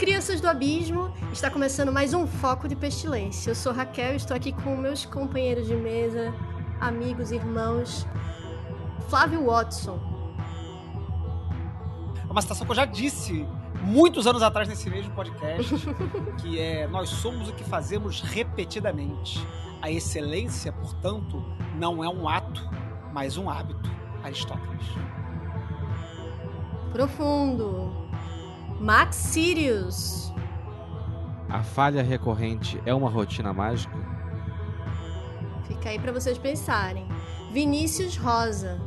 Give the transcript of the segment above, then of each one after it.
Crianças do abismo! Está começando mais um Foco de Pestilência. Eu sou Raquel e estou aqui com meus companheiros de mesa, amigos, irmãos. Flávio Watson. É uma citação que eu já disse muitos anos atrás nesse mesmo podcast, que é nós somos o que fazemos repetidamente. A excelência, portanto, não é um ato, mas um hábito. Aristóteles. Profundo. Max Sirius. A falha recorrente é uma rotina mágica? Fica aí para vocês pensarem. Vinícius Rosa.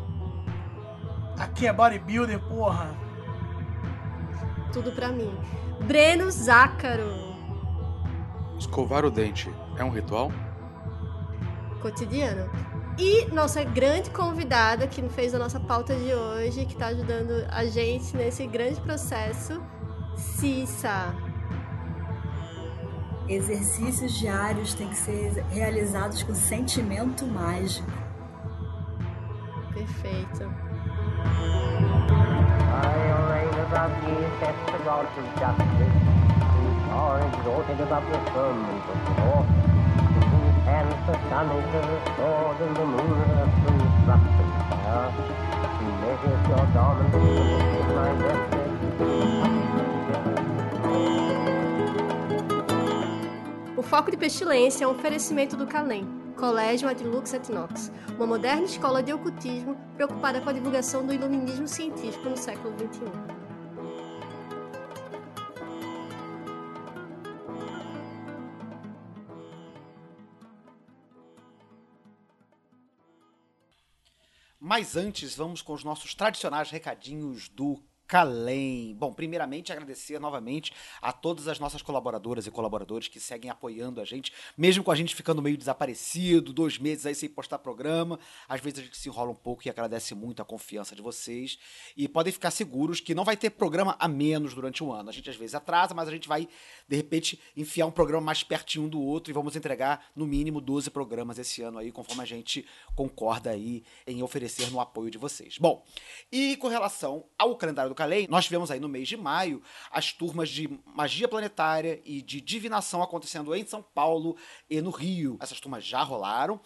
Aqui é bodybuilder, porra. Tudo pra mim. Breno Zácaro. Escovar o dente é um ritual? Cotidiano. E nossa grande convidada que fez a nossa pauta de hoje, que está ajudando a gente nesse grande processo, Cissa. Exercícios diários têm que ser realizados com sentimento mágico. Perfeito. O Foco de Pestilência é um oferecimento do Calem, Colégio Adlux et Nox, uma moderna escola de ocultismo preocupada com a divulgação do iluminismo científico no século XXI. Mas antes, vamos com os nossos tradicionais recadinhos do Calem. Bom, primeiramente agradecer novamente a todas as nossas colaboradoras e colaboradores que seguem apoiando a gente, mesmo com a gente ficando meio desaparecido, dois meses aí sem postar programa. Às vezes a gente se enrola um pouco e agradece muito a confiança de vocês. E podem ficar seguros que não vai ter programa a menos durante o ano. A gente às vezes atrasa, mas a gente vai, de repente, enfiar um programa mais pertinho um do outro e vamos entregar no mínimo 12 programas esse ano aí, conforme a gente concorda aí em oferecer no apoio de vocês. Bom, e com relação ao calendário do Calem, nós tivemos aí no mês de maio as turmas de magia planetária e de divinação acontecendo em São Paulo e no Rio. Essas turmas já rolaram.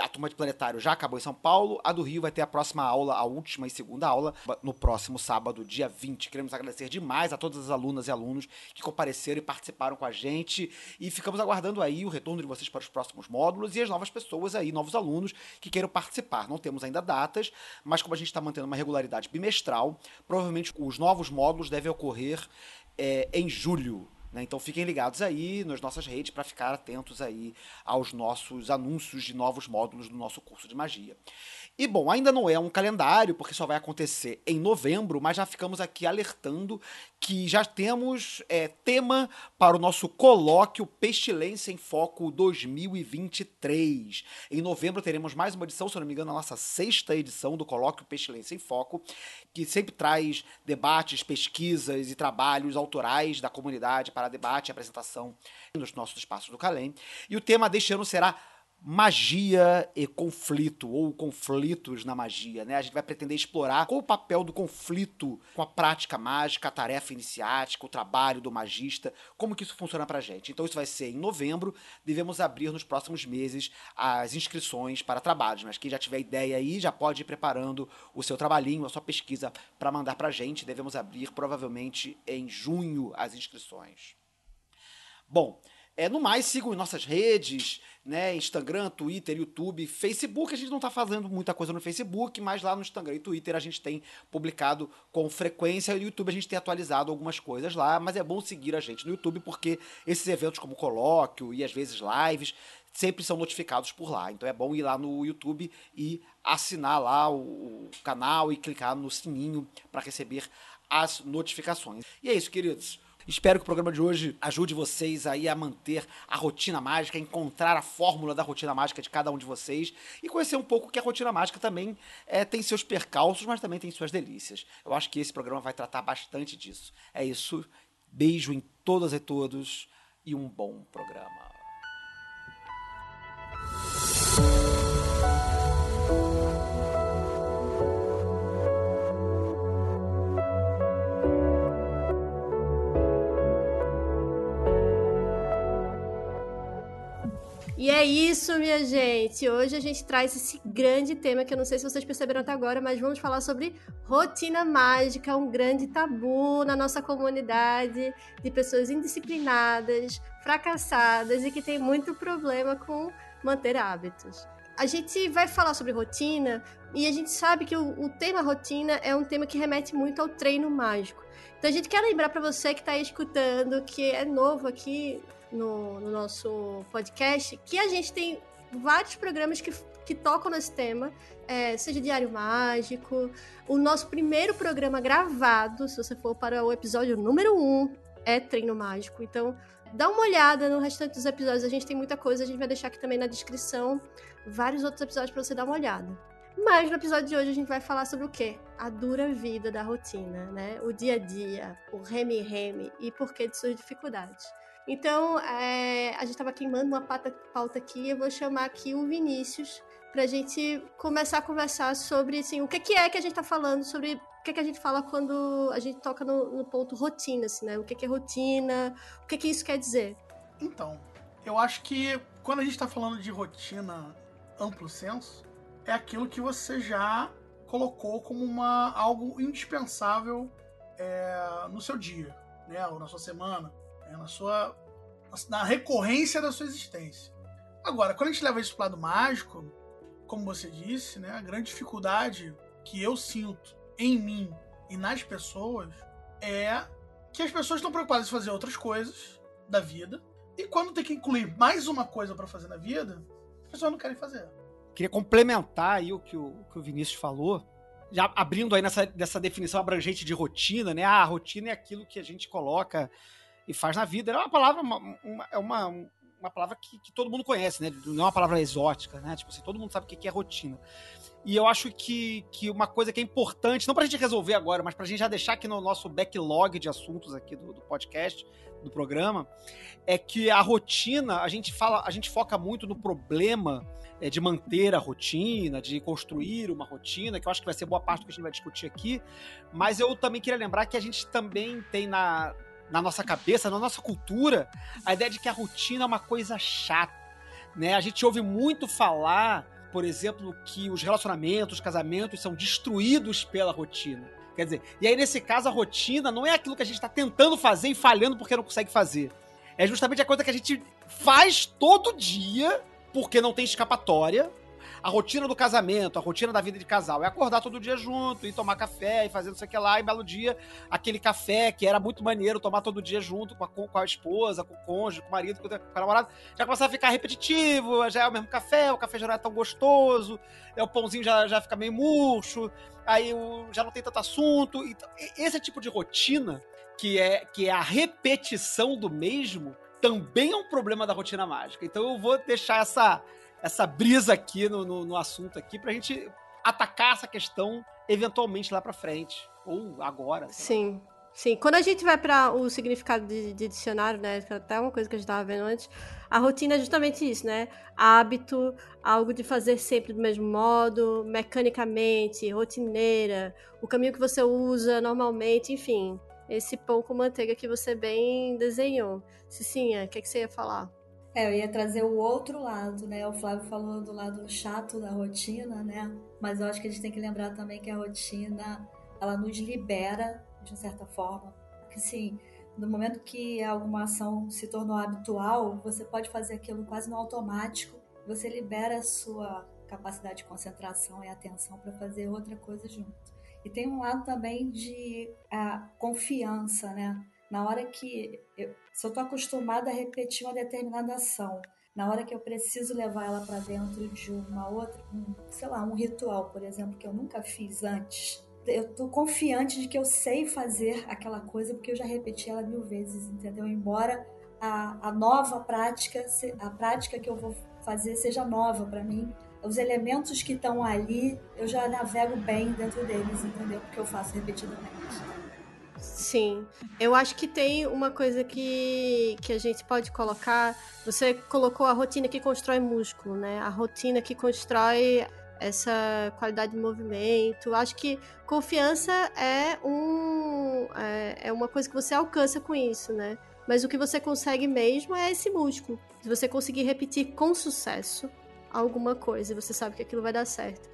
A turma de planetário já acabou em São Paulo. A do Rio vai ter a próxima aula, a última e segunda aula, no próximo sábado, dia 20. Queremos agradecer demais a todas as alunas e alunos que compareceram e participaram com a gente. E ficamos aguardando aí o retorno de vocês para os próximos módulos e as novas pessoas aí, novos alunos que queiram participar. Não temos ainda datas, mas como a gente está mantendo uma regularidade bimestral, provavelmente os novos módulos devem ocorrer é, em julho. Né? Então fiquem ligados aí nas nossas redes para ficar atentos aí aos nossos anúncios de novos módulos do nosso curso de magia. E bom, ainda não é um calendário, porque só vai acontecer em novembro, mas já ficamos aqui alertando que já temos é, tema para o nosso colóquio Pestilência em Foco 2023. Em novembro teremos mais uma edição, se não me engano, a nossa sexta edição do colóquio Pestilência em Foco, que sempre traz debates, pesquisas e trabalhos autorais da comunidade para debate e apresentação nos nossos espaços do Calem. E o tema deste ano será magia e conflito, ou conflitos na magia, né? A gente vai pretender explorar qual o papel do conflito com a prática mágica, a tarefa iniciática, o trabalho do magista, como que isso funciona pra gente. Então isso vai ser em novembro, devemos abrir nos próximos meses as inscrições para trabalhos, mas quem já tiver ideia aí já pode ir preparando o seu trabalhinho, a sua pesquisa para mandar pra gente. Devemos abrir provavelmente em junho as inscrições. Bom, é, no mais, sigam nossas redes, né? Instagram, Twitter, YouTube, Facebook. A gente não está fazendo muita coisa no Facebook, mas lá no Instagram e Twitter a gente tem publicado com frequência. No YouTube a gente tem atualizado algumas coisas lá, mas é bom seguir a gente no YouTube porque esses eventos como colóquio e às vezes lives sempre são notificados por lá. Então é bom ir lá no YouTube e assinar lá o, o canal e clicar no sininho para receber as notificações. E é isso, queridos. Espero que o programa de hoje ajude vocês aí a manter a rotina mágica, encontrar a fórmula da rotina mágica de cada um de vocês e conhecer um pouco que a rotina mágica também é, tem seus percalços, mas também tem suas delícias. Eu acho que esse programa vai tratar bastante disso. É isso. Beijo em todas e todos e um bom programa. E é isso, minha gente. Hoje a gente traz esse grande tema que eu não sei se vocês perceberam até agora, mas vamos falar sobre rotina mágica, um grande tabu na nossa comunidade de pessoas indisciplinadas, fracassadas e que tem muito problema com manter hábitos. A gente vai falar sobre rotina e a gente sabe que o, o tema rotina é um tema que remete muito ao treino mágico. Então a gente quer lembrar para você que está escutando, que é novo aqui no, no, nosso podcast, que a gente tem vários programas que, que tocam nesse tema, é, seja Diário Mágico, o nosso primeiro programa gravado, se você for para o episódio número 1, um, é Treino Mágico. Então, dá uma olhada no restante dos episódios, a gente tem muita coisa, a gente vai deixar aqui também na descrição vários outros episódios para você dar uma olhada. Mas no episódio de hoje a gente vai falar sobre o quê? A dura vida da rotina, né? O dia a dia, o reme-reme e por que de suas dificuldades. Então, é, a gente estava queimando uma pauta, pauta aqui, eu vou chamar aqui o Vinícius para a gente começar a conversar sobre assim, o que, que é que a gente está falando, sobre o que, que a gente fala quando a gente toca no, no ponto rotina, assim, né? O que, que é rotina, o que, que isso quer dizer. Então, eu acho que quando a gente está falando de rotina amplo senso, é aquilo que você já colocou como uma, algo indispensável é, no seu dia, né? Ou na sua semana né, na sua na recorrência da sua existência. Agora, quando a gente leva isso para o lado mágico, como você disse, né, a grande dificuldade que eu sinto em mim e nas pessoas é que as pessoas estão preocupadas em fazer outras coisas da vida e quando tem que incluir mais uma coisa para fazer na vida, as pessoas não querem fazer. Queria complementar aí o que o, que o Vinícius falou, já abrindo aí nessa, nessa definição abrangente de rotina, né? Ah, a rotina é aquilo que a gente coloca e faz na vida. É uma palavra, uma, uma, é uma, uma palavra que, que, todo mundo conhece, né? Não é uma palavra exótica, né? Tipo assim, todo mundo sabe o que é rotina. E eu acho que, que uma coisa que é importante, não pra gente resolver agora, mas pra gente já deixar aqui no nosso backlog de assuntos aqui do, do podcast, do programa, é que a rotina, a gente fala, a gente foca muito no problema é, de manter a rotina, de construir uma rotina, que eu acho que vai ser boa parte do que a gente vai discutir aqui. Mas eu também queria lembrar que a gente também tem na, na nossa cabeça, na nossa cultura, a ideia de que a rotina é uma coisa chata. Né? A gente ouve muito falar, por exemplo, que os relacionamentos, os casamentos são destruídos pela rotina. Quer dizer, e aí nesse caso a rotina não é aquilo que a gente está tentando fazer e falhando porque não consegue fazer. É justamente a coisa que a gente faz todo dia porque não tem escapatória, a rotina do casamento, a rotina da vida de casal é acordar todo dia junto, e tomar café, e fazer não sei o que lá, e belo dia, aquele café que era muito maneiro tomar todo dia junto com a, com a esposa, com o cônjuge, com o marido, com, o namorado, já começa a ficar repetitivo, já é o mesmo café, o café já não é tão gostoso, é, o pãozinho já, já fica meio murcho, aí o, já não tem tanto assunto. Então, esse tipo de rotina, que é, que é a repetição do mesmo, também é um problema da rotina mágica. Então eu vou deixar essa essa brisa aqui no, no, no assunto aqui pra gente atacar essa questão eventualmente lá pra frente. Ou agora. Sim. Sim, quando a gente vai para o significado de, de, dicionário, né, que é até uma coisa que a gente estava vendo antes, a rotina é justamente isso, né? Hábito, algo de fazer sempre do mesmo modo, mecanicamente, rotineira, o caminho que você usa normalmente, enfim, esse pão com manteiga que você bem desenhou. Cicinha, o que, que você ia falar? É, eu ia trazer o outro lado, né? O Flávio falou do lado chato da rotina, né? Mas eu acho que a gente tem que lembrar também que a rotina, ela nos libera, de certa forma. Porque, assim, no momento que alguma ação se tornou habitual, você pode fazer aquilo quase no automático. Você libera a sua capacidade de concentração e atenção para fazer outra coisa junto. E tem um lado também de a confiança, né? Na hora que eu, se eu estou acostumada a repetir uma determinada ação, na hora que eu preciso levar ela para dentro de uma outra, um, sei lá, um ritual, por exemplo, que eu nunca fiz antes, eu tô confiante de que eu sei fazer aquela coisa porque eu já repeti ela mil vezes, entendeu? Embora a, a nova prática, a prática que eu vou fazer seja nova para mim, os elementos que estão ali, eu já navego bem dentro deles, entendeu? Porque eu faço repetidamente. Sim. Eu acho que tem uma coisa que, que a gente pode colocar. Você colocou a rotina que constrói músculo, né? A rotina que constrói essa qualidade de movimento. Acho que confiança é um é, é uma coisa que você alcança com isso, né? Mas o que você consegue mesmo é esse músculo. Se você conseguir repetir com sucesso alguma coisa, você sabe que aquilo vai dar certo.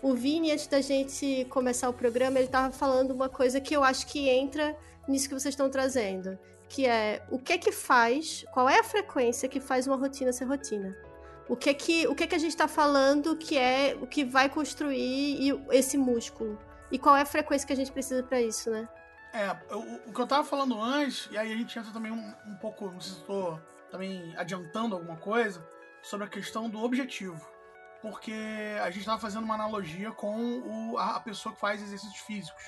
O Vini, antes da gente começar o programa, ele estava falando uma coisa que eu acho que entra nisso que vocês estão trazendo, que é o que é que faz, qual é a frequência que faz uma rotina ser rotina? O que é que, o que, é que a gente está falando que é o que vai construir esse músculo? E qual é a frequência que a gente precisa para isso, né? É, o, o, que eu tava falando antes, e aí a gente entra também um, um pouco, não sei se estou também adiantando alguma coisa, sobre a questão do objetivo porque a gente estava fazendo uma analogia com o, a, pessoa que faz exercícios físicos.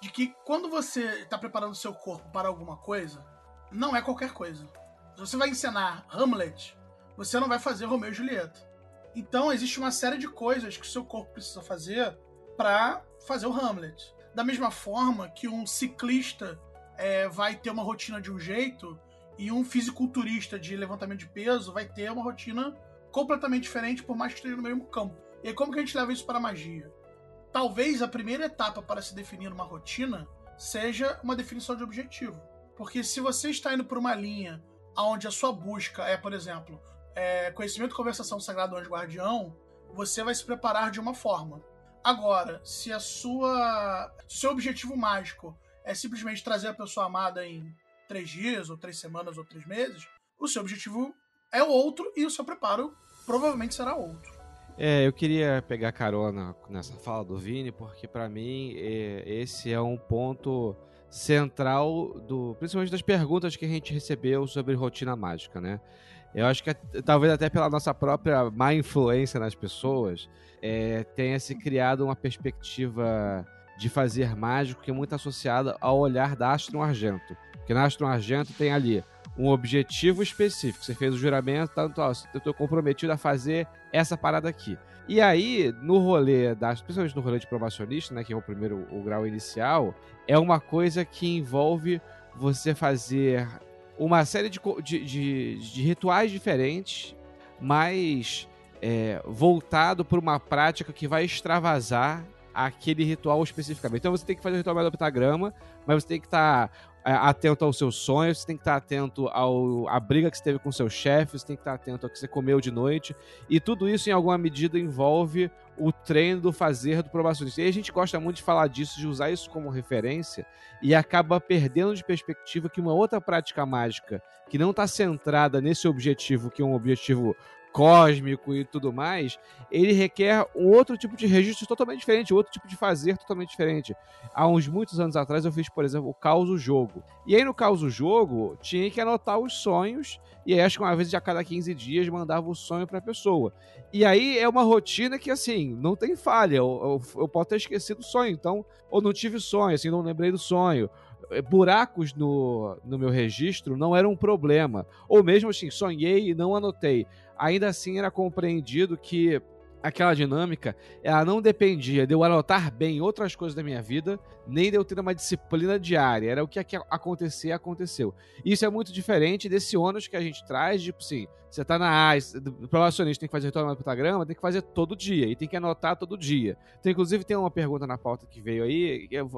De que quando você está preparando seu corpo para alguma coisa, não é qualquer coisa. Se você vai encenar Hamlet, você não vai fazer Romeu e Julieta. Então existe uma série de coisas que o seu corpo precisa fazer para fazer o Hamlet. Da mesma forma que um ciclista é, vai ter uma rotina de um jeito e um fisiculturista de levantamento de peso vai ter uma rotina completamente diferente, por mais que esteja no mesmo campo. E como que a gente leva isso para a magia? Talvez a primeira etapa para se definir uma rotina seja uma definição de objetivo. Porque se você está indo por uma linha onde a sua busca é, por exemplo, é conhecimento, conversação, sagrado, anjo, guardião, você vai se preparar de uma forma. Agora, se a sua, seu objetivo mágico é simplesmente trazer a pessoa amada em três dias, ou três semanas, ou três meses, o seu objetivo é outro e o seu preparo provavelmente será outro. É, eu queria pegar carona nessa fala do Vini, porque para mim é, esse é um ponto central do, principalmente das perguntas que a gente recebeu sobre rotina mágica, né? Eu acho que talvez até pela nossa própria má influência nas pessoas é, tenha se criado uma perspectiva de fazer mágico que é muito associada ao olhar da Astro Argento. Porque na Astro Argento tem ali um objetivo específico. Você fez o juramento, tanto, ó, eu estou comprometido a fazer essa parada aqui. E aí, no rolê, das, principalmente no rolê de promocionista, né, que é o primeiro o grau inicial, é uma coisa que envolve você fazer uma série de, de, de, de rituais diferentes, mas é, voltado para uma prática que vai extravasar aquele ritual especificamente. Então você tem que fazer o ritual do pentagrama, mas você tem que estar tá atento aos seus sonhos, você tem que estar atento ao, à briga que você teve com seu chefe, você tem que estar atento ao que você comeu de noite. E tudo isso, em alguma medida, envolve o treino do fazer do probacionista. E a gente gosta muito de falar disso, de usar isso como referência, e acaba perdendo de perspectiva que uma outra prática mágica que não está centrada nesse objetivo, que é um objetivo cósmico e tudo mais, ele requer um outro tipo de registro totalmente diferente, outro tipo de fazer totalmente diferente. Há uns muitos anos atrás eu fiz, por exemplo, o Causo Jogo. E aí no Causo Jogo tinha que anotar os sonhos, e aí acho que uma vez a cada 15 dias mandava o sonho para a pessoa. E aí é uma rotina que, assim, não tem falha. Eu, eu, eu posso ter esquecido o sonho, então, ou não tive sonho, assim, não lembrei do sonho é, buracos no, no meu registro não eram um problema. Ou mesmo assim, sonhei e não anotei ainda assim era compreendido que aquela dinâmica, ela não dependia de eu anotar bem outras coisas da minha vida, nem de eu ter uma disciplina diária. Era o que acontecer, aconteceu. Isso é muito diferente desse ônus que a gente traz, tipo assim, você tá na o provacionista tem que fazer retorno do pentagrama, tem que fazer todo dia, e tem que anotar todo dia. Então, inclusive, tem uma pergunta na pauta que veio aí, que, eu,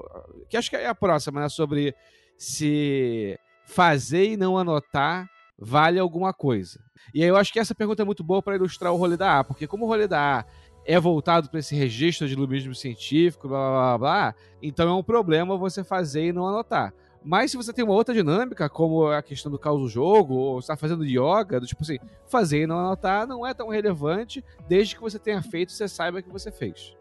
que acho que é a próxima, né, sobre se fazer e não anotar vale alguma coisa. E aí eu acho que essa pergunta é muito boa para ilustrar o rolê da A, porque como o rolê da A é voltado para esse registro de iluminismo científico, blá, blá blá blá, então é um problema você fazer e não anotar. Mas se você tem uma outra dinâmica, como a questão do caos do jogo, ou está fazendo yoga, do tipo assim, fazer e não anotar não é tão relevante, desde que você tenha feito você saiba que você fez.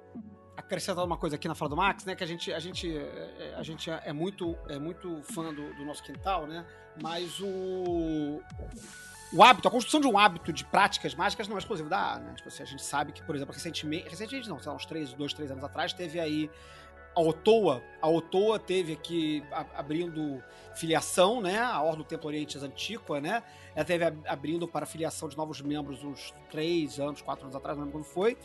Acrescentar uma coisa aqui na fala do Max, né? Que a gente, a gente, é, a gente é muito, é muito fã do, do nosso quintal, né? Mas o o hábito, a construção de um hábito de práticas mágicas não é exclusivo da A, né? Tipo assim, a gente sabe que, por exemplo, recentemente, recentemente não, sei lá, uns três, dois, três anos atrás, teve aí a Otoa, a Otoa teve aqui abrindo filiação, né? A Ordem do Templo Antiqua, né? Ela teve abrindo para filiação de novos membros uns três anos, quatro anos atrás, não lembro quando foi.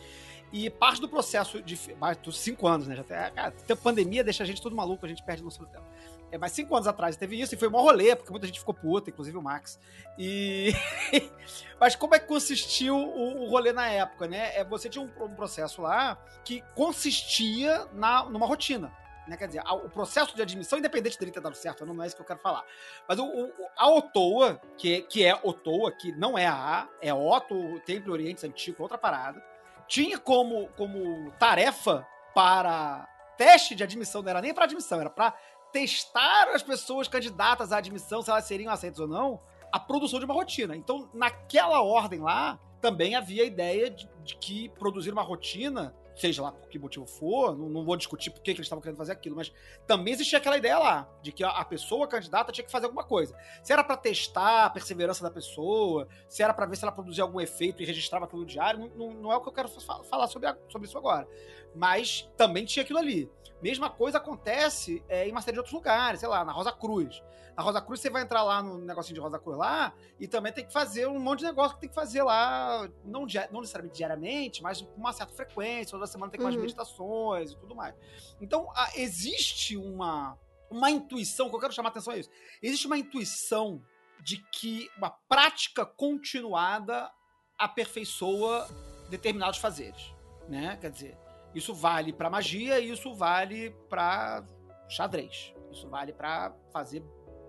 E parte do processo de. Mais dos cinco anos, né? Já tem, cara, a pandemia deixa a gente todo maluco, a gente perde noção do tempo. É, mas cinco anos atrás teve isso e foi um rolê, porque muita gente ficou puta, inclusive o Max. E. mas como é que consistiu o, o rolê na época, né? É, você tinha um, um processo lá que consistia na, numa rotina. Né? Quer dizer, o processo de admissão, independente dele ter dado certo, não é isso que eu quero falar. Mas o, o, a Otoa, que, que é Otoa, que não é a A, é Otto, o Templo Oriente Antigo, outra parada, tinha como, como tarefa para teste de admissão, não era nem para admissão, era para testar as pessoas candidatas à admissão, se elas seriam aceitas ou não, a produção de uma rotina. Então, naquela ordem lá, também havia a ideia de, de que produzir uma rotina seja lá por que motivo for, não, não vou discutir por que, eles estavam querendo fazer aquilo, mas também existia aquela ideia lá, de que a, a pessoa candidata tinha que fazer alguma coisa. Se era para testar a perseverança da pessoa, se era para ver se ela produzia algum efeito e registrava aquilo no diário, não, não, não é o que eu quero falar sobre, a, sobre isso agora. Mas também tinha aquilo ali. Mesma coisa acontece é, em uma série de outros lugares, sei lá, na Rosa Cruz. Na Rosa Cruz você vai entrar lá no negocinho de Rosa Cruz lá e também tem que fazer um monte de negócio que tem que fazer lá, não, não necessariamente diariamente, mas com uma certa frequência, toda semana tem que fazer uhum. meditações e tudo mais. Então, a, existe uma, uma intuição, que eu quero chamar a atenção é isso. Existe uma intuição de que uma prática continuada aperfeiçoa determinados fazeres, né? Quer dizer, isso vale para magia e isso vale para xadrez. Isso vale para fazer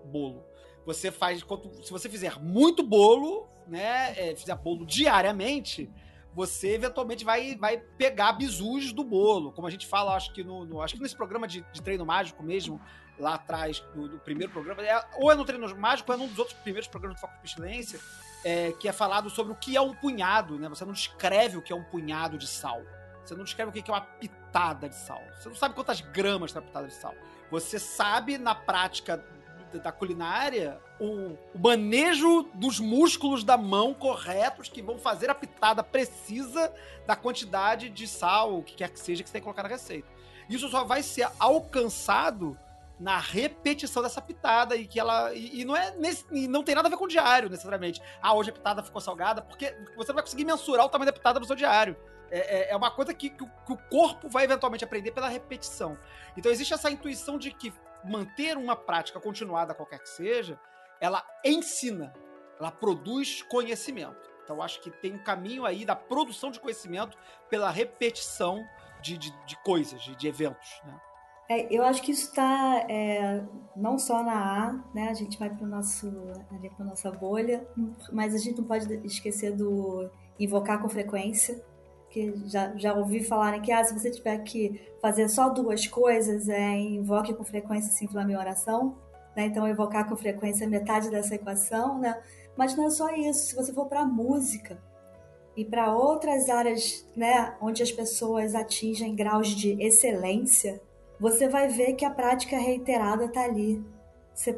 bolo. Você faz se você fizer muito bolo, né, é, fizer bolo diariamente, você eventualmente vai, vai pegar bisus do bolo, como a gente fala, acho que no, no acho que nesse programa de, de, treino mágico mesmo, lá atrás do, primeiro programa, é, ou é no treino mágico, ou é num dos outros primeiros programas do Foco de Pestilência, é, que é falado sobre o que é um punhado, né? Você não descreve o que é um punhado de sal. Você não descreve o que é uma pitada de sal. Você não sabe quantas gramas tem uma pitada de sal. Você sabe, na prática da culinária, o, manejo dos músculos da mão corretos que vão fazer a pitada precisa da quantidade de sal, o que quer que seja que você tem que colocar na receita. Isso só vai ser alcançado na repetição dessa pitada e que ela e, e não é nesse, e não tem nada a ver com o diário necessariamente. Ah, hoje a pitada ficou salgada porque você não vai conseguir mensurar o tamanho da pitada no seu diário. É, é, é uma coisa que, que, o corpo vai eventualmente aprender pela repetição. Então existe essa intuição de que manter uma prática continuada, qualquer que seja, ela ensina, ela produz conhecimento. Então acho que tem um caminho aí da produção de conhecimento pela repetição de, de, de coisas, de, de eventos. Né? É, eu acho que isso está é, não só na A, né? A gente vai para nosso para nossa bolha, mas a gente não pode esquecer do invocar com frequência, que já, já ouvi falarem que ah, se você tiver que fazer só duas coisas, é invoque com frequência se inflame em oração, né? Então evocar com frequência metade dessa equação, né? Mas não é só isso. Se você for para música e para outras áreas, né, onde as pessoas atingem graus de excelência, você vai ver que a prática reiterada está ali.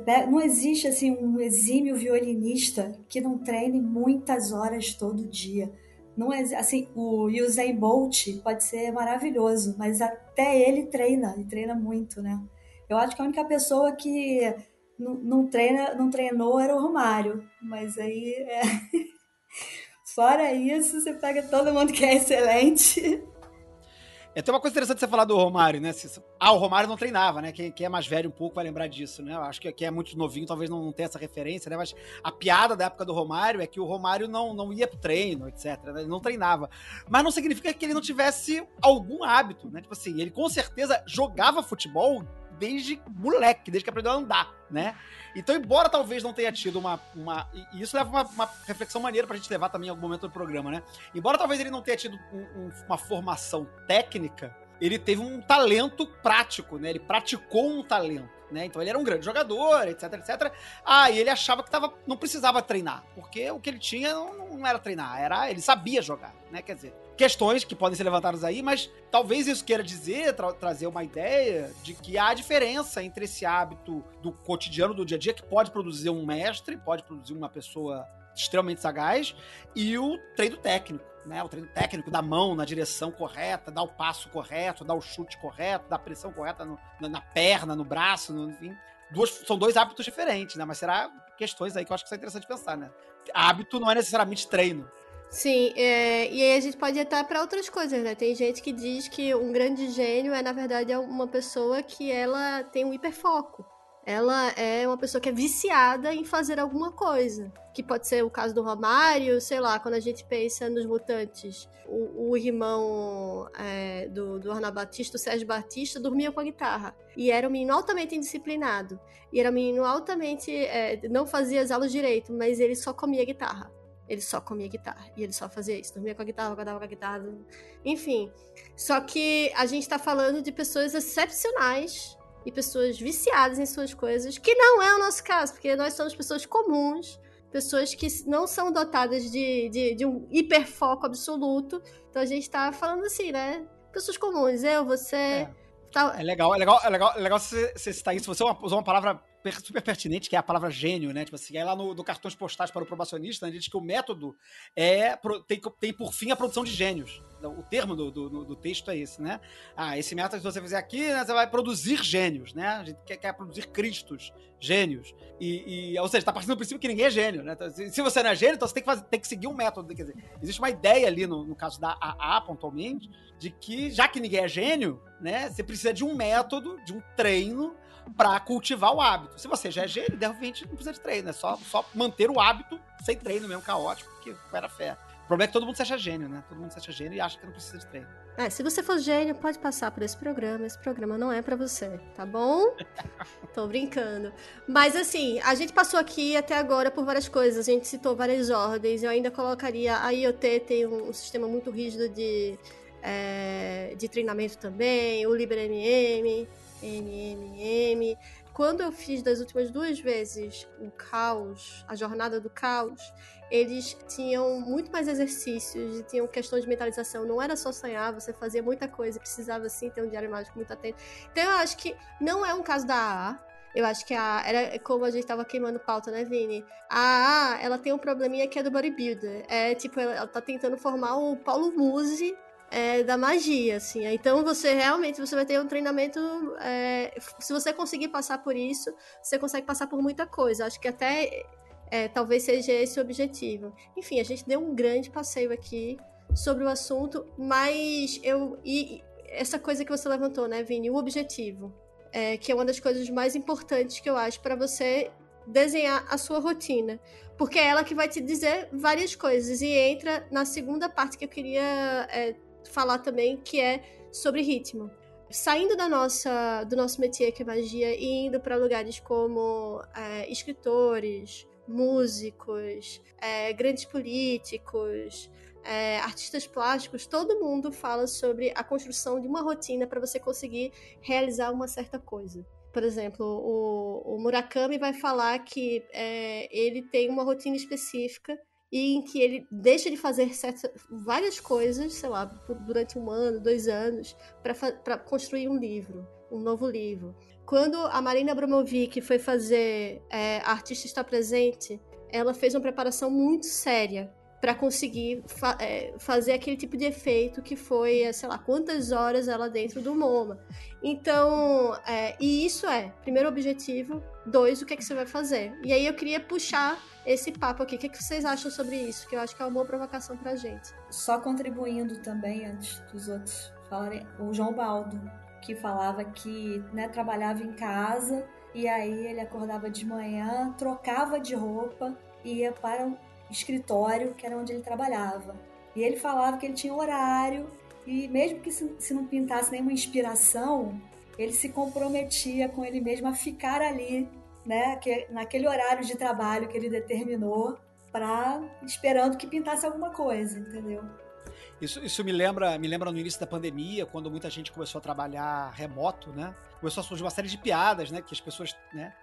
Pega, não existe assim um exímio violinista que não treine muitas horas todo dia não é assim, o Usain Bolt pode ser maravilhoso, mas até ele treina, e treina muito, né? Eu acho que a única pessoa que não, não treina, não treinou era o Romário, mas aí é... fora isso, você pega todo mundo que é excelente é, tem uma coisa interessante você falar do Romário, né? Ah, o Romário não treinava, né? Quem, quem, é mais velho um pouco vai lembrar disso, né? Eu acho que quem é muito novinho talvez não, não tenha essa referência, né? Mas a piada da época do Romário é que o Romário não, não ia pro treino, etc. Né? Ele não treinava. Mas não significa que ele não tivesse algum hábito, né? Tipo assim, ele com certeza jogava futebol desde moleque, desde que aprendeu a andar, né? Então, embora talvez não tenha tido uma. uma e isso leva uma, uma reflexão maneira pra gente levar também em algum momento do programa, né? Embora talvez ele não tenha tido um, um, uma formação técnica, ele teve um talento prático, né? Ele praticou um talento. Né? Então ele era um grande jogador, etc, etc. Ah, e ele achava que tava, não precisava treinar, porque o que ele tinha não, não era treinar, era ele sabia jogar, né? Quer dizer, questões que podem ser levantadas aí, mas talvez isso queira dizer, tra trazer uma ideia de que há diferença entre esse hábito do cotidiano, do dia a dia, que pode produzir um mestre, pode produzir uma pessoa extremamente sagaz, e o treino técnico. Né, o treino técnico da mão na direção correta, dar o passo correto, dar o chute correto, dar a pressão correta no, na, na, perna, no braço, no, enfim. Duas, são dois hábitos diferentes, né? Mas será questões aí que eu acho que são interessantes pensar, né? Hábito não é necessariamente treino. Sim, é, e aí a gente pode ir até para outras coisas, né? Tem gente que diz que um grande gênio é, na verdade, uma pessoa que ela tem um hiperfoco ela é uma pessoa que é viciada em fazer alguma coisa. Que pode ser o caso do Romário, sei lá, quando a gente pensa nos mutantes. O, o irmão é, do, do Arnaldo Batista, o Sérgio Batista, dormia com a guitarra. E era um menino altamente indisciplinado. E era um menino altamente. É, não fazia as aulas direito, mas ele só comia guitarra. Ele só comia guitarra. E ele só fazia isso. Dormia com a guitarra, acordava com a guitarra. Enfim. Só que a gente tá falando de pessoas excepcionais e pessoas viciadas em suas coisas, que não é o nosso caso, porque nós somos pessoas comuns, pessoas que não são dotadas de, de, de um hiperfoco absoluto. Então a gente tá falando assim, né? Pessoas comuns, eu, você. É, tá... é legal, é legal, é legal, é legal você, você citar isso. Você usou uma palavra super pertinente, que é a palavra gênio, né? Tipo assim, aí lá no, no cartões postais para o probacionista, né, diz que o método é tem, tem por fim a produção de gênios. O termo do, do, do, texto é esse, né? Ah, esse método, se você fizer aqui, né, você vai produzir gênios, né? A gente quer, quer produzir cristos, gênios. E, e, ou seja, tá partindo do princípio que ninguém é gênio, né? Então, se, se, você não é gênio, então você tem que, fazer, tem que seguir um método. Quer dizer, existe uma ideia ali, no, no caso da AA, pontualmente, de que, já que ninguém é gênio, né? Você precisa de um método, de um treino para cultivar o hábito. Se você já é gênio, de repente não precisa de treino, é só, só manter o hábito sem treino mesmo, caótico, porque era fé. O problema é que todo mundo se acha gênio, né? Todo mundo se acha gênio e acha que não precisa de treino. É, se você for gênio, pode passar por esse programa. Esse programa não é para você, tá bom? Tô brincando. Mas assim, a gente passou aqui até agora por várias coisas. A gente citou várias ordens. Eu ainda colocaria. A IoT tem um, um sistema muito rígido de, é, de treinamento também. O LibreMM. MMM. Quando eu fiz das últimas duas vezes o caos, a jornada do caos, eles tinham muito mais exercícios e tinham questões de mentalização. Não era só sonhar, você fazia muita coisa, precisava sim ter um diário mágico muito atento. Então eu acho que não é um caso da AA. Eu acho que a era como a gente tava queimando pauta, né, Vini? A AA, ela tem um probleminha que é do bodybuilder. É tipo, ela, ela tá tentando formar o Paulo Musi é, da magia, assim. Então você realmente você vai ter um treinamento. É, se você conseguir passar por isso, você consegue passar por muita coisa. Acho que até é, talvez seja esse o objetivo. Enfim, a gente deu um grande passeio aqui sobre o assunto, mas eu. E essa coisa que você levantou, né, Vini? O objetivo. É, que é uma das coisas mais importantes que eu acho para você desenhar a sua rotina. Porque é ela que vai te dizer várias coisas. E entra na segunda parte que eu queria é, falar também, que é sobre ritmo. Saindo da nossa, do nosso métier, que é magia, e indo para lugares como é, escritores, músicos, é, grandes políticos, é, artistas plásticos, todo mundo fala sobre a construção de uma rotina para você conseguir realizar uma certa coisa. Por exemplo, o, o Murakami vai falar que é, ele tem uma rotina específica e em que ele deixa de fazer certas, várias coisas, sei lá, durante um ano, dois anos, para construir um livro, um novo livro. Quando a Marina Abramovic foi fazer é, Artista Está Presente, ela fez uma preparação muito séria para conseguir fa é, fazer aquele tipo de efeito que foi, é, sei lá, quantas horas ela dentro do MoMA. Então, é, e isso é, primeiro objetivo, dois, o que é que você vai fazer? E aí eu queria puxar esse papo aqui. O que, que vocês acham sobre isso? Que eu acho que é uma boa provocação pra gente. Só contribuindo também, antes dos outros falarem, o João Baldo, que falava que né, trabalhava em casa e aí ele acordava de manhã, trocava de roupa e ia para o escritório, que era onde ele trabalhava. E ele falava que ele tinha horário e mesmo que se, se não pintasse nenhuma inspiração, ele se comprometia com ele mesmo a ficar ali né, que, naquele horário de trabalho que ele determinou para esperando que pintasse alguma coisa, entendeu? Isso, isso me lembra me lembra no início da pandemia, quando muita gente começou a trabalhar remoto, né? Começou a surgir uma série de piadas, né? Que as pessoas, né?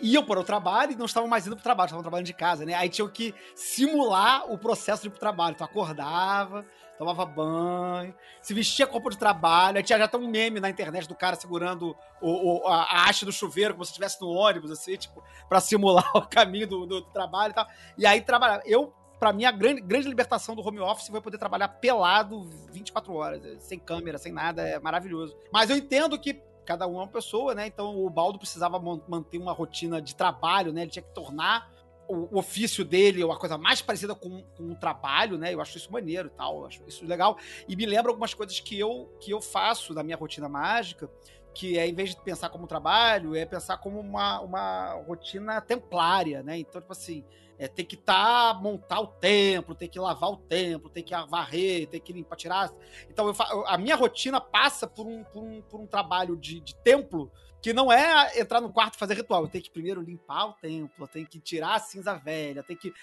iam para o trabalho e não estavam mais indo para o trabalho, estavam trabalhando de casa, né? Aí tinham que simular o processo de ir para o trabalho. Então acordava, tomava banho, se vestia com roupa de trabalho. Aí tinha já até um meme na internet do cara segurando o, o, a, haste do chuveiro, como se estivesse no ônibus, assim, tipo, para simular o caminho do, do, do, trabalho e tal. E aí trabalhava. Eu, para mim, a grande, grande libertação do home office foi poder trabalhar pelado 24 horas, sem câmera, sem nada, é maravilhoso. Mas eu entendo que cada um é uma pessoa, né? Então o Baldo precisava manter uma rotina de trabalho, né? Ele tinha que tornar o, ofício dele uma coisa mais parecida com, com o trabalho, né? Eu acho isso maneiro e tal, acho isso legal. E me lembra algumas coisas que eu, que eu faço na minha rotina mágica, que é, em vez de pensar como trabalho, é pensar como uma, uma rotina templária, né? Então, tipo assim, é, tem que tá, montar o templo, tem que lavar o templo, tem que varrer, tem que limpar, tirar. Então, eu, a minha rotina passa por um, por um, por um trabalho de, de templo que não é entrar no quarto e fazer ritual. Eu tenho que primeiro limpar o templo, eu tenho que tirar a cinza velha, tenho que.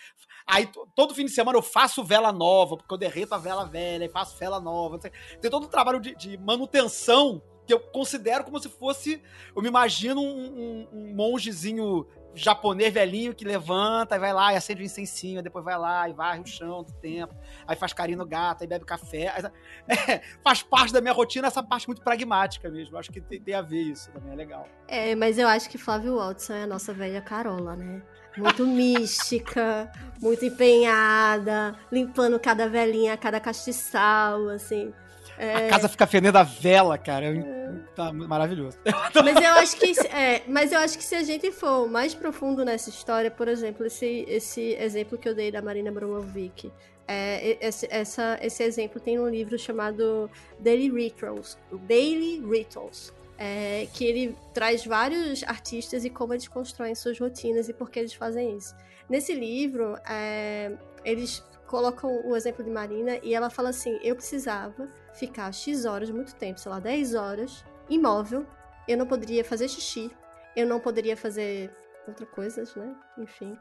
Aí todo fim de semana eu faço vela nova, porque eu derreto a vela velha e faço vela nova. Tem todo um trabalho de, de manutenção que eu considero como se fosse. Eu me imagino um, um, um mongezinho japonês velhinho que levanta e vai lá e acende o incensinho, depois vai lá e varre o chão do tempo, aí faz carinho no gato, aí bebe café. Aí, é, faz parte da minha rotina essa parte muito pragmática mesmo. Acho que tem, tem, a ver isso também, é legal. É, mas eu acho que Flávio Watson é a nossa velha Carola, né? Muito mística, muito empenhada, limpando cada velhinha, cada castiçal, assim. É... A casa fica fedendo a vela, cara. É... Tá maravilhoso. Mas eu acho que é, mas eu acho que se a gente for mais profundo nessa história, por exemplo, esse, esse exemplo que eu dei da Marina Bromovic, é, esse, essa, esse exemplo tem um livro chamado Daily Rituals, Daily Rituals, é, que ele traz vários artistas e como eles constroem suas rotinas e por que eles fazem isso. Nesse livro, é, eles colocam o exemplo de Marina e ela fala assim: eu precisava ficar X horas, muito tempo, sei lá, 10 horas, imóvel, eu não poderia fazer xixi, eu não poderia fazer outras coisas, né? Enfim.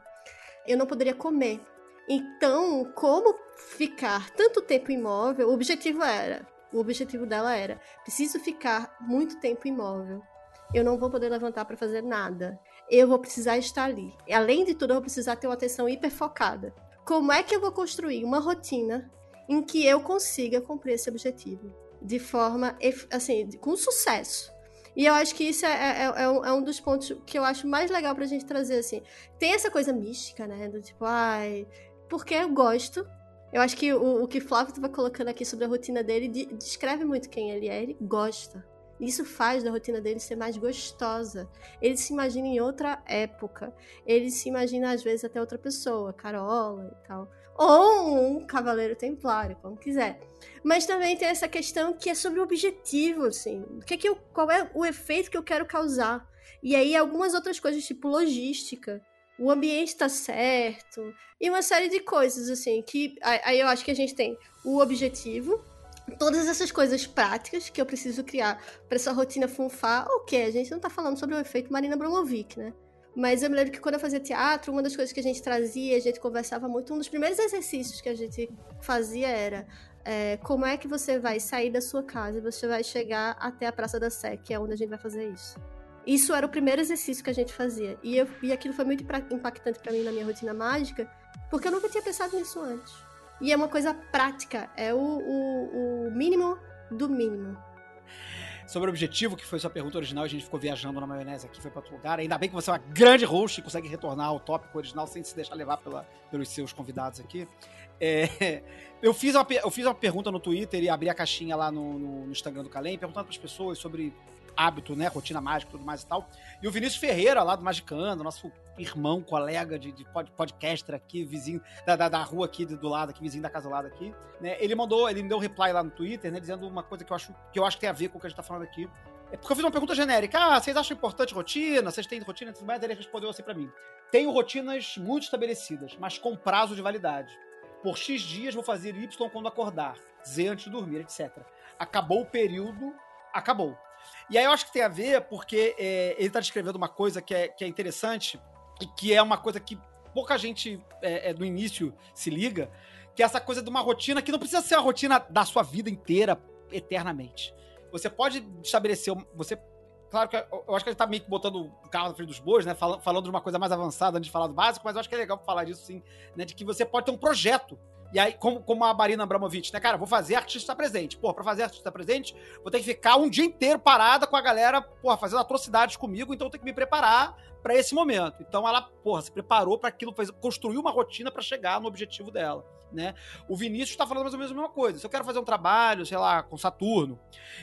Eu não poderia comer. Então, como ficar tanto tempo imóvel, o objetivo era, o objetivo dela era, preciso ficar muito tempo imóvel. Eu não vou poder levantar para fazer nada. Eu vou precisar estar ali. Além de tudo, eu vou precisar ter uma atenção hiperfocada. Como é que eu vou construir uma rotina em que eu consiga cumprir esse objetivo de forma, assim, com sucesso. E eu acho que isso é, é, é, é, um dos pontos que eu acho mais legal pra gente trazer, assim. Tem essa coisa mística, né? Do tipo, ai, porque eu gosto. Eu acho que o, o que Flávio estava colocando aqui sobre a rotina dele de, descreve muito quem ele é. Ele gosta. Isso faz da rotina dele ser mais gostosa. Ele se imagina em outra época. Ele se imagina, às vezes, até outra pessoa, Carola e tal ou um cavaleiro templário, como quiser. Mas também tem essa questão que é sobre o objetivo, assim, o que é que eu, qual é o efeito que eu quero causar. E aí algumas outras coisas, tipo logística, o ambiente está certo, e uma série de coisas, assim, que aí eu acho que a gente tem o objetivo, todas essas coisas práticas que eu preciso criar para essa rotina funfar, ok, a gente não está falando sobre o efeito Marina Bromovic, né? Mas eu me lembro que quando eu fazia teatro, uma das coisas que a gente trazia, a gente conversava muito, um dos primeiros exercícios que a gente fazia era é, como é que você vai sair da sua casa e você vai chegar até a Praça da Sé, que é onde a gente vai fazer isso. Isso era o primeiro exercício que a gente fazia. E, eu, e aquilo foi muito impactante para mim na minha rotina mágica, porque eu nunca tinha pensado nisso antes. E é uma coisa prática, é o, o, o mínimo do mínimo sobre o objetivo, que foi sua pergunta original, a gente ficou viajando na maionese aqui, foi para outro lugar. Ainda bem que você é uma grande host e consegue retornar ao tópico original sem se deixar levar pela, pelos seus convidados aqui. É, eu, fiz uma, eu fiz uma pergunta no Twitter e abri a caixinha lá no, no, no Instagram do Calem, perguntando para as pessoas sobre hábito, né? Rotina mágica tudo mais e tal. E o Vinícius Ferreira, lá do Magicando, nosso irmão, colega de, de podcaster aqui, vizinho da, da, da, rua aqui do lado, aqui, vizinho da casa do lado aqui, né? Ele mandou, ele me deu um reply lá no Twitter, né? Dizendo uma coisa que eu acho que eu acho que tem a ver com o que a gente tá falando aqui. É porque eu fiz uma pergunta genérica. Ah, vocês acham importante rotina? Vocês têm rotina tudo mais? Ele respondeu assim para mim. Tenho rotinas muito estabelecidas, mas com prazo de validade. Por X dias vou fazer Y quando acordar, Z antes de dormir, etc. Acabou o período, acabou. E aí eu acho que tem a ver porque é, ele está descrevendo uma coisa que é, que é interessante e que é uma coisa que pouca gente é, é, do início se liga, que é essa coisa de uma rotina que não precisa ser a rotina da sua vida inteira eternamente. Você pode estabelecer, você claro que eu, acho que a gente tá meio que botando o carro na frente dos bois, né? Falando, falando de uma coisa mais avançada antes de falar do básico, mas eu acho que é legal falar disso sim, né? De que você pode ter um projeto. E aí, como, como a Marina Abramovic, né, cara, vou fazer artista presente. Pô, pra fazer artista presente, vou ter que ficar um dia inteiro parada com a galera, porra, fazendo atrocidades comigo, então eu tenho que me preparar para esse momento. Então ela, porra, se preparou para aquilo, fez, construiu uma rotina para chegar no objetivo dela né? O Vinícius está falando mais ou menos a mesma coisa. Se eu quero fazer um trabalho, sei lá, com Saturno,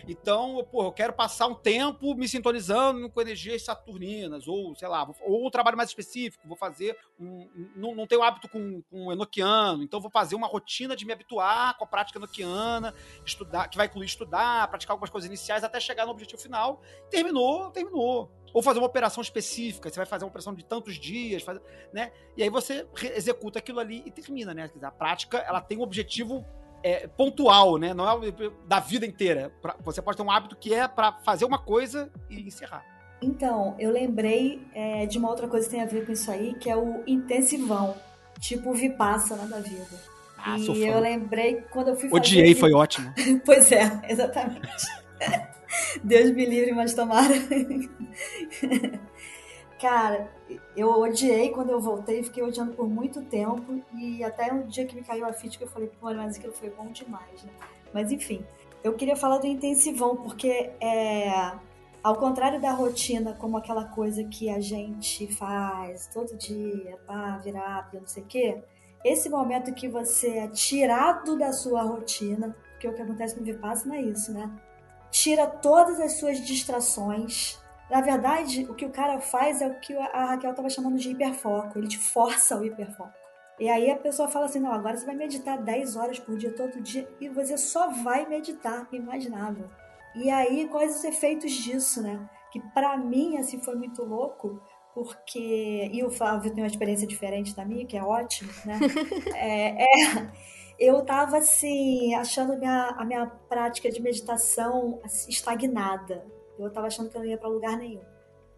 então, pô, eu quero passar um tempo me sintonizando com energias saturninas, ou, sei lá, ou um trabalho mais específico, vou fazer um, não, não tenho hábito com, com enoquiano, então vou fazer uma rotina de me habituar com a prática enoquiana, estudar, que vai incluir estudar, praticar algumas coisas iniciais até chegar no objetivo final. Terminou, terminou ou fazer uma operação específica, você vai fazer uma operação de tantos dias, faz, né? E aí você executa aquilo ali e termina, né? A prática, ela tem um objetivo é, pontual, né? Não é da vida inteira. Você pode ter um hábito que é para fazer uma coisa e encerrar. Então, eu lembrei é, de uma outra coisa que tem a ver com isso aí, que é o intensivão, tipo o Vipassana da vida. Ah, e eu lembrei quando eu fui fazer... Odiei, foi ótimo. pois é, exatamente. Deus me livre, mas tomara. Cara, eu odiei quando eu voltei, fiquei odiando por muito tempo. E até um dia que me caiu a ficha que eu falei, pô, mas aquilo foi bom demais, né? Mas enfim, eu queria falar do intensivão, porque é. Ao contrário da rotina, como aquela coisa que a gente faz todo dia, pá, virar, não sei o quê, esse momento que você é tirado da sua rotina, porque o que acontece no Vipassana é isso, né? Tira todas as suas distrações. Na verdade, o que o cara faz é o que a Raquel estava chamando de hiperfoco. Ele te força o hiperfoco. E aí a pessoa fala assim: não, agora você vai meditar 10 horas por dia, todo dia, e você só vai meditar, imaginável. E aí, quais os efeitos disso, né? Que para mim, assim, foi muito louco, porque. E o Flávio tem uma experiência diferente da minha, que é ótimo, né? é, é eu tava assim, achando a minha, a minha prática de meditação assim, estagnada. Eu tava achando que eu não ia para lugar nenhum.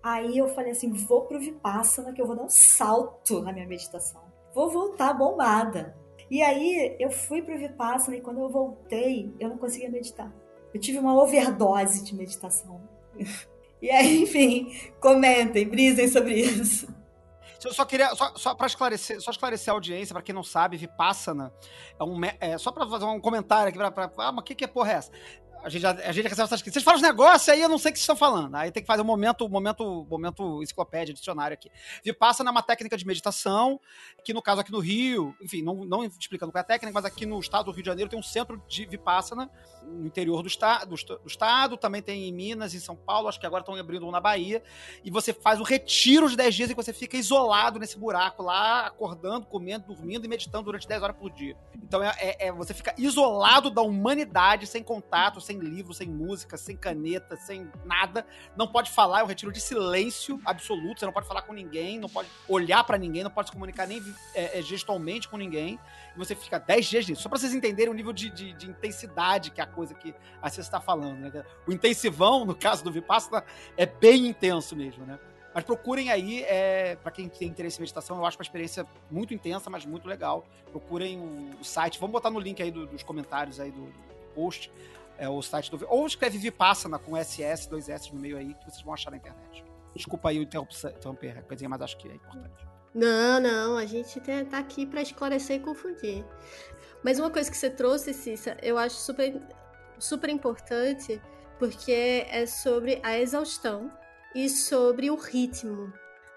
Aí eu falei assim, vou pro Vipassana que eu vou dar um salto na minha meditação. Vou voltar bombada. E aí eu fui pro Vipassana e quando eu voltei, eu não conseguia meditar. Eu tive uma overdose de meditação. E aí, enfim, comentem, brisem sobre isso. Só queria, só, só para esclarecer, só esclarecer a audiência, para quem não sabe, Vipassana é um. É, só para fazer um comentário aqui, pra, pra ah, mas o que, que é porra é essa? A gente, a gente recebe essas Vocês falam os negócios aí, eu não sei o que vocês estão falando. Aí tem que fazer um momento, momento, momento enciclopédia, dicionário aqui. Vipassana é uma técnica de meditação, que no caso aqui no Rio, enfim, não, não explicando qual é a técnica, mas aqui no estado do Rio de Janeiro tem um centro de Vipassana, no interior do, esta, do, do estado, também tem em Minas, em São Paulo, acho que agora estão abrindo um na Bahia, e você faz o retiro de 10 dias e você fica isolado nesse buraco lá, acordando, comendo, dormindo e meditando durante 10 horas por dia. Então é, é, é você fica isolado da humanidade, sem contato, sem sem livro, sem música, sem caneta, sem nada. Não pode falar, é um retiro de silêncio absoluto. Você não pode falar com ninguém, não pode olhar para ninguém, não pode se comunicar nem é, é, gestualmente com ninguém. E você fica 10 dias nisso. Só pra vocês entenderem o nível de, de, de intensidade que é a coisa que a você está falando. Né? O intensivão, no caso do Vipassana, é bem intenso mesmo, né? Mas procurem aí, é, para quem tem interesse em meditação, eu acho uma experiência muito intensa, mas muito legal. Procurem o, o site. Vamos botar no link aí do, dos comentários aí do, do post é o site do. Ou escreve Vipassana com SS, dois S no meio aí, que vocês vão achar na internet. Desculpa aí interromper, coisinha, mas acho que é importante. Não, não, a gente tá aqui para esclarecer e confundir. Mas uma coisa que você trouxe, Cissa, eu acho super, super importante, porque é sobre a exaustão e sobre o ritmo.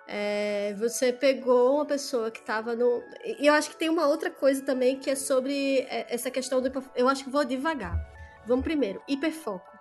É, você pegou uma pessoa que estava no. E eu acho que tem uma outra coisa também que é sobre é, essa questão do. Eu acho que vou devagar. Vamos primeiro, hiperfoco.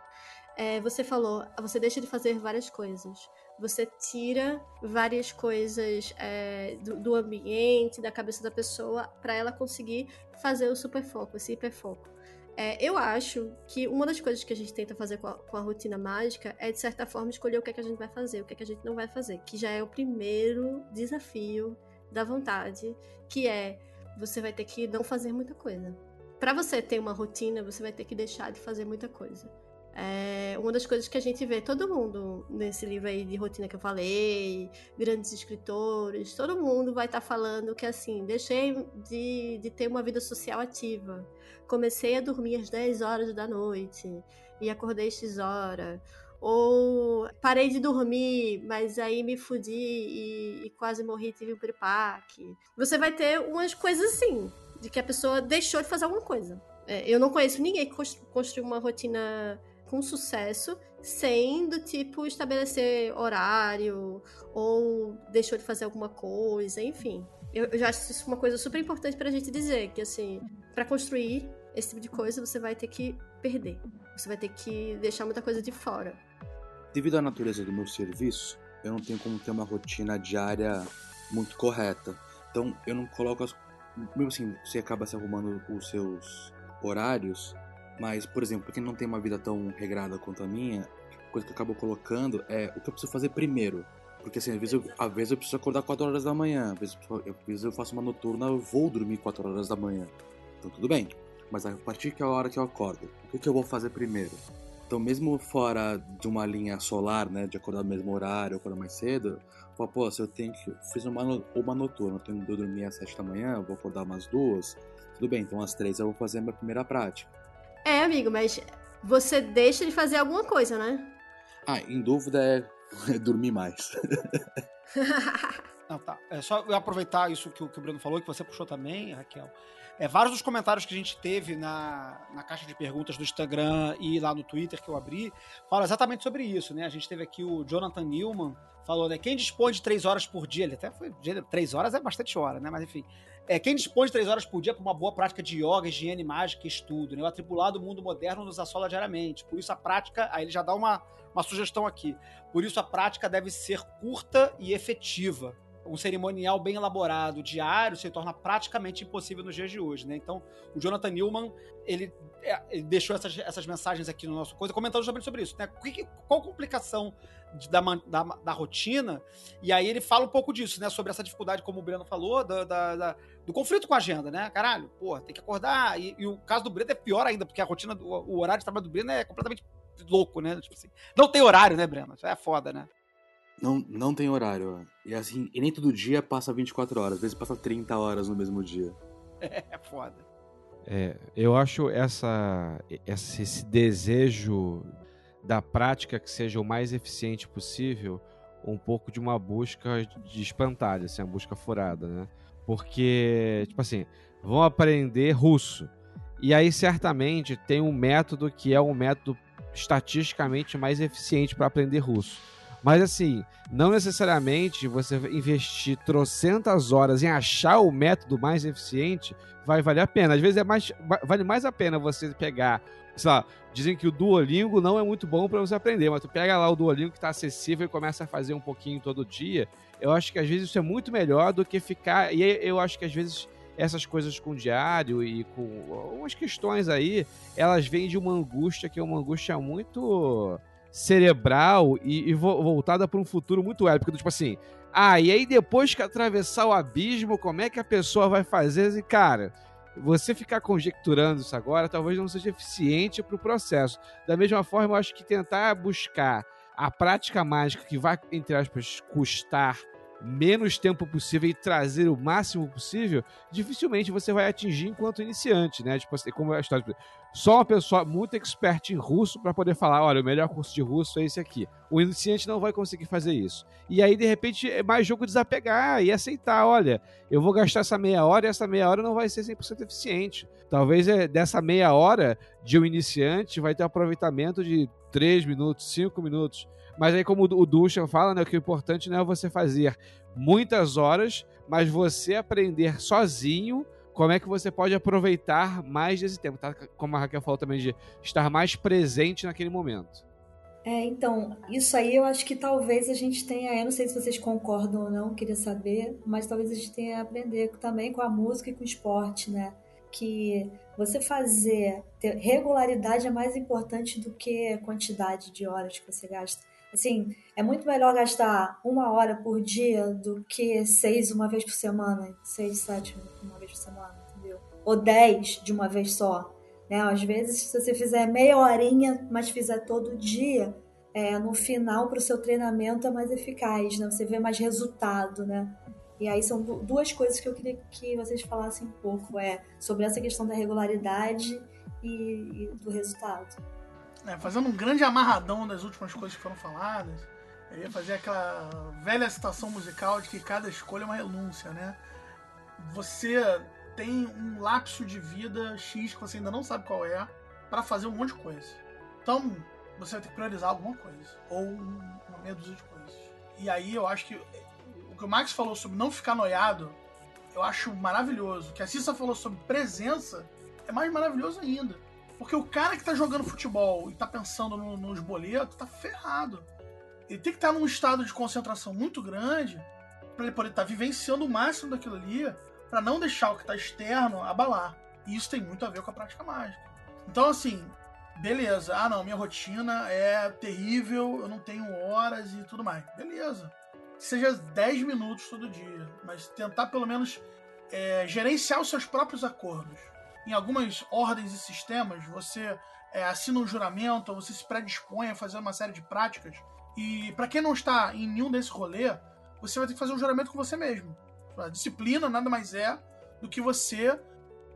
É, você falou, você deixa de fazer várias coisas. Você tira várias coisas é, do, do, ambiente, da cabeça da pessoa, para ela conseguir fazer o superfoco, esse hiperfoco. É, eu acho que uma das coisas que a gente tenta fazer com a, com a, rotina mágica é, de certa forma, escolher o que, é que a gente vai fazer, o que, é que a gente não vai fazer, que já é o primeiro desafio da vontade, que é você vai ter que não fazer muita coisa para você ter uma rotina, você vai ter que deixar de fazer muita coisa. É uma das coisas que a gente vê, todo mundo nesse livro aí de rotina que eu falei, grandes escritores, todo mundo vai estar tá falando que assim, deixei de, de ter uma vida social ativa. Comecei a dormir às 10 horas da noite e acordei X hora. Ou parei de dormir, mas aí me fudi e, e quase morri, tive um piripaque. Você vai ter umas coisas assim, de que a pessoa deixou de fazer alguma coisa. É, eu não conheço ninguém que construiu uma rotina com sucesso sem do tipo estabelecer horário ou deixou de fazer alguma coisa, enfim. Eu, eu já acho isso uma coisa super importante pra gente dizer, que assim, para construir esse tipo de coisa você vai ter que perder. Você vai ter que deixar muita coisa de fora. Devido à natureza do meu serviço, eu não tenho como ter uma rotina diária muito correta. Então eu não coloco as. Mesmo assim, você acaba se arrumando os seus horários, mas, por exemplo, quem não tem uma vida tão regrada quanto a minha, a coisa que eu acabo colocando é o que eu preciso fazer primeiro. Porque assim, às vezes eu, às vezes eu preciso acordar 4 horas da manhã, às vezes, eu, às vezes eu faço uma noturna, eu vou dormir 4 horas da manhã. Então tudo bem. Mas a partir que é a hora que eu acordo, o que, que eu vou fazer primeiro? Então, mesmo fora de uma linha solar, né, de acordar no mesmo horário, acordar mais cedo, eu falo, pô, se eu tenho que. Fiz uma, uma noturna, eu tenho que dormir às 7 da manhã, vou acordar umas duas, tudo bem, então às 3 eu vou fazer a minha primeira prática. É, amigo, mas você deixa de fazer alguma coisa, né? Ah, em dúvida é, é dormir mais. Não, tá. É só eu aproveitar isso que o, que o Bruno falou, que você puxou também, Raquel. É, vários dos comentários que a gente teve na, na caixa de perguntas do Instagram e lá no Twitter que eu abri falam exatamente sobre isso, né? A gente teve aqui o Jonathan Newman falou, né? Quem dispõe de três horas por dia, ele até foi. Três horas é bastante hora, né? Mas enfim. É, quem dispõe de três horas por dia para uma boa prática de yoga, higiene mágica e estudo, né? O atribulado mundo moderno nos assola diariamente. Por isso a prática, aí ele já dá uma, uma sugestão aqui. Por isso a prática deve ser curta e efetiva um cerimonial bem elaborado, diário, se torna praticamente impossível nos dias de hoje, né? Então, o Jonathan Newman, ele, é, ele deixou essas, essas mensagens aqui no nosso coisa, comentando justamente sobre isso, né? Qual a complicação de, da, da, da, rotina? E aí ele fala um pouco disso, né? Sobre essa dificuldade, como o Breno falou, da, da, do conflito com a agenda, né? Caralho, pô, tem que acordar. E, e, o caso do Breno é pior ainda, porque a rotina, do, o horário de trabalho do Breno é completamente louco, né? Tipo assim, não tem horário, né, Breno? Isso é foda, né? Não, não tem horário. E assim, e nem todo dia passa 24 horas, às vezes passa 30 horas no mesmo dia. É foda. É, eu acho essa, esse desejo da prática que seja o mais eficiente possível um pouco de uma busca de espantalho, assim, uma busca furada, né? Porque, tipo assim, vão aprender russo. E aí, certamente, tem um método que é um método estatisticamente mais eficiente para aprender russo mas assim, não necessariamente você investir trocentas horas em achar o método mais eficiente vai valer a pena. Às vezes é mais, vale mais a pena você pegar, sei lá, dizem que o Duolingo não é muito bom para você aprender, mas tu pega lá o Duolingo que está acessível e começa a fazer um pouquinho todo dia. Eu acho que às vezes isso é muito melhor do que ficar. E eu acho que às vezes essas coisas com diário e com algumas questões aí, elas vêm de uma angústia que é uma angústia muito cerebral e, e voltada para um futuro muito épico. Tipo assim, ah, e aí depois que atravessar o abismo, como é que a pessoa vai fazer? E, cara, você ficar conjecturando isso agora talvez não seja eficiente para o processo. Da mesma forma, eu acho que tentar buscar a prática mágica que vai, entre aspas, custar menos tempo possível e trazer o máximo possível, dificilmente você vai atingir enquanto iniciante, né? Tipo assim, como é a história. Só uma pessoa muito expert em russo para poder falar, olha, o melhor curso de russo é esse aqui. O iniciante não vai conseguir fazer isso. E aí, de repente, é mais jogo desapegar e aceitar, olha, eu vou gastar essa meia hora e essa meia hora não vai ser 100% eficiente. Talvez é, dessa meia hora de um iniciante vai ter um aproveitamento de 3 minutos, 5 minutos. Mas aí, como o Duchan fala, né, que o importante não é você fazer muitas horas, mas você aprender sozinho como é que você pode aproveitar mais desse tempo, tá? Como a Raquel falou também, de estar mais presente naquele momento. É, então, isso aí eu acho que talvez a gente tenha, eu não sei se vocês concordam ou não, queria saber, mas talvez a gente tenha a aprender também com a música e com o esporte, né? Que você fazer, regularidade é mais importante do que a quantidade de horas que você gasta. Assim, é muito melhor gastar uma hora por dia do que seis uma vez por semana, seis, sete uma vez por semana, entendeu? Ou dez de uma vez só. Né? Às vezes, se você fizer meia horinha, mas fizer todo dia, é, no final para o seu treinamento é mais eficaz, né? Você vê mais resultado, né? E aí são duas coisas que eu queria que vocês falassem um pouco, é sobre essa questão da regularidade e, e do resultado. Né, fazendo um grande amarradão das últimas coisas que foram faladas, eu ia fazer aquela velha citação musical de que cada escolha é uma renúncia, né? Você tem um lapso de vida X que você ainda não sabe qual é para fazer um monte de coisa. Então, você vai ter que priorizar alguma coisa. Ou uma meia dúzia de coisas. E aí eu acho que o que o Max falou sobre não ficar noiado, eu acho maravilhoso. O que a Cissa falou sobre presença é mais maravilhoso ainda. Porque o cara que tá jogando futebol e tá pensando no, nos boletos, tá ferrado. Ele tem que estar tá num estado de concentração muito grande para ele poder estar tá vivenciando o máximo daquilo ali, para não deixar o que tá externo abalar. E isso tem muito a ver com a prática mágica. Então, assim, beleza. Ah, não, minha rotina é terrível, eu não tenho horas e tudo mais. Beleza. seja 10 minutos todo dia, mas tentar pelo menos é, gerenciar os seus próprios acordos em algumas ordens e sistemas, você é, assina um juramento, você se predispõe a fazer uma série de práticas. E para quem não está em nenhum desse rolê, você vai ter que fazer um juramento com você mesmo. A disciplina nada mais é do que você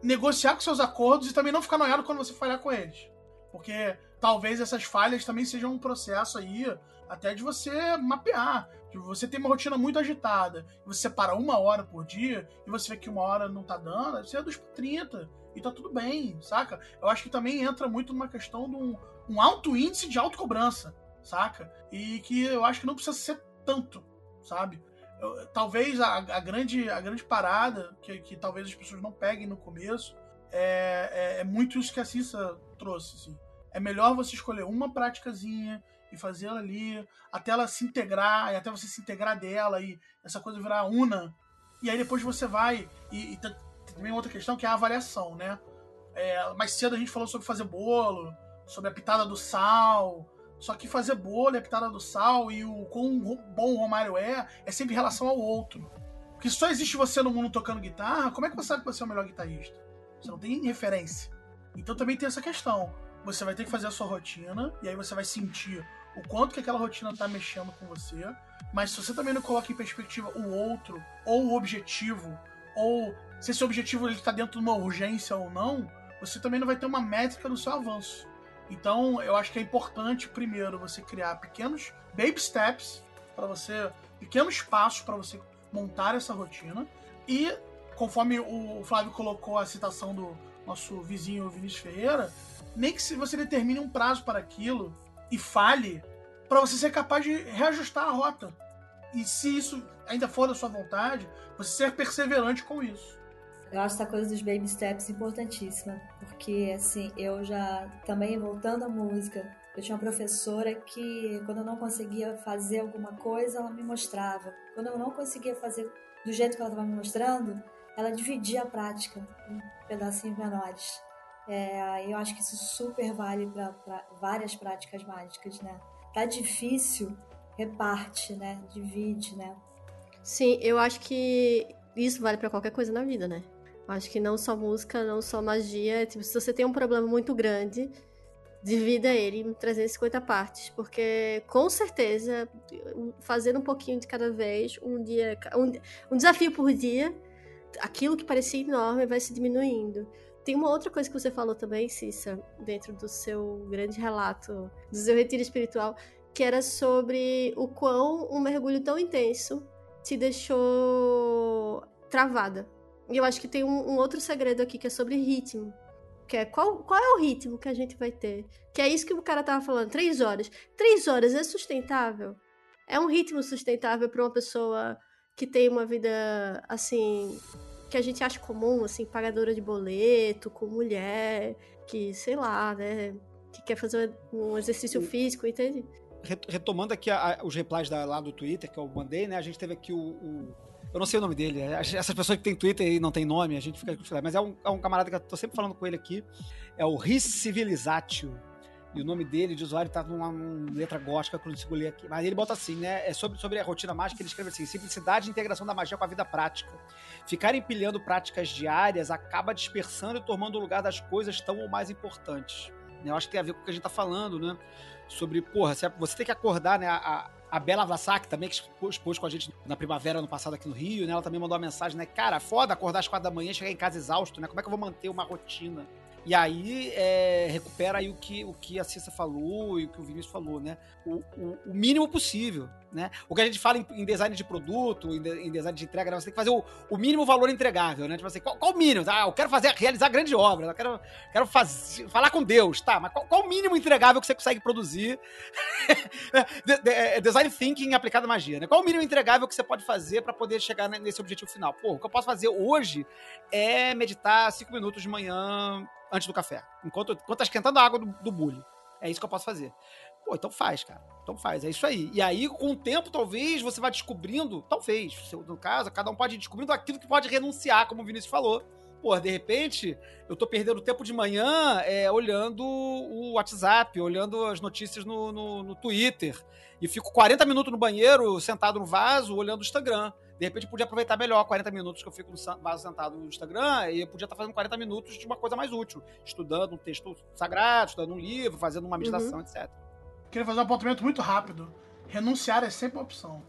negociar com seus acordos e também não ficar noiado quando você falhar com eles. Porque talvez essas falhas também sejam um processo aí até de você mapear. De você ter uma rotina muito agitada, você para uma hora por dia, e você vê que uma hora não tá dando, você reduz para 30 e tá tudo bem, saca? Eu acho que também entra muito numa questão de um, um alto índice de autocobrança, saca? E que eu acho que não precisa ser tanto, sabe? Eu, talvez a, a, grande, a grande parada, que, que talvez as pessoas não peguem no começo, é, é, é muito isso que a Cissa trouxe, assim. É melhor você escolher uma práticazinha e fazer ela ali, até ela se integrar, e até você se integrar dela e essa coisa virar una. E aí depois você vai e, e também outra questão que é a avaliação, né? É, mais cedo a gente falou sobre fazer bolo, sobre a pitada do sal. Só que fazer bolo a pitada do sal e o quão bom o Romário é, é sempre em relação ao outro. Porque só existe você no mundo tocando guitarra, como é que você sabe que você é o melhor guitarrista? Você não tem referência. Então também tem essa questão. Você vai ter que fazer a sua rotina, e aí você vai sentir o quanto que aquela rotina tá mexendo com você. Mas se você também não coloca em perspectiva o outro, ou o objetivo, ou se esse objetivo está dentro de uma urgência ou não, você também não vai ter uma métrica do seu avanço. Então, eu acho que é importante, primeiro, você criar pequenos baby steps para você, pequenos passos para você montar essa rotina. E, conforme o Flávio colocou a citação do nosso vizinho Vinícius Ferreira, nem que você determine um prazo para aquilo e fale, para você ser capaz de reajustar a rota. E se isso ainda for da sua vontade, você ser perseverante com isso. Eu acho essa coisa dos baby steps importantíssima, porque assim, eu já também voltando à música, eu tinha uma professora que quando eu não conseguia fazer alguma coisa, ela me mostrava. Quando eu não conseguia fazer do jeito que ela estava me mostrando, ela dividia a prática em pedacinhos menores. É, eu acho que isso super vale para várias práticas mágicas, né? Tá difícil, reparte, né? Divide, né? Sim, eu acho que isso vale para qualquer coisa na vida, né? Acho que não só música, não só magia. Tipo, se você tem um problema muito grande, divida ele em 350 partes. Porque, com certeza, fazendo um pouquinho de cada vez, um dia. Um, um desafio por dia, aquilo que parecia enorme vai se diminuindo. Tem uma outra coisa que você falou também, Cissa, dentro do seu grande relato, do seu retiro espiritual, que era sobre o quão um mergulho tão intenso te deixou travada e eu acho que tem um, um, outro segredo aqui que é sobre ritmo. Que é qual, qual é o ritmo que a gente vai ter? Que é isso que o cara tava falando, três horas. Três horas é sustentável? É um ritmo sustentável para uma pessoa que tem uma vida assim que a gente acha comum, assim, pagadora de boleto, com mulher, que, sei lá, né, que quer fazer um exercício físico, entende? Retomando aqui a, a, os replies da, lá do Twitter que eu mandei, né, a gente teve aqui o, o eu não sei o nome dele. É, essas pessoas que têm Twitter e não tem nome, a gente fica. Mas é um, é um camarada que eu tô sempre falando com ele aqui. É o Ricivilizatio. E o nome dele, de usuário, tá numa, numa letra gótica que eu não consigo ler aqui. Mas ele bota assim, né? É sobre, sobre a rotina mágica, ele escreve assim: simplicidade e integração da magia com a vida prática. Ficar empilhando práticas diárias acaba dispersando e tomando o lugar das coisas tão ou mais importantes. Eu acho que tem a ver com o que a gente tá falando, né? Sobre, porra, você tem que acordar, né? A, a Bela Vassak também, que expôs com a gente na primavera no passado aqui no Rio, né? Ela também mandou uma mensagem, né? Cara, foda acordar às quatro da manhã chegar em casa exausto, né? Como é que eu vou manter uma rotina? E aí é, recupera aí o que, o que a Cissa falou e o que o Vinícius falou, né? O, o, o mínimo possível, né? O que a gente fala em, em design de produto, em, de, em, design de entrega, né? você tem que fazer o, o mínimo valor entregável, né? Tipo assim, qual, qual, o mínimo? Ah, eu quero fazer, realizar grande obra, eu quero, quero fazer, falar com Deus, tá? Mas qual, qual o mínimo entregável que você consegue produzir? de, de, é, design thinking aplicado à magia, né? Qual o mínimo entregável que você pode fazer para poder chegar nesse objetivo final? Pô, o que eu posso fazer hoje é meditar cinco minutos de manhã antes do café. Enquanto, enquanto tá esquentando a água do, do bule. É isso que eu posso fazer. Pô, então faz, cara. Então faz. É isso aí. E aí, com o tempo, talvez você vá descobrindo, talvez, no caso, cada um pode ir descobrindo aquilo que pode renunciar, como o Vinícius falou. Pô, de repente, eu tô perdendo tempo de manhã é, olhando o WhatsApp, olhando as notícias no, no, no Twitter. E fico 40 minutos no banheiro, sentado no vaso, olhando o Instagram. De repente eu podia aproveitar melhor 40 minutos que eu fico no vaso sentado no Instagram e eu podia estar fazendo 40 minutos de uma coisa mais útil. Estudando um texto sagrado, estudando um livro, fazendo uma meditação, uhum. etc. Queria fazer um apontamento muito rápido. Renunciar é sempre uma opção.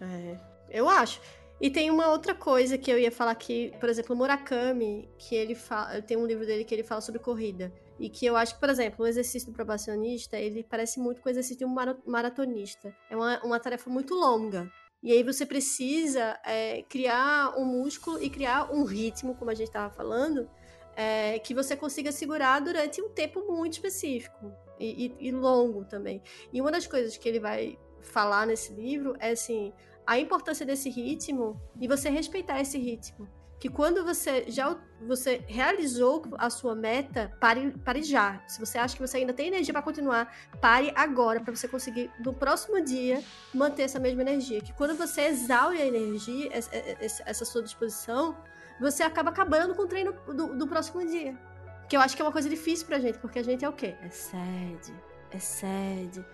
É, eu acho. E tem uma outra coisa que eu ia falar aqui, por exemplo, o Murakami, que ele fala, tem um livro dele que ele fala sobre corrida. E que eu acho que, por exemplo, o exercício do probacionista, ele parece muito com o exercício de um maratonista. É uma, uma tarefa muito longa. E aí você precisa é, criar um músculo e criar um ritmo, como a gente estava falando, é, que você consiga segurar durante um tempo muito específico e, e, e, longo também. E uma das coisas que ele vai falar nesse livro é assim a importância desse ritmo e você respeitar esse ritmo que quando você já você realizou a sua meta, pare, pare já. Se você acha que você ainda tem energia para continuar, pare agora para você conseguir no próximo dia manter essa mesma energia. Que quando você exaure a energia, essa, sua disposição, você acaba acabando com o treino do, do próximo dia. Que eu acho que é uma coisa difícil pra gente, porque a gente é o quê? É sede, é sede.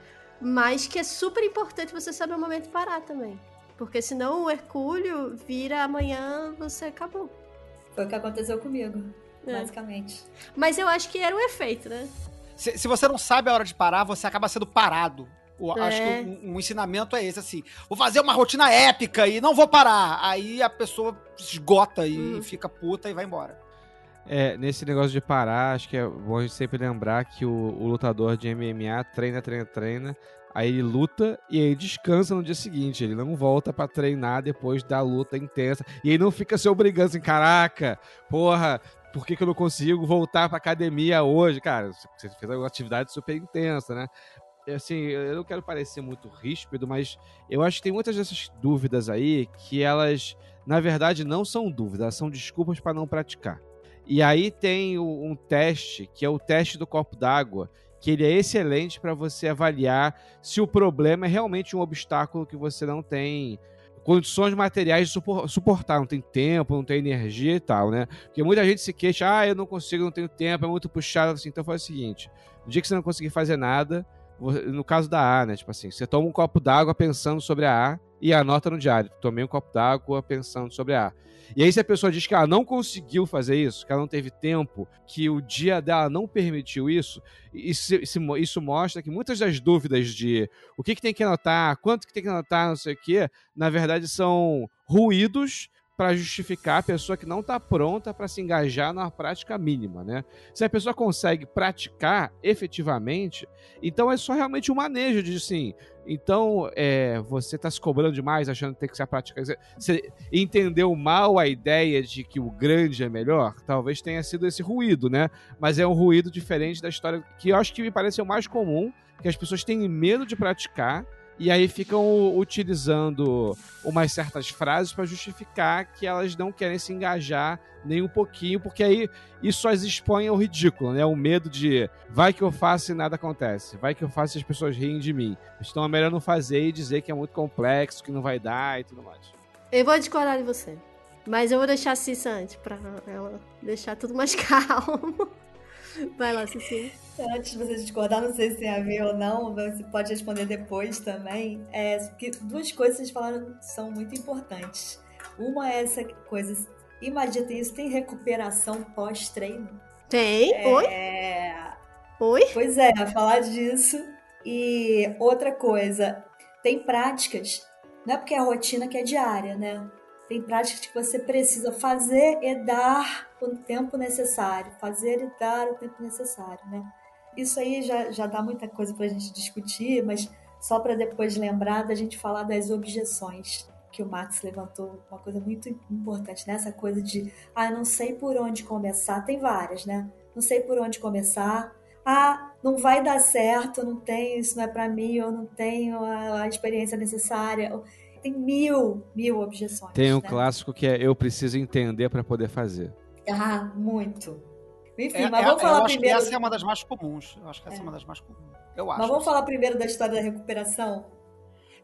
Mas que é super importante você saber o momento parar também. Porque senão o Hercúleo vira amanhã, você acabou. Foi o que aconteceu comigo, é. basicamente. Mas eu acho que era um efeito, né? Se, se, você não sabe a hora de parar, você acaba sendo parado. Eu é. Acho que um, um, ensinamento é esse, assim. Vou fazer uma rotina épica e não vou parar. Aí a pessoa esgota e hum. fica puta e vai embora. É, nesse negócio de parar, acho que é bom a gente sempre lembrar que o, o lutador de MMA treina, treina, treina, Aí ele luta e aí descansa no dia seguinte. Ele não volta para treinar depois da luta intensa. E aí não fica se obrigando assim, caraca, porra, por que, que eu não consigo voltar pra academia hoje? Cara, você fez uma atividade super intensa, né? Assim, eu não quero parecer muito ríspido, mas eu acho que tem muitas dessas dúvidas aí que elas, na verdade, não são dúvidas, são desculpas para não praticar. E aí tem um teste, que é o teste do copo d'água, que ele é excelente para você avaliar se o problema é realmente um obstáculo que você não tem condições materiais de suportar, não tem tempo, não tem energia e tal, né? Porque muita gente se queixa, ah, eu não consigo, não tenho tempo, é muito puxado, assim. Então faz o seguinte, no dia que você não conseguir fazer nada, no caso da A, né? Tipo assim, você toma um copo d'água pensando sobre a A e anota no diário. Tomei um copo d'água pensando sobre a. E aí, se a pessoa diz que ela não conseguiu fazer isso, que ela não teve tempo, que o dia dela não permitiu isso, isso, isso mostra que muitas das dúvidas de o que, que tem que anotar, quanto que tem que anotar, não sei o quê, na verdade são ruídos para justificar a pessoa que não está pronta para se engajar na prática mínima, né? Se a pessoa consegue praticar efetivamente, então é só realmente um manejo de assim. Então, é, você está se cobrando demais, achando que tem que se praticar. Você entendeu mal a ideia de que o grande é melhor? Talvez tenha sido esse ruído, né? Mas é um ruído diferente da história que eu acho que me parece o mais comum, que as pessoas têm medo de praticar e aí ficam utilizando umas certas frases para justificar que elas não querem se engajar nem um pouquinho, porque aí isso as expõe ao ridículo, né? O medo de vai que eu faço e nada acontece, vai que eu faço e as pessoas riem de mim. Então é melhor não fazer e dizer que é muito complexo, que não vai dar e tudo mais. Eu vou discordar de você, mas eu vou deixar a Cissa antes, pra ela deixar tudo mais calmo. Vai lá, Ceci. Antes de você discordar, não sei se tem a ver ou não, você pode responder depois também. É, que duas coisas que vocês falaram são muito importantes. Uma é essa coisa. Imagina isso, tem recuperação pós-treino? Tem? É... Oi? Oi? Pois é, falar disso. E outra coisa, tem práticas, não é porque é a rotina que é diária, né? Tem práticas que você precisa fazer e dar o tempo necessário. Fazer e dar o tempo necessário, né? Isso aí já, já dá muita coisa para a gente discutir, mas só para depois lembrar da gente falar das objeções que o Max levantou, uma coisa muito importante nessa coisa de, ah, não sei por onde começar. Tem várias, né? Não sei por onde começar. Ah, não vai dar certo, não tenho, isso não é para mim, eu não tenho a, a experiência necessária tem mil, mil objeções. Tem um né? clássico que é eu preciso entender para poder fazer. Ah, muito. Enfim, É, mas é, vamos eu falar acho primeiro. que essa é uma das mais comuns. Eu acho que essa é, É. uma das mais comuns. Eu acho. Mas vamos falar primeiro da história da recuperação?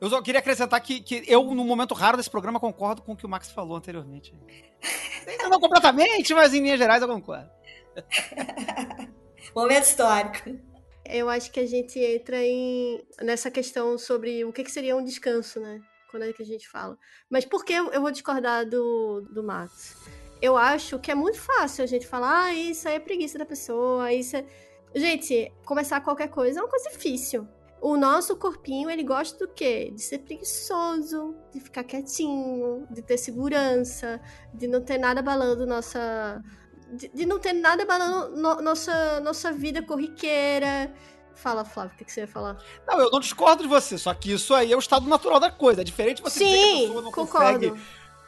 Eu só queria acrescentar que, que eu, num momento raro desse programa, concordo com o que o Max falou anteriormente. Não completamente, mas em linhas gerais eu concordo. Momento histórico. Eu acho que a gente entra em, nessa questão sobre o que, que seria um descanso, né? Quando é que a gente fala. Mas por que eu vou discordar do, do Max? Eu acho que é muito fácil a gente falar, ah, isso aí é preguiça da pessoa, isso é... Gente, começar qualquer coisa é uma coisa difícil. O nosso corpinho, ele gosta do quê? De ser preguiçoso, de ficar quietinho, de ter segurança, de não ter nada abalando nossa... De, de não ter nada abalando no- nossa, nossa vida corriqueira. Fala, Flávio, o que, que você ia falar? Não, eu não discordo de você, só que isso aí é o estado natural da coisa. É diferente você dizer que a Sim, pessoa não concordo. consegue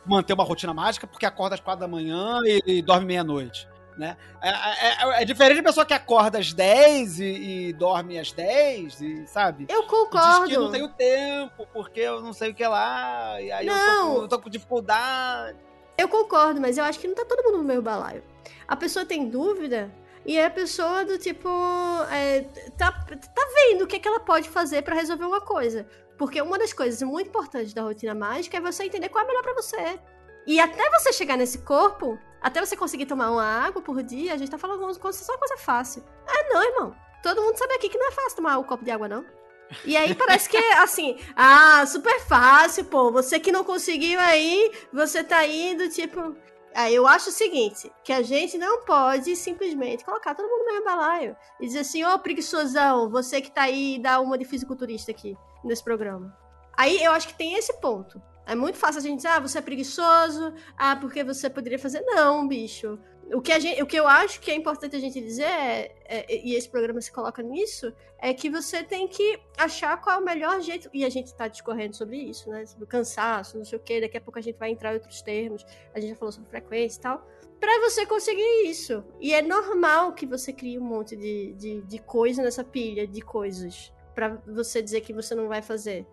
manter uma rotina mágica porque acorda às quatro da manhã e, e dorme meia-noite. Né? É, é- é- é diferente a pessoa que acorda às 10 e, e dorme às 10, e, sabe? Eu concordo. diz que não tenho tempo, porque eu não sei o que lá, e aí eu tô, Não. com, eu tô com dificuldade. Eu concordo, mas eu acho que não tá todo mundo no meu balaio. A pessoa tem dúvida e é a pessoa do tipo. é, tá, tá vendo o que, é que ela pode fazer pra resolver uma coisa. Porque uma das coisas muito importantes da rotina mágica é você entender qual é melhor pra você. E até você chegar nesse corpo, até você conseguir tomar uma água por dia, a gente tá falando só uma coisa fácil. Ah, não, irmão. Todo mundo sabe aqui que não é fácil tomar um copo de água, não. E aí parece que é assim, ah, super fácil, pô. Você que não conseguiu aí, você tá indo, tipo. Aí eu acho o seguinte, que a gente não pode simplesmente colocar todo mundo no mesmo balaio e dizer assim, ô preguiçosão, você que tá aí dá uma de fisiculturista aqui nesse programa. Aí eu acho que tem esse ponto. É muito fácil a gente dizer, ah, você é preguiçoso, ah, porque você poderia fazer. Não, bicho. O que, a gente, o que eu acho que é importante a gente dizer, é, é- e esse programa se coloca nisso, é que você tem que achar qual é o melhor jeito. E a gente tá discorrendo sobre isso, né? Sobre cansaço, não sei o quê. Daqui a pouco a gente vai entrar em outros termos. A gente já falou sobre frequência e tal. Pra você conseguir isso. E é normal que você crie um monte de, de, de coisa nessa pilha de coisas. Pra você dizer que você não vai fazer.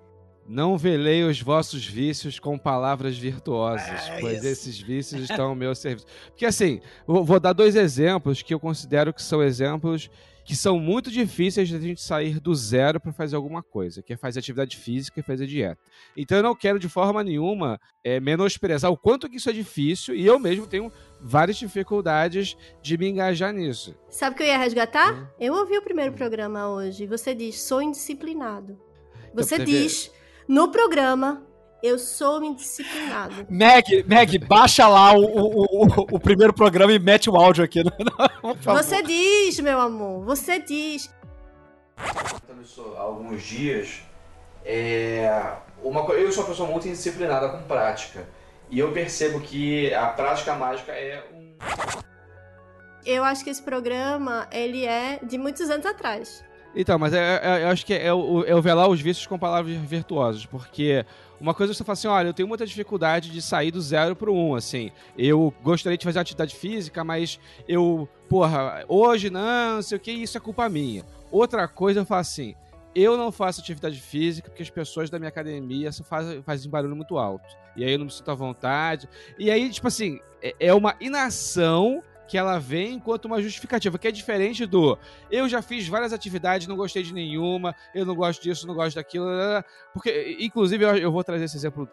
Não velei os vossos vícios com palavras virtuosas, É pois isso. esses vícios estão ao meu serviço. Porque assim, vou dar dois exemplos que eu considero que são exemplos que são muito difíceis de a gente sair do zero para fazer alguma coisa, que é fazer atividade física e fazer dieta. Então eu não quero de forma nenhuma é, menosprezar o quanto que isso é difícil e eu mesmo tenho várias dificuldades de me engajar nisso. Sabe o que eu ia resgatar? Hum. Eu ouvi o primeiro programa hoje. Você diz, sou indisciplinado. Você Então, você diz, no programa, eu sou indisciplinado. Meg, Meg, baixa lá o, o, o, o primeiro programa e mete o áudio aqui. né? Por favor. Você diz, meu amor, você diz. há alguns dias, é, uma, eu sou uma pessoa muito indisciplinada com prática. E eu percebo que a prática mágica é um. Eu acho que esse programa, ele é de muitos anos atrás. Então, mas é- é- eu acho que é o, é o velar os vícios com palavras virtuosas, porque uma coisa é você fala assim, olha, eu tenho muita dificuldade de sair do zero pro um, assim, eu gostaria de fazer atividade física, mas eu, porra, hoje não, não sei o que, isso é culpa minha. Outra coisa eu falo assim, eu não faço atividade física porque as pessoas da minha academia fazem, fazem barulho muito alto, e aí eu não me sinto à vontade, e aí, tipo assim, é, é uma inação que ela vem enquanto uma justificativa, que é diferente do eu já fiz várias atividades, não gostei de nenhuma, eu não gosto disso, não gosto daquilo. Porque, inclusive, eu, eu vou trazer esse exemplo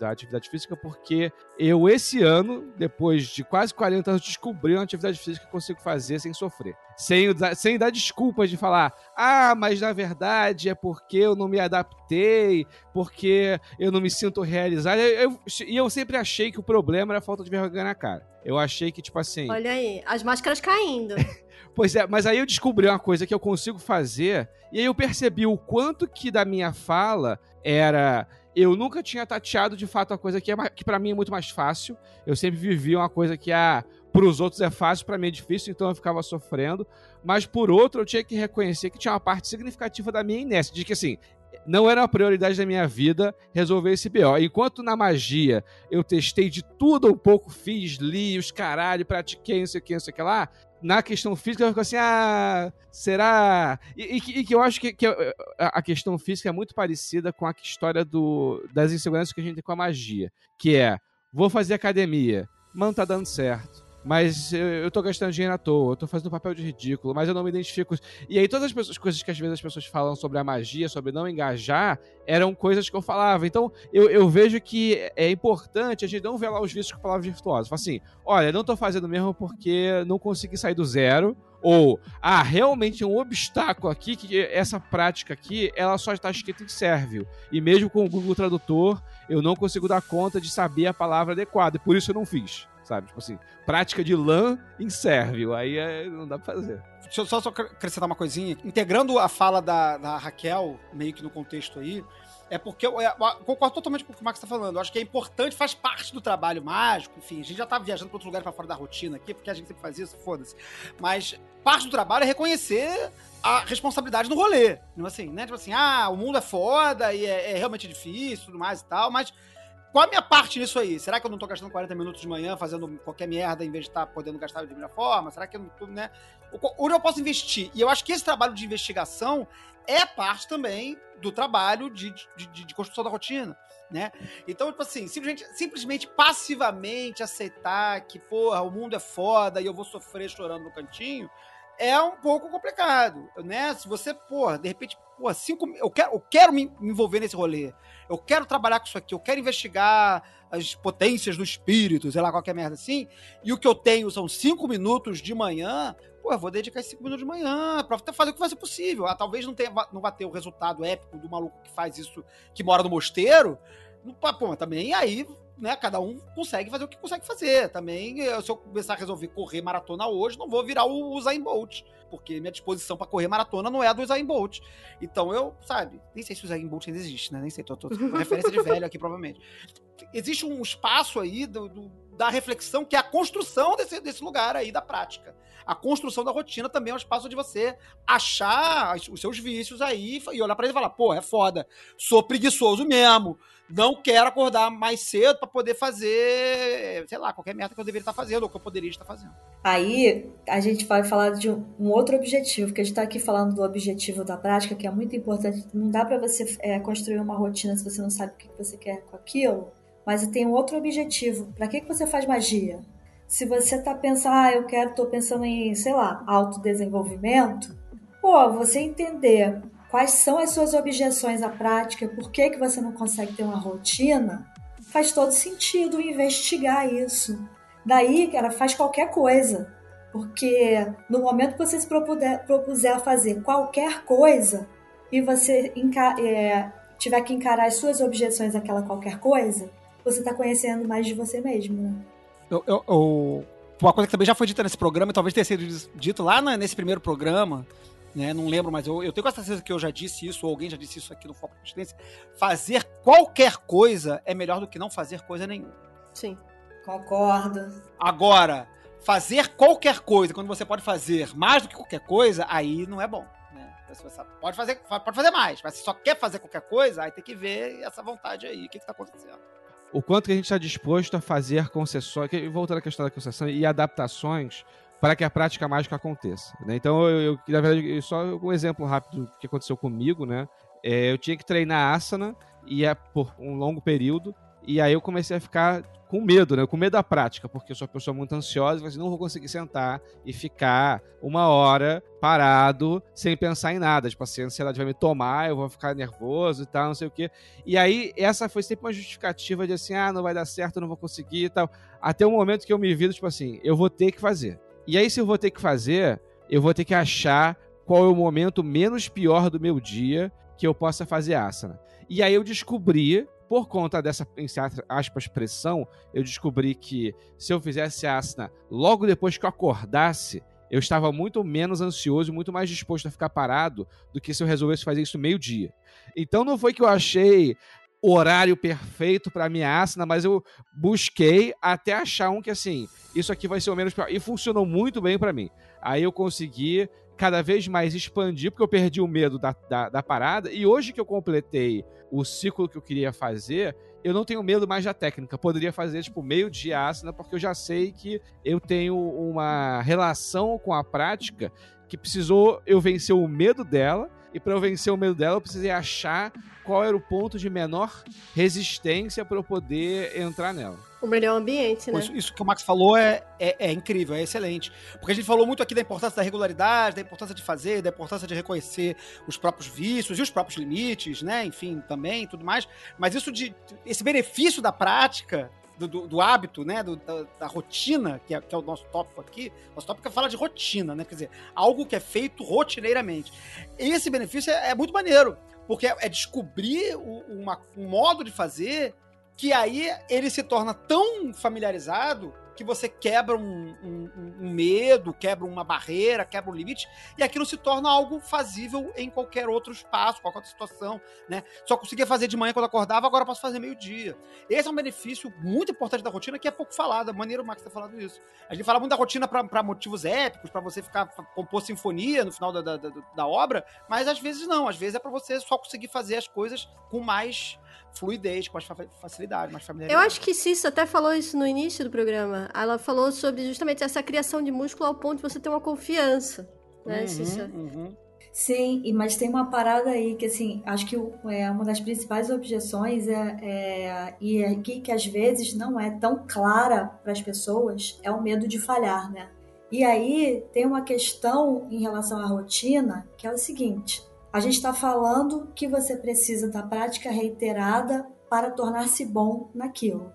da atividade física, porque eu, esse ano, depois de quase 40 anos, descobri uma atividade física que eu consigo fazer sem sofrer. Sem, sem dar desculpas de falar, ah, mas na verdade é porque eu não me adaptei, porque eu não me sinto realizado. Eu- eu- E eu, sempre achei que o problema era a falta de vergonha na cara. Eu achei que, tipo assim. Olha aí, as máscaras caindo. Pois é, mas aí eu descobri uma coisa que eu consigo fazer, e aí eu percebi o quanto que da minha fala era eu nunca tinha tateado de fato a coisa que, é, que para mim é muito mais fácil. Eu sempre vivi uma coisa que ah, para os outros é fácil, para mim é difícil, então eu ficava sofrendo. Mas por outro, eu tinha que reconhecer que tinha uma parte significativa da minha inércia, de que assim, não era uma prioridade da minha vida resolver esse BO. Enquanto na magia eu testei de tudo um pouco, fiz, li os caralho, pratiquei, não sei o que, não sei o que lá, na questão física eu fico assim, ah, será? E, e, e que eu acho que, que, a questão física é muito parecida com a história do, das inseguranças que a gente tem com a magia. Que é, vou fazer academia, mas não tá dando certo mas eu, eu tô gastando dinheiro à toa, eu tô fazendo papel de ridículo, mas eu não me identifico. E aí todas as pessoas, coisas que às vezes as pessoas falam sobre a magia, sobre não engajar, eram coisas que eu falava. Então eu, eu vejo que é importante a gente não lá os vícios com palavras virtuosas. Fala assim, olha, não tô fazendo mesmo porque não consegui sair do zero, ou ah, realmente é um obstáculo aqui que essa prática aqui, ela só está escrita em sérvio. E mesmo com o Google Tradutor, eu não consigo dar conta de saber a palavra adequada, e por isso eu não fiz sabe? Tipo assim, prática de LAN sérvio, aí é, não dá pra fazer. Deixa eu só, só acrescentar uma coisinha. Integrando a fala da, da Raquel, meio que no contexto aí, é porque eu, eu, eu, concordo totalmente com o que o Max está falando. Eu acho que é importante, faz parte do trabalho mágico. Enfim, a gente já tá viajando para outros lugares para fora da rotina aqui, porque a gente sempre faz isso, foda-se. Mas parte do trabalho é reconhecer a responsabilidade no rolê. Não assim, né? Tipo assim, ah, o mundo é foda e é, é realmente difícil tudo mais e tal, mas qual a minha parte nisso aí? Será que eu não tô gastando 40 minutos de manhã fazendo qualquer merda em vez de estar tá podendo gastar de melhor forma? Será que eu não tô, né? Onde eu posso investir? E eu acho que esse trabalho de investigação é parte também do trabalho de, de, de, de construção da rotina. Né? Então, tipo assim, simplesmente, simplesmente passivamente aceitar que, porra, o mundo é foda e eu vou sofrer chorando no cantinho, é um pouco complicado, né? Se você, porra, de repente, porra, cinco, eu quero, eu quero me envolver nesse rolê eu quero trabalhar com isso aqui, eu quero investigar as potências do espírito, sei lá, qualquer merda assim, e o que eu tenho são cinco minutos de manhã, pô, eu vou dedicar esses cinco minutos de manhã pra fazer o que vai ser possível. Ah, talvez não, tenha, não vá ter o resultado épico do maluco que faz isso, que mora no mosteiro, pô, mas também aí né, cada um consegue fazer o que consegue fazer. Também, se eu começar a resolver correr maratona hoje, não vou virar o Usain Bolt, porque minha disposição para correr maratona não é a do Usain Bolt. Então eu, sabe, nem sei se o Usain Bolt ainda existe, né? Nem sei, tô, tô, tô com referência de velho aqui, provavelmente. Existe um espaço aí do, do, da reflexão que é a construção desse, desse lugar aí da prática. A construção da rotina também é um espaço de você achar os seus vícios aí e olhar para ele e falar, pô, é foda, sou preguiçoso mesmo não quero acordar mais cedo para poder fazer, sei lá, qualquer meta que eu deveria estar fazendo ou que eu poderia estar fazendo. Aí a gente vai falar de um outro objetivo, porque a gente está aqui falando do objetivo da prática, que é muito importante. Não dá para você é, construir uma rotina se você não sabe o que você quer com aquilo, mas tem um outro objetivo. Para que, que você faz magia? Se você tá pensando, ah, eu quero, tô pensando em, sei lá, autodesenvolvimento, pô, você entender quais são as suas objeções à prática, por que, que você não consegue ter uma rotina, faz todo sentido investigar isso. Daí, cara, faz qualquer coisa. Porque no momento que você se propuser, propuser a fazer qualquer coisa e você é, tiver que encarar as suas objeções àquela qualquer coisa, você está conhecendo mais de você mesmo. Né? Eu, eu, eu, uma coisa que também já foi dita nesse programa, e talvez tenha sido dito lá nesse primeiro programa, né? Não lembro, mas eu, eu tenho quase certeza que eu já disse isso, ou alguém já disse isso aqui no Foco de Consciência. Fazer qualquer coisa é melhor do que não fazer coisa nenhuma. Sim. Concordo. Agora, fazer qualquer coisa, quando você pode fazer mais do que qualquer coisa, aí não é bom. Né? Você pode fazer, pode fazer mais, mas se só quer fazer qualquer coisa, aí tem que ver essa vontade aí, o que está acontecendo. O quanto que a gente está disposto a fazer concessões, voltando à questão da concessão e adaptações para que a prática mágica aconteça. Né? Então, eu, eu, na verdade, só um exemplo rápido que aconteceu comigo, né? É, eu tinha que treinar asana e é por um longo período, e aí eu comecei a ficar com medo, né? Com medo da prática, porque eu sou uma pessoa muito ansiosa, mas não vou conseguir sentar e ficar uma hora parado sem pensar em nada. Tipo assim, a ansiedade vai me tomar, eu vou ficar nervoso e tal, não sei o quê. E aí, essa foi sempre uma justificativa de assim, ah, não vai dar certo, não vou conseguir e tal. Até o momento que eu me vi, tipo assim, eu vou ter que fazer. E aí, se eu vou ter que fazer, eu vou ter que achar qual é o momento menos pior do meu dia que eu possa fazer asana. E aí eu descobri, por conta dessa, aspas, pressão, eu descobri que se eu fizesse asana logo depois que eu acordasse, eu estava muito menos ansioso e muito mais disposto a ficar parado do que se eu resolvesse fazer isso meio-dia. Então não foi que eu achei horário perfeito para minha asana, mas eu busquei até achar um que assim, isso aqui vai ser o menos pior. E funcionou muito bem para mim. Aí eu consegui cada vez mais expandir, porque eu perdi o medo da, da, da, parada. E hoje que eu completei o ciclo que eu queria fazer, eu não tenho medo mais da técnica. Poderia fazer, tipo, meio dia asana, porque eu já sei que eu tenho uma relação com a prática que precisou eu vencer o medo dela. E para eu vencer o medo dela, eu precisei achar qual era o ponto de menor resistência para eu poder entrar nela. O melhor ambiente, né? Isso, isso, que o Max falou é, é, é, incrível, é excelente. Porque a gente falou muito aqui da importância da regularidade, da importância de fazer, da importância de reconhecer os próprios vícios e os próprios limites, né? Enfim, também tudo mais. Mas isso de. esse benefício da prática. Do, do, do hábito, né, do, da, da, rotina, que é, que é, o nosso tópico aqui. Nosso tópico é falar de rotina, né? Quer dizer, algo que é feito rotineiramente. Esse benefício é, é muito maneiro, porque é, descobrir uma, um modo de fazer que aí ele se torna tão familiarizado que você quebra um, um, um, medo, quebra uma barreira, quebra um limite, e aquilo se torna algo fazível em qualquer outro espaço, qualquer outra situação, né? Só conseguia fazer de manhã quando acordava, agora posso fazer meio-dia. Esse é um benefício muito importante da rotina que é pouco falado, é maneiro o Max ter falado isso. A gente fala muito da rotina para motivos épicos, para você ficar compor sinfonia no final da, da, da, da obra, mas às vezes não, às vezes é para você só conseguir fazer as coisas com mais fluidez, com mais facilidade, mais familiaridade. Eu acho que Cissa até falou isso no início do programa. Ela falou sobre justamente essa criação de músculo ao ponto de você ter uma confiança, né, uhum, Cissa? Uhum. Sim, mas tem uma parada aí que, assim, acho que é uma das principais objeções é, é e é aqui que às vezes não é tão clara para as pessoas, é o medo de falhar, né? E aí tem uma questão em relação à rotina que é o seguinte: a gente está falando que você precisa da prática reiterada para tornar-se bom naquilo,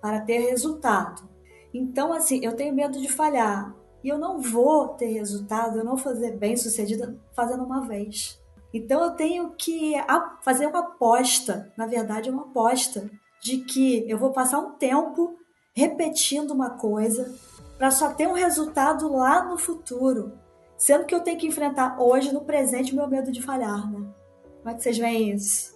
para ter resultado. Então, assim, eu tenho medo de falhar e eu não vou ter resultado, eu não vou fazer bem sucedida fazendo uma vez. Então, eu tenho que fazer uma aposta, na verdade, uma aposta de que eu vou passar um tempo repetindo uma coisa para só ter um resultado lá no futuro. Sendo que eu tenho que enfrentar hoje, no presente, o meu medo de falhar, né? Como é que vocês veem isso?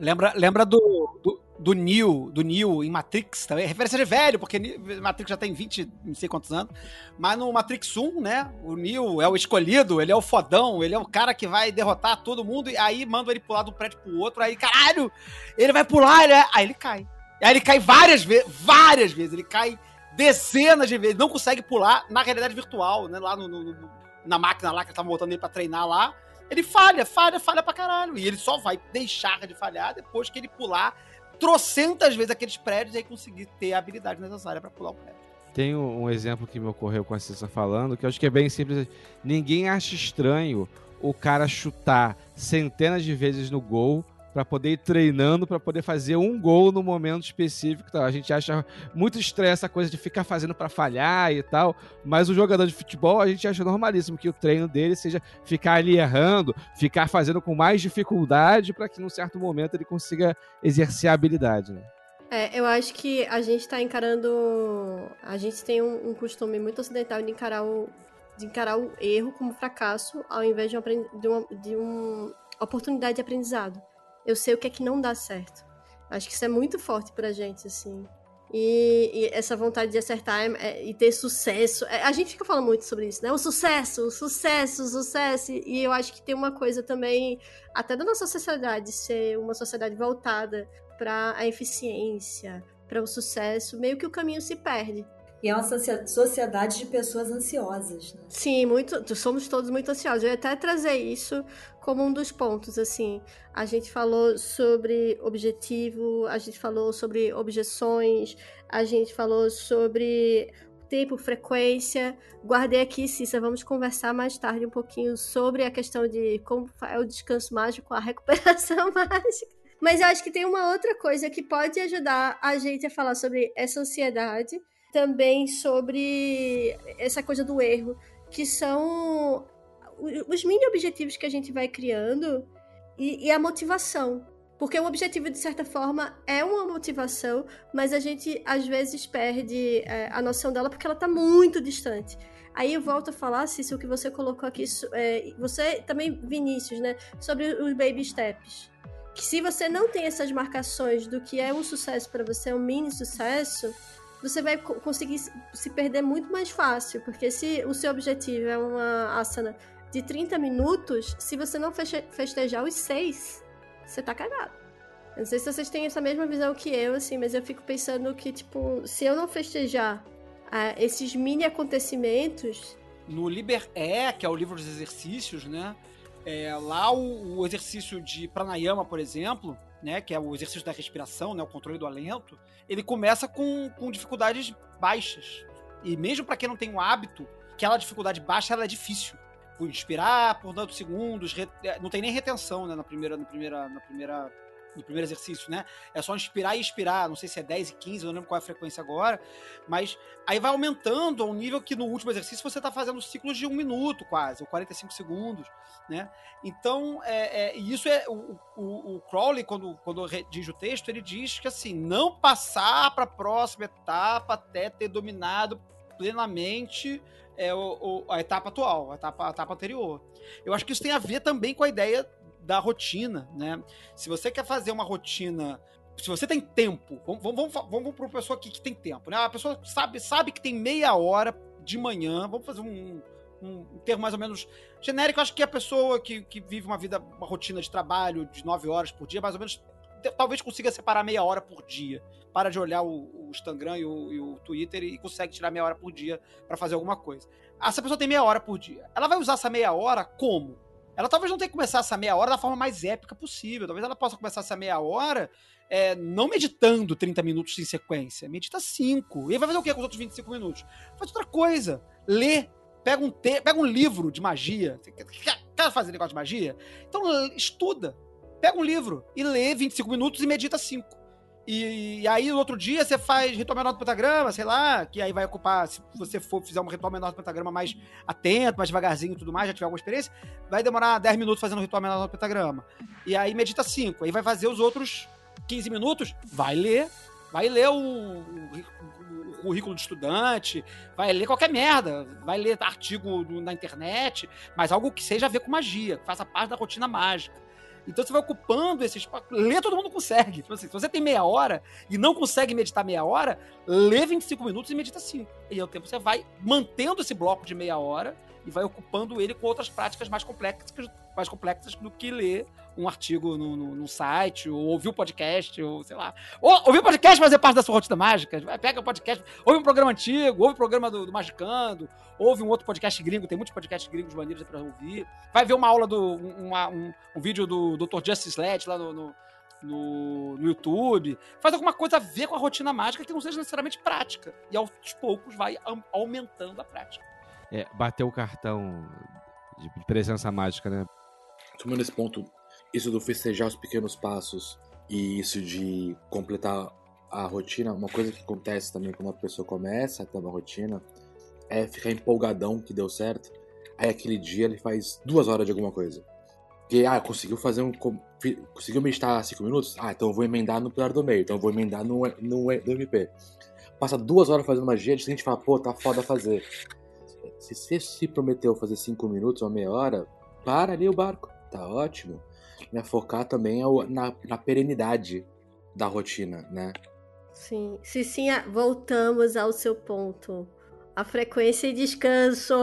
Lembra, lembra do, do, do Neo, do Neo em Matrix também. Referência de velho, porque Matrix já tem 20, não sei quantos anos. Mas no Matrix 1, né? O Neo é o escolhido, ele é o fodão, ele é o cara que vai derrotar todo mundo. E aí manda ele pular de um prédio pro outro. Aí, caralho, ele vai pular, ele aí ele cai. Aí ele cai várias vezes, várias vezes. Ele cai dezenas de vezes. Não consegue pular na realidade virtual, né? Lá no, no, no na máquina lá que tava botando ele pra treinar lá, ele falha, falha, falha pra caralho. E ele só vai deixar de falhar depois que ele pular trocentas vezes aqueles prédios e aí conseguir ter a habilidade necessária para pular o prédio. Tem um exemplo que me ocorreu com a Cissa falando, que eu acho que é bem simples. Ninguém acha estranho o cara chutar centenas de vezes no gol para poder ir treinando para poder fazer um gol no momento específico. Tá? A gente acha muito estranha essa coisa de ficar fazendo para falhar e tal, mas o jogador de futebol a gente acha normalíssimo que o treino dele seja ficar ali errando, ficar fazendo com mais dificuldade para que num certo momento ele consiga exercer a habilidade. Né? É, eu acho que a gente está encarando. A gente tem um, um, costume muito ocidental de encarar o, de encarar o erro como fracasso, ao invés de, um, de, uma, de uma oportunidade de aprendizado eu sei o que é que não dá certo. Acho que isso é muito forte pra gente, assim. E, e essa vontade de acertar é, e ter sucesso. É, a gente fica falando muito sobre isso, né? O sucesso, o sucesso, o sucesso. E eu acho que tem uma coisa também, até da nossa sociedade, ser uma sociedade voltada para a eficiência, para o sucesso, meio que o caminho se perde. E é uma sociedade de pessoas ansiosas. Né? Sim, muito, somos todos muito ansiosos. Eu ia até trazer isso como um dos pontos. Assim, a gente falou sobre objetivo, a gente falou sobre objeções, a gente falou sobre tempo, frequência. Guardei aqui, Cissa, vamos conversar mais tarde um pouquinho sobre a questão de como é o descanso mágico, a recuperação mágica. Mas eu acho que tem uma outra coisa que pode ajudar a gente a falar sobre essa ansiedade também sobre essa coisa do erro, que são os mini objetivos que a gente vai criando e, e a motivação. Porque o objetivo, de certa forma, é uma motivação, mas a gente às vezes perde é, a noção dela porque ela está muito distante. Aí eu volto a falar, Cícero, o que você colocou aqui, é, você também, Vinícius, né? Sobre os baby steps. que se você não tem essas marcações do que é um sucesso para você, um mini sucesso, você vai co- conseguir se- perder muito mais fácil, porque se o seu objetivo é uma asana de 30 minutos, se você não festejar os seis, você tá cagado. Eu não sei se vocês têm essa mesma visão que eu, assim, mas eu fico pensando que, tipo, se eu não festejar ah, esses mini acontecimentos, No Liber E, que é o livro dos exercícios, né? É, lá o, o exercício de pranayama, por exemplo, né, que é o exercício da respiração, né, o controle do alento, ele começa com, com dificuldades baixas. E mesmo para quem não tem o hábito, aquela dificuldade baixa ela é difícil. Por inspirar por tantos segundos, re- é, não tem nem retenção né, na primeira, na primeira, na primeira, no primeiro exercício, né? É só inspirar e expirar. Não sei se é 10 e 15, eu não lembro qual é a frequência agora, mas aí vai aumentando ao nível que no último exercício você está fazendo ciclos de um minuto quase, ou 45 segundos, né? Então, é, é, e isso é o, o, o Crowley, quando, quando redige o texto, ele diz que assim, não passar para a próxima etapa até ter dominado plenamente é, o, o- a etapa atual, a etapa, a etapa anterior. Eu acho que isso tem a ver também com a ideia da rotina, né? Se você quer fazer uma rotina se você tem tempo, vamos, vamos, vamos, vamos para uma pessoa aqui que tem tempo, né? A pessoa sabe, sabe que tem meia hora de manhã, vamos fazer um, um, um termo mais ou menos genérico, acho que a pessoa que, que vive uma vida, uma rotina de trabalho de nove horas por dia, mais ou menos, talvez consiga separar meia hora por dia. Para de olhar o, o Instagram e o, e o Twitter e consegue tirar meia hora por dia para fazer alguma coisa. Essa pessoa tem meia hora por dia. Ela vai usar essa meia hora como? Ela talvez não tenha que começar essa meia hora da forma mais épica possível. Talvez ela possa começar essa meia hora é, não meditando 30 minutos em sequência. Medita 5. E vai fazer o que com os outros 25 minutos? Faz outra coisa. Lê. Pega um, te... Pega um livro de magia. Quer- fazer negócio de magia? Então estuda. Pega um livro e lê 25 minutos e medita 5. E, e aí, no outro dia, você faz ritual menor do pentagrama, sei lá, que aí vai ocupar, se você for fizer um ritual menor do pentagrama mais atento, mais devagarzinho e tudo mais, já tiver alguma experiência, vai demorar 10 minutos fazendo o ritual menor do pentagrama. E aí medita 5. Aí vai fazer os outros 15 minutos, vai ler, vai ler o, o- o currículo de estudante, vai ler qualquer merda, vai ler artigo na internet, mas algo que seja a ver com magia, que faça parte da rotina mágica. Então você vai ocupando esse espaço. Ler todo mundo consegue. Tipo assim, se você tem meia hora e não consegue meditar meia hora, lê 25 minutos e medita 5. E ao tempo você vai mantendo esse bloco de meia hora e vai ocupando ele com outras práticas mais complexas, mais complexas do que ler um artigo no, no, num site, ou ouvir o podcast, ou sei lá. Ou ouvir o podcast fazer parte da sua rotina mágica. Vai, Pega o podcast, ouve um programa antigo, ouve o programa do, do Magicando, ouve um outro podcast gringo, tem muitos podcasts gringos maneiros pra ouvir. Vai ver uma aula do. um, uma- um, um vídeo do Dr. Justice Led lá no, no, no- no YouTube. Faz alguma coisa a ver com a rotina mágica que não seja necessariamente prática. E aos poucos vai aumentando a prática. É, o cartão de presença mágica, né? Tomando esse ponto, isso do festejar os pequenos passos e isso de completar a rotina, uma coisa que acontece também quando a pessoa começa a ter uma rotina é ficar empolgadão que deu certo. Aí aquele dia ele faz duas horas de alguma coisa. Que, ah, conseguiu fazer um. Conseguiu meditar cinco minutos? Ah, então eu vou emendar no pilar do meio, então eu vou emendar no, no, no MP. Passa duas horas fazendo magia, a gente fala, pô, tá foda fazer. Se você se prometeu fazer cinco minutos ou meia hora, para ali o barco, tá ótimo. Né? Focar também é na, na perenidade da rotina, né? Sim, se sim, voltamos ao seu ponto. A frequência e descanso.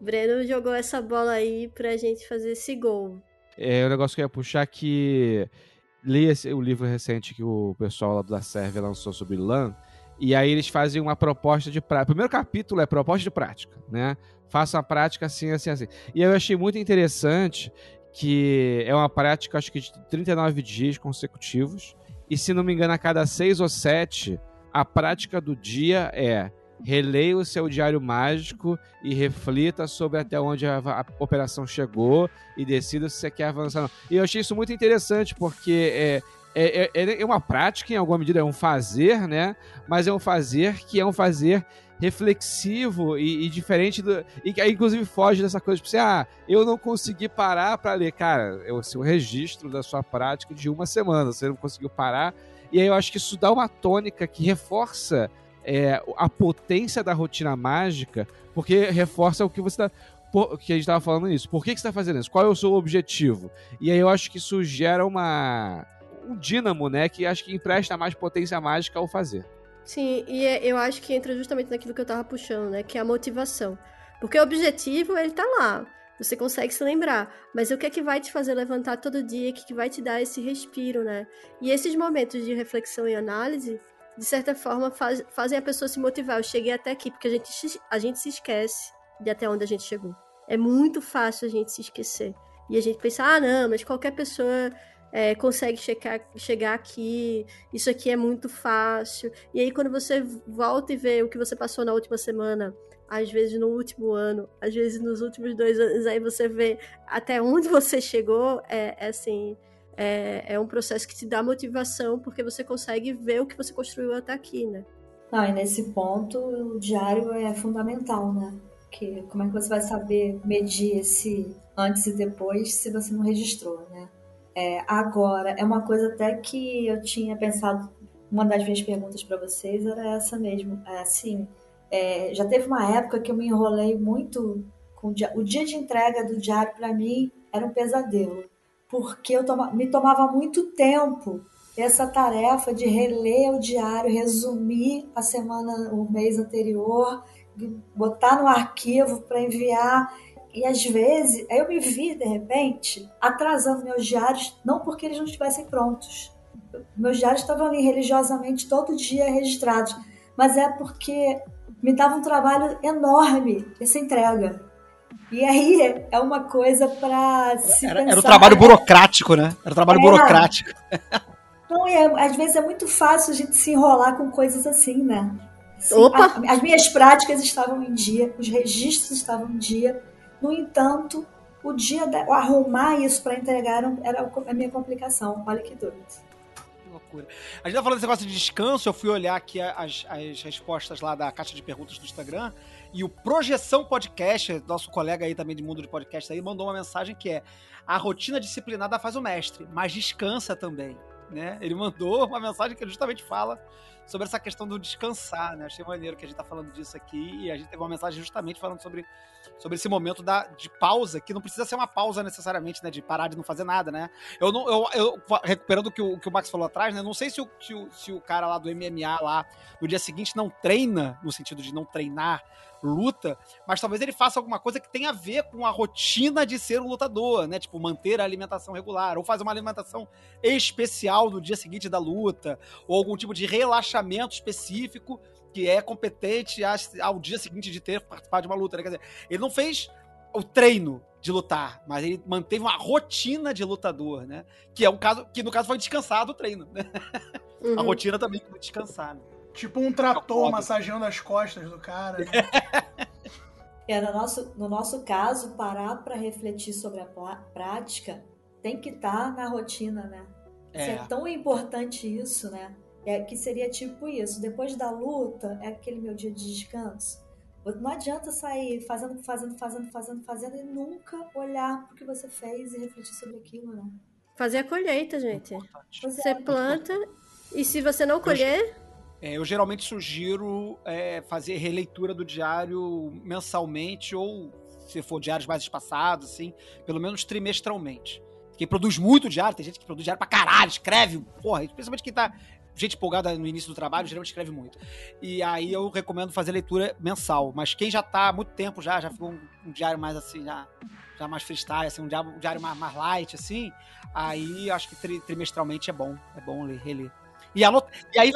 Breno jogou essa bola aí pra gente fazer esse gol. É o negócio que eu ia puxar que li esse- o livro recente que o pessoal lá da Sérvia lançou sobre LAN, e aí eles fazem uma proposta de prática. O primeiro capítulo é proposta de prática, né? Faça a prática assim, assim, assim. E eu achei muito interessante que é uma prática, acho que de 39 dias consecutivos, e se não me engano, a cada seis ou sete, a prática do dia é releia o seu diário mágico e reflita sobre até onde a, a operação chegou e decida se você quer avançar não. E eu achei isso muito interessante, porque é, é, é, é uma prática, em alguma medida, é um fazer, né? Mas é um fazer que é um fazer reflexivo e, e diferente do. E que inclusive, foge dessa coisa, tipo assim, ah, eu não consegui parar para ler. Cara, é o seu registro da sua prática de uma semana, você não conseguiu parar. E aí eu acho que isso dá uma tônica que reforça é, a potência da rotina mágica, porque reforça o que você está por, que a gente tava falando isso. Por que, que você tá fazendo isso? Qual é o seu objetivo? E aí eu acho que isso gera uma um dínamo, né, que acho que empresta mais potência mágica ao fazer. Sim, e é- eu acho que entra justamente naquilo que eu tava puxando, né? Que é a motivação. Porque o objetivo, ele tá lá. Você consegue se lembrar. Mas o que é que vai te fazer levantar todo dia? O que, é que vai te dar esse respiro, né? E esses momentos de reflexão e análise, de certa forma, faz- fazem a pessoa se motivar. Eu cheguei até aqui, porque a gente, a gente se esquece de até onde a gente chegou. É muito fácil a gente se esquecer. E a gente pensa, ah, não, mas qualquer pessoa é, consegue chegar, chegar aqui, isso aqui é muito fácil. E aí, quando você volta e vê o que você passou na última semana, às vezes no último ano, às vezes nos últimos dois anos, aí você vê até onde você chegou, é, é assim. É, é um processo que te dá motivação, porque você consegue ver o que você construiu até aqui, né? Não, e nesse ponto o diário é fundamental, né? Porque como é que você vai saber medir esse antes e depois se você não registrou, né? É, agora, é uma coisa até que eu tinha pensado, uma das minhas perguntas para vocês era essa mesmo. É, assim, é, já teve uma época que eu me enrolei muito com o dia, o dia de entrega do diário para mim era um pesadelo, porque eu toma, me tomava muito tempo essa tarefa de reler o diário, resumir a semana, o mês anterior, botar no arquivo para enviar. E às vezes eu me vi, de repente, atrasando meus diários, não porque eles não estivessem prontos. Meus diários estavam ali religiosamente todo dia registrados, mas é porque me dava um trabalho enorme essa entrega. E aí é uma coisa para se Era, pensar. era o trabalho burocrático, né? Era o trabalho É. burocrático. Não, e é- às vezes é muito fácil a gente se enrolar com coisas assim, né? Assim, Opa! a- as minhas práticas estavam em dia, os registros estavam em dia. No entanto, o dia o arrumar isso para entregar era- era a minha complicação. Olha que doido. Que loucura. A gente tá falando desse negócio de descanso, eu fui olhar aqui as, as respostas lá da caixa de perguntas do Instagram, e o Projeção Podcast, nosso colega aí também de mundo de podcast aí, mandou uma mensagem que é a rotina disciplinada faz o mestre, mas descansa também, né? Ele mandou uma mensagem que justamente fala sobre essa questão do descansar, né? Achei maneiro que a gente tá falando disso aqui, e a gente teve uma mensagem justamente falando sobre, sobre esse momento da, de pausa, que não precisa ser uma pausa necessariamente, né? De parar de não fazer nada, né? Eu não, eu, eu recuperando o que o, que o Max falou atrás, né? Não sei se o, se o, se o cara lá do MMA lá no dia seguinte não treina, no sentido de não treinar luta, mas talvez ele faça alguma coisa que tenha a ver com a rotina de ser um lutador, né? Tipo, manter a alimentação regular, ou fazer uma alimentação especial no dia seguinte da luta, ou algum tipo de relaxamento específico que é competente a- ao dia seguinte de ter participado de uma luta, né? Quer dizer, ele não fez o treino de lutar, mas ele manteve uma rotina de lutador, né? Que é um caso que no caso foi descansar do treino, né? A Uhum. rotina também foi descansar. Né? Tipo um trator massageando as costas do cara. né? É, no, nosso, no nosso caso, parar para refletir sobre a prática tem que estar na rotina, né? É. é tão importante isso, né? É que seria tipo isso. Depois da luta, é aquele meu dia de descanso. Não adianta sair fazendo, fazendo, fazendo, fazendo, fazendo e nunca olhar pro que você fez e refletir sobre aquilo, né? Fazer a colheita, gente. É. Você planta e se você não colher, É, eu geralmente sugiro é, fazer releitura do diário mensalmente ou, se for diários mais espaçados, assim, pelo menos trimestralmente. Quem produz muito diário, tem gente que produz diário pra caralho, escreve, porra, principalmente quem tá. Gente empolgada no início do trabalho, geralmente escreve muito. E aí eu recomendo fazer leitura mensal. Mas quem já tá há muito tempo já, já ficou um, um diário mais assim, já, já mais freestyle, assim, um diário, um diário mais, mais light, assim, aí acho que tri- trimestralmente é bom. É bom ler, reler. E, anot- e aí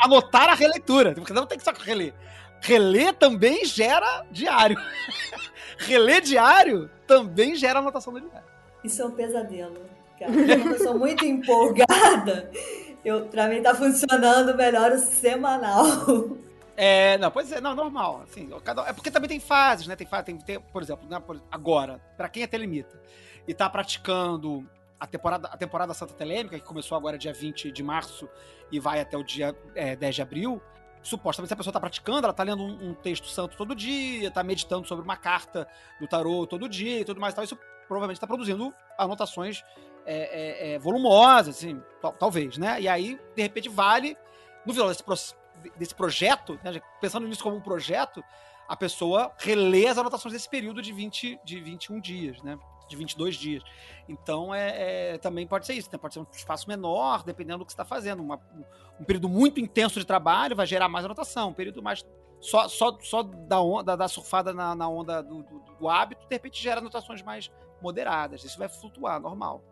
anotar a releitura, porque não tem que só reler. Reler também gera diário. reler diário também gera anotação do diário. Isso é um pesadelo, cara. Quando eu sou muito empolgada, eu, pra mim tá funcionando melhor o semanal. É, não, pois é, não, normal. Assim, cada, é porque também tem fases, né? Tem, fa- tem, tem por exemplo, né, por- agora, pra quem é telemita e tá praticando a temporada, a temporada Santa Telêmica, que começou agora dia 20 de março e vai até o dia é, 10 de abril, supostamente se a pessoa tá praticando, ela tá lendo um, um texto santo todo dia, tá meditando sobre uma carta do tarô todo dia e tudo mais e tal, isso provavelmente tá produzindo anotações é, é, é, volumosas, assim, tal- talvez, né? E aí, de repente, vale, no final desse, pro- desse projeto, né, pensando nisso como um projeto, a pessoa relê as anotações desse período de, 20, de 21 dias, né? De 22 dias. Então, é, é também pode ser isso. Né? Pode ser um espaço menor, dependendo do que você está fazendo. Uma, um período muito intenso de trabalho vai gerar mais anotação. Um período mais. Só, só, só da, onda, da surfada na, na onda do, do, do hábito, de repente gera anotações mais moderadas. Isso vai flutuar, normal.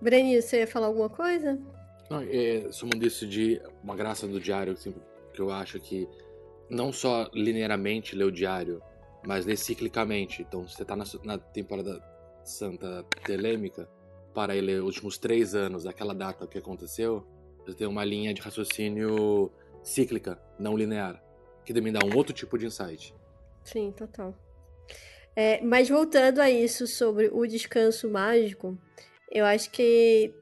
Breninho, você ia falar alguma coisa? Não, é, somando isso de uma graça do diário, assim, que eu acho que não só linearmente ler o diário, mas ler ciclicamente. Então, você está na, na, temporada santa telêmica, para ler os últimos três anos daquela data que aconteceu, você tem uma linha de raciocínio cíclica, não linear, que também dá um outro tipo de insight. Sim, total. É, mas voltando a isso sobre o descanso mágico, eu acho que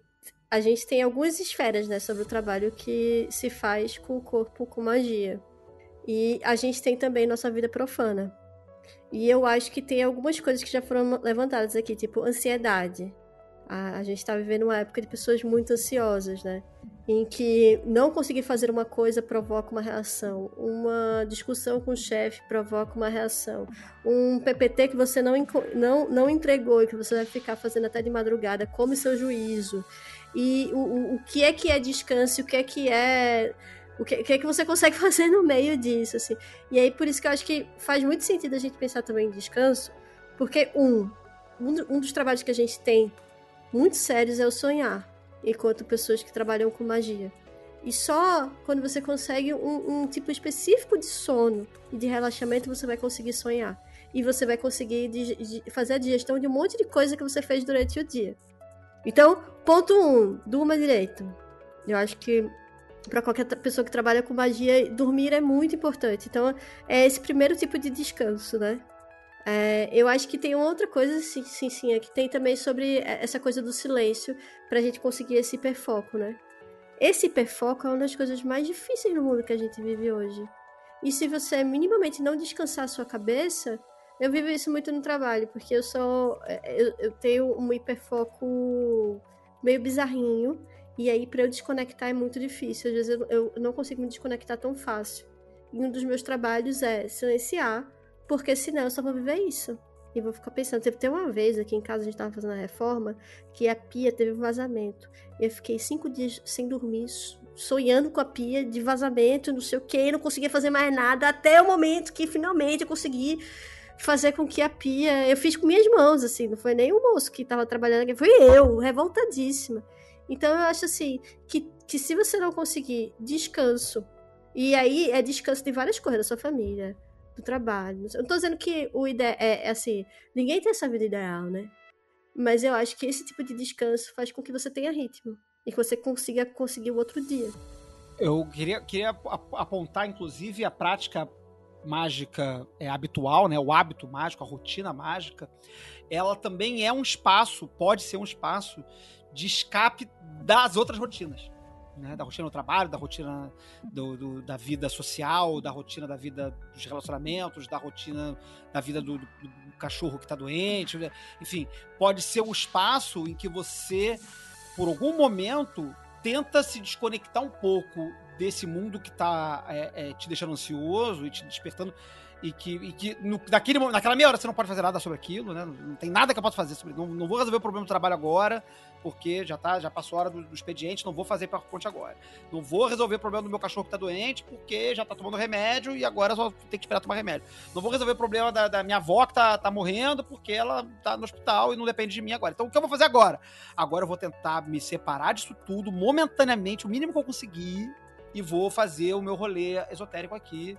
a gente tem algumas esferas né, sobre o trabalho que se faz com o corpo com magia. E a gente tem também nossa vida profana. E eu acho que tem algumas coisas que já foram levantadas aqui, tipo ansiedade. A, a gente está vivendo uma época de pessoas muito ansiosas, né? Em que não conseguir fazer uma coisa provoca uma reação, uma discussão com o chefe provoca uma reação, um PPT que você não, não, não entregou e que você vai ficar fazendo até de madrugada, come seu juízo e o, o, o que é que é descanso, o que é que é o que, que, é que você consegue fazer no meio disso, assim. E aí, por isso que eu acho que faz muito sentido a gente pensar também em descanso, porque, um, um dos trabalhos que a gente tem muito sérios é o sonhar, enquanto pessoas que trabalham com magia. E só quando você consegue um, um tipo específico de sono e de relaxamento, você vai conseguir sonhar. E você vai conseguir fazer a digestão de um monte de coisa que você fez durante o dia. Então, ponto um, durma direito. Eu acho que para qualquer pessoa que trabalha com magia, dormir é muito importante. Então, é esse primeiro tipo de descanso, né? É, eu acho que tem outra coisa, sim, sim, sim, é que tem também sobre essa coisa do silêncio, pra gente conseguir esse hiperfoco, né? Esse hiperfoco é uma das coisas mais difíceis no mundo que a gente vive hoje. E se você minimamente não descansar a sua cabeça, eu vivo isso muito no trabalho, porque eu sou. É, eu, eu tenho um hiperfoco meio bizarrinho. E aí, para eu desconectar é muito difícil. Às vezes eu, eu não consigo me desconectar tão fácil. E um dos meus trabalhos é silenciar, porque senão eu só vou viver isso. E vou ficar pensando. Teve uma vez aqui em casa, a gente tava fazendo a reforma, que a pia teve um vazamento. E eu fiquei cinco dias sem dormir, sonhando com a pia de vazamento, não sei o que, não conseguia fazer mais nada, até o momento que finalmente eu consegui fazer com que a pia. Eu fiz com minhas mãos, assim, não foi nem o moço que tava trabalhando aqui, foi eu, revoltadíssima. Então eu acho assim que, que se você não conseguir descanso, e aí é descanso de várias coisas, da sua família, do trabalho. Eu não tô dizendo que o ideal é, é assim, ninguém tem essa vida ideal, né? Mas eu acho que esse tipo de descanso faz com que você tenha ritmo e que você consiga conseguir o outro dia. Eu queria, queria apontar, inclusive, a prática mágica é, habitual, né, o hábito mágico, a rotina mágica, ela também é um espaço, pode ser um espaço de escape das outras rotinas. Né, da rotina do trabalho, da rotina do, do, da vida social, da rotina da vida dos relacionamentos, da rotina da vida do, do, cachorro que está doente, né? enfim, pode ser um espaço em que você, por algum momento, tenta se desconectar um pouco desse mundo que está é, é, te deixando ansioso e te despertando e que, e que no, naquele, naquela meia hora você não pode fazer nada sobre aquilo, né? Não tem nada que eu possa fazer sobre não, não vou resolver o problema do trabalho agora, porque já tá, já passou a hora do, do expediente, não vou fazer para ponte agora. Não vou resolver o problema do meu cachorro que tá doente, porque já tá tomando remédio e agora só tem que esperar tomar remédio. Não vou resolver o problema da, da minha avó que tá, tá morrendo, porque ela tá no hospital e não depende de mim agora. Então o que eu vou fazer agora? Agora eu vou tentar me separar disso tudo momentaneamente, o mínimo que eu conseguir, e vou fazer o meu rolê esotérico aqui,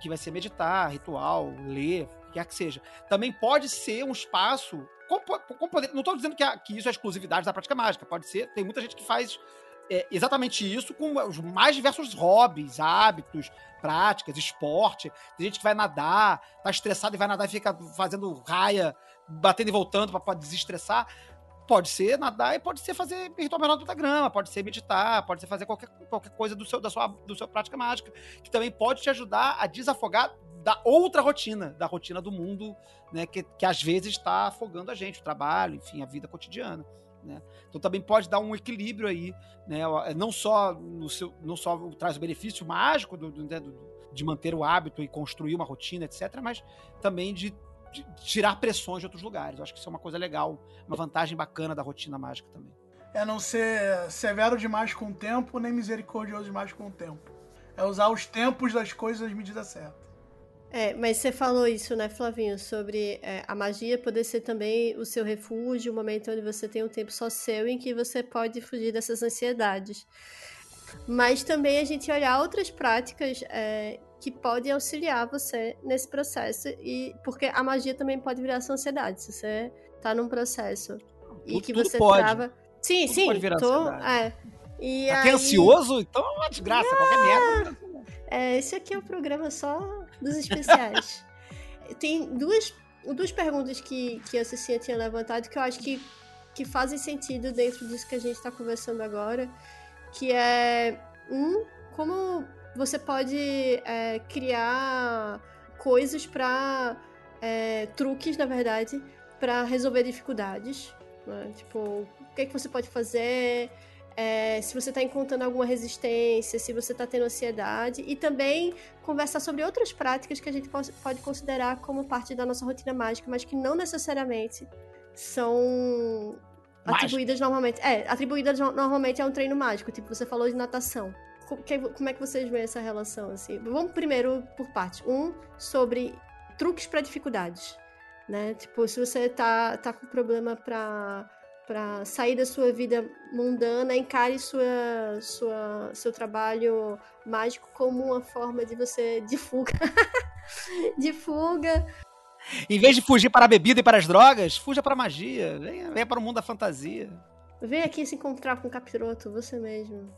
que vai ser meditar, ritual, ler, que quer que seja. Também pode ser um espaço. Com, com poder, não estou dizendo que, a, que, isso é exclusividade da prática mágica, pode ser. Tem muita gente que faz é, exatamente isso com os mais diversos hobbies, hábitos, práticas, esporte. Tem gente que vai nadar, tá estressado e vai nadar e fica fazendo raia, batendo e voltando para desestressar. Pode ser nadar e pode ser fazer ritual menor do grama, pode ser meditar, pode ser fazer qualquer, qualquer coisa do seu, da sua do seu prática mágica, que também pode te ajudar a desafogar da outra rotina, da rotina do mundo, né, que, que às vezes está afogando a gente, o trabalho, enfim, a vida cotidiana. Né? Então também pode dar um equilíbrio aí, né? não só no seu, não só traz o benefício mágico do, do, do de manter o hábito e construir uma rotina, etc., mas também de, de tirar pressões de outros lugares. Eu acho que isso é uma coisa legal, uma vantagem bacana da rotina mágica também. É não ser severo demais com o tempo, nem misericordioso demais com o tempo. É usar os tempos das coisas nas medidas certas. É, mas você falou isso, né, Flavinho, sobre é, a magia poder ser também o seu refúgio, o momento onde você tem um tempo só seu em que você pode fugir dessas ansiedades. Mas também a gente olhar outras práticas é, que podem auxiliar você nesse processo, e porque a magia também pode virar sua ansiedade, se você tá num processo e Tudo- que tudo você pode. trava. Sim, Tudo sim, pode virar tô, é. E aí- ansioso, então é uma desgraça, qualquer merda. é, esse aqui é o programa só dos especiais. Tem duas, duas perguntas que, que a Cecinha tinha levantado que eu acho que, que fazem sentido dentro disso que a gente está conversando agora. Que é, um, como você pode é, criar coisas para truques, na verdade, para resolver dificuldades. né? Tipo, o que, é que você pode fazer? É, se você está encontrando alguma resistência, se você está tendo ansiedade, e também conversar sobre outras práticas que a gente pode considerar como parte da nossa rotina mágica, mas que não necessariamente são Mágica. atribuídas normalmente. É, atribuídas no- normalmente a um treino mágico, tipo você falou de natação. Como é que vocês veem essa relação? Assim? Vamos primeiro por partes. Um, sobre truques para dificuldades. Né? Tipo, se você tá, tá com problema para para sair da sua vida mundana, encare sua, sua, seu trabalho mágico como uma forma de você de fuga. de fuga. Em vez de fugir para a bebida e para as drogas, fuja para a magia. Venha, venha para o mundo da fantasia. Vem aqui se encontrar com o capiroto, você mesmo.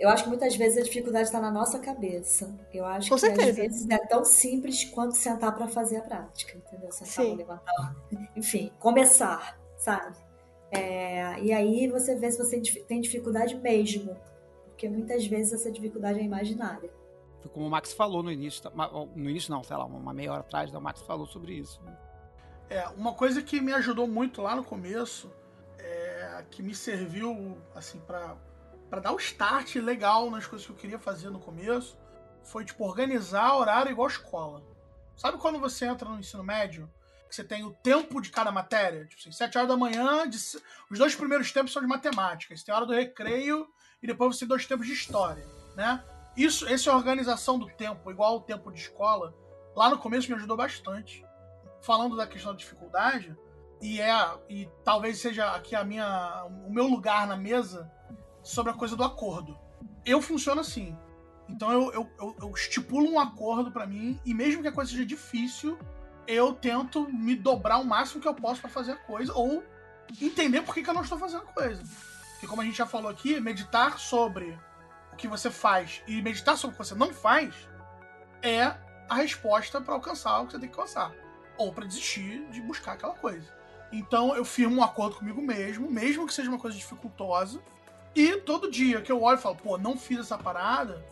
Eu acho que muitas vezes a dificuldade está na nossa cabeça. Eu acho Com que às certeza. vezes é tão simples quanto sentar para fazer a prática, entendeu? Sentar, Sim. levantar, enfim, começar, sabe? É, e aí você vê se você tem dificuldade mesmo, porque muitas vezes essa dificuldade é imaginária. Foi como o Max falou no início. tá? No início não, sei lá, uma meia hora atrás, né, o Max falou sobre isso. né? É, uma coisa que me ajudou muito lá no começo, é, que me serviu, assim, pra, pra dar o start legal nas coisas que eu queria fazer no começo, foi, tipo, organizar horário igual escola. Sabe quando você entra no ensino médio, você tem o tempo de cada matéria? Tipo assim, 7 horas da manhã, de os dois primeiros tempos são de matemática, você tem a hora do recreio e depois você tem dois tempos de história, né? Isso, essa organização do tempo, igual ao tempo de escola, lá no começo me ajudou bastante falando da questão da dificuldade, e é e talvez seja aqui a minha o meu lugar na mesa sobre a coisa do acordo. Eu funciono assim. Então eu, eu, eu, eu estipulo um acordo pra mim e mesmo que a coisa seja difícil, eu tento me dobrar o máximo que eu posso pra fazer a coisa ou entender por que, que eu não estou fazendo a coisa. Porque como a gente já falou aqui, meditar sobre o que você faz e meditar sobre o que você não faz é a resposta pra alcançar o que você tem que alcançar ou pra desistir de buscar aquela coisa. Então eu firmo um acordo comigo mesmo, mesmo que seja uma coisa dificultosa, e todo dia que eu olho e falo, pô, não fiz essa parada,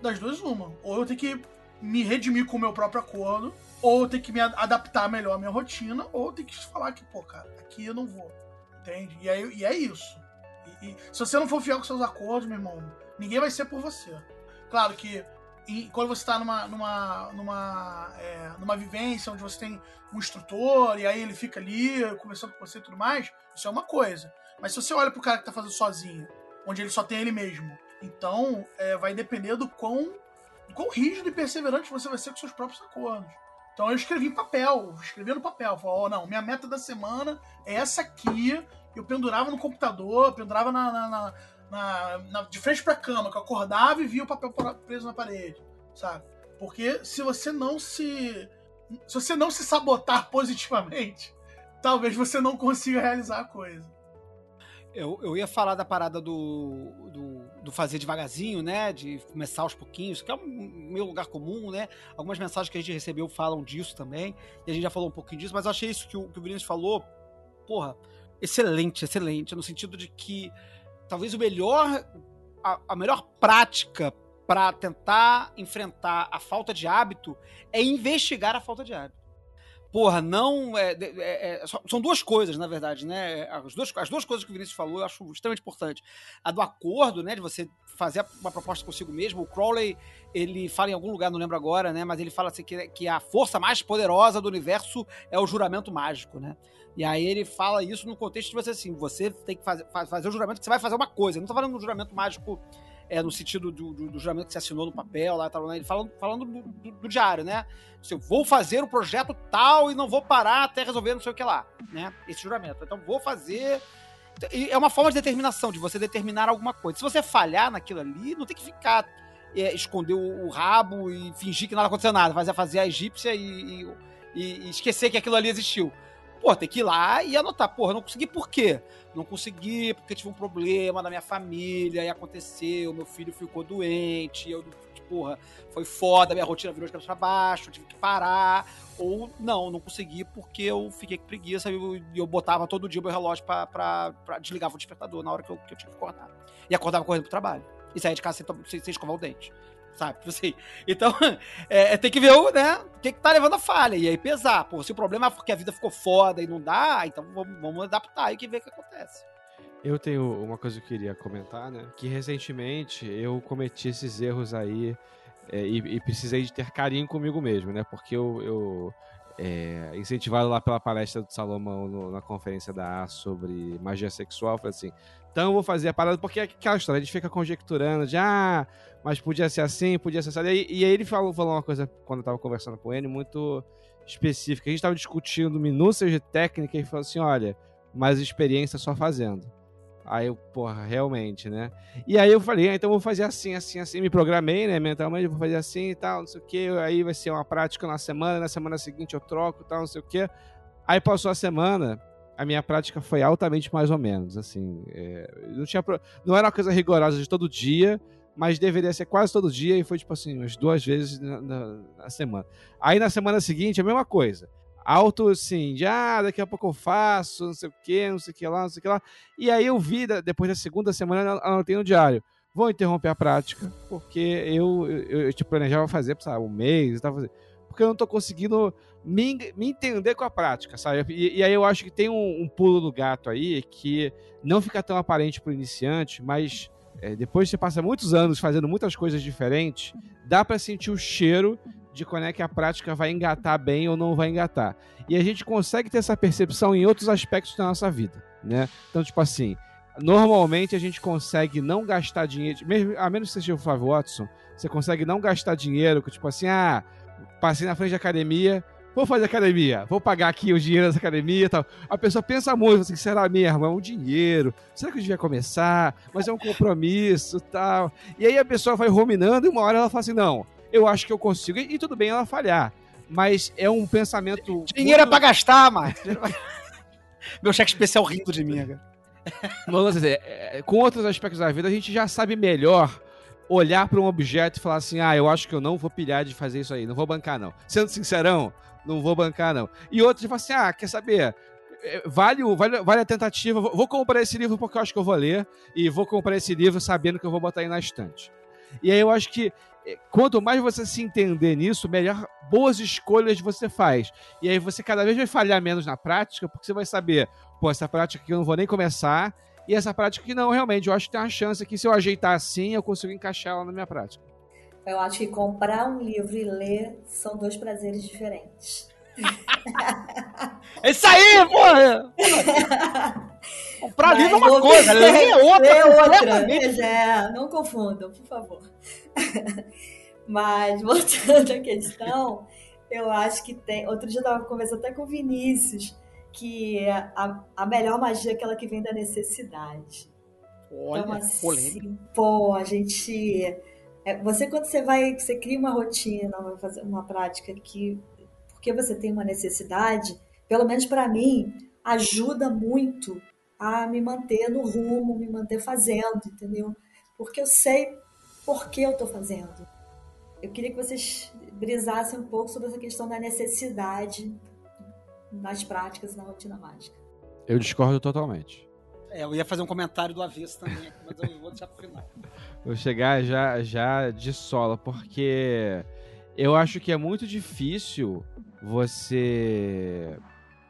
das duas uma. Ou eu tenho que me redimir com o meu próprio acordo, ou tenho que me adaptar melhor à minha rotina, ou tenho que falar que, pô, cara, aqui eu não vou. Entende? E, aí, e é isso. E, e se você não for fiel com seus acordos, meu irmão, ninguém vai ser por você. Claro que e quando você está numa, numa, numa, é, numa vivência onde você tem um instrutor e aí ele fica ali conversando com você e tudo mais, isso é uma coisa. Mas se você olha pro cara que tá fazendo sozinho, onde ele só tem ele mesmo, então é, vai depender do quão, do quão rígido e perseverante você vai ser com seus próprios acordos. Então eu escrevi papel, escrevi no papel, falei, ó, não, minha meta da semana é essa aqui, eu pendurava no computador, pendurava na, na- na- na- de frente pra cama, que eu acordava e via o papel preso na parede, sabe? Porque se você não se. Se você não se sabotar positivamente, talvez você não consiga realizar a coisa. Eu, eu ia falar da parada do, do, do fazer devagarzinho, né? De começar aos pouquinhos, que é um meu lugar comum, né? Algumas mensagens que a gente recebeu falam disso também. E a gente já falou um pouquinho disso, mas eu achei isso que o, que o Vinícius falou, porra, excelente, excelente. No sentido de que talvez o melhor. A, a melhor prática para tentar enfrentar a falta de hábito é investigar a falta de hábito. Porra, não. É, é, é, são duas coisas, na verdade, né? As duas, as duas coisas que o Vinícius falou eu acho extremamente importante. A do acordo, né? De você fazer uma proposta consigo mesmo. O Crowley, ele fala em algum lugar, não lembro agora, né? Mas ele fala assim que, que a força mais poderosa do universo é o juramento mágico, né? E aí ele fala isso no contexto de você assim, você tem que fazer, fazer o juramento que você vai fazer uma coisa. Não tá falando do juramento mágico é, no sentido do, do, do, juramento que você assinou no papel, lá, tal, né? falando, falando do, do, do, diário, né? Assim, vou fazer o projeto tal e não vou parar até resolver não sei o que lá, né? Esse juramento. Então, vou fazer. É uma forma de determinação, de você determinar alguma coisa. Se você falhar naquilo ali, não tem que ficar é, esconder o, o, rabo e fingir que nada aconteceu nada, fazer, fazer a egípcia e, e, e esquecer que aquilo ali existiu. Pô, tem que ir lá e anotar. Porra, não consegui por quê? Não consegui porque tive um problema na minha família e aconteceu, meu filho ficou doente, eu, porra, foi foda, minha rotina virou de cabeça pra baixo, tive que parar. Ou não, não consegui porque eu fiquei com preguiça e eu, eu, botava todo dia o meu relógio pra, pra, pra desligar o despertador na hora que eu, que eu tinha que acordar. E acordava correndo pro trabalho. E saía de casa sem, sem, sem escovar o dente sabe? Assim, então, é, é, tem que ver o, né, o que, que tá levando a falha. E aí pesar. Pô, se o problema é porque a vida ficou foda e não dá, então vamos, vamos adaptar e ver o que acontece. Eu tenho uma coisa que eu queria comentar, né? Que recentemente eu cometi esses erros aí é, e, e, precisei de ter carinho comigo mesmo, né? Porque eu, eu é, incentivado lá pela palestra do Salomão no, na conferência da A sobre magia sexual, falei assim, então eu vou fazer a parada, porque é aquela história, a gente fica conjecturando de, ah, mas podia ser assim, podia ser assim. E, e aí ele falou, falou uma coisa, quando eu tava conversando com ele, muito específica. A gente tava discutindo minúcias de técnica e falou assim, olha, mas experiência só fazendo. Aí eu, porra, realmente, né? E aí eu falei, ah, então vou fazer assim, assim, assim. Me programei, né, mentalmente, vou fazer assim e tal, não sei o que. Aí vai ser uma prática na semana, na semana seguinte eu troco tal, não sei o que. Aí passou a semana, a minha prática foi altamente mais ou menos, assim. É, não, tinha, não era uma coisa rigorosa de todo dia, mas deveria ser quase todo dia e foi, tipo assim, umas duas vezes na, na, na semana. Aí na semana seguinte, a mesma coisa. Alto, assim, de, ah, daqui a pouco eu faço, não sei o que, não sei o que lá, não sei o que lá. E aí eu vi, depois da segunda semana, anotei no diário. Vou interromper a prática, porque eu, eu, eu, eu tipo, planejava fazer, sabe, um mês e tal, fazer porque eu não tô conseguindo me, me entender com a prática, sabe? E, e aí eu acho que tem um, um, pulo do gato aí que não fica tão aparente pro iniciante, mas é, depois você passa muitos anos fazendo muitas coisas diferentes, dá para sentir o cheiro de quando é que a prática vai engatar bem ou não vai engatar. E a gente consegue ter essa percepção em outros aspectos da nossa vida, né? Então, tipo assim, normalmente a gente consegue não gastar dinheiro, mesmo, a menos que seja o Flávio Watson, você consegue não gastar dinheiro, tipo assim, ah, passei na frente da academia, vou fazer academia, vou pagar aqui o dinheiro dessa academia e tal. A pessoa pensa muito, assim, será mesmo? É um dinheiro, será que eu devia começar? Mas é um compromisso tal. E aí a pessoa vai ruminando e uma hora ela fala assim, não, eu acho que eu consigo. E, e tudo bem ela falhar. Mas é um pensamento... Dinheiro muito... é pra gastar, Marcos. Meu cheque especial rindo de mim, cara. Dizer, é, com outros aspectos da vida, a gente já sabe melhor olhar para um objeto e falar assim: ah, eu acho que eu não vou pilhar de fazer isso aí, não vou bancar não. Sendo sincerão, não vou bancar não. E outros falam assim: ah, quer saber? É, vale, vale, vale a tentativa, vou, comprar esse livro porque eu acho que eu vou ler, e vou comprar esse livro sabendo que eu vou botar aí na estante. E aí eu acho que é, quanto mais você se entender nisso, melhor boas escolhas você faz. E aí você cada vez vai falhar menos na prática, porque você vai saber, pô, essa prática aqui eu não vou nem começar, e essa prática que não, realmente, eu acho que tem uma chance que se eu ajeitar assim, eu consigo encaixar ela na minha prática. Eu acho que comprar um livro e ler são dois prazeres diferentes. É isso aí, porra! Comprar livro é uma coisa, ler é outra. Ler é outra. Pois é, não confundam, por favor. Mas, voltando à questão, eu acho que tem. Outro dia eu estava conversando até com o Vinícius que a, a melhor magia é aquela que vem da necessidade. Olha, então, assim. Pô, a gente. É, você, quando você vai, você cria uma rotina, vai fazer uma prática que, porque você tem uma necessidade, pelo menos para mim, ajuda muito a me manter no rumo, me manter fazendo, entendeu? Porque eu sei por que eu estou fazendo. Eu queria que vocês brisassem um pouco sobre essa questão da necessidade nas práticas na rotina mágica. Eu discordo totalmente. É, eu ia fazer um comentário do avesso também, mas eu vou deixar pro final. Vou chegar já, já de sola, porque eu acho que é muito difícil você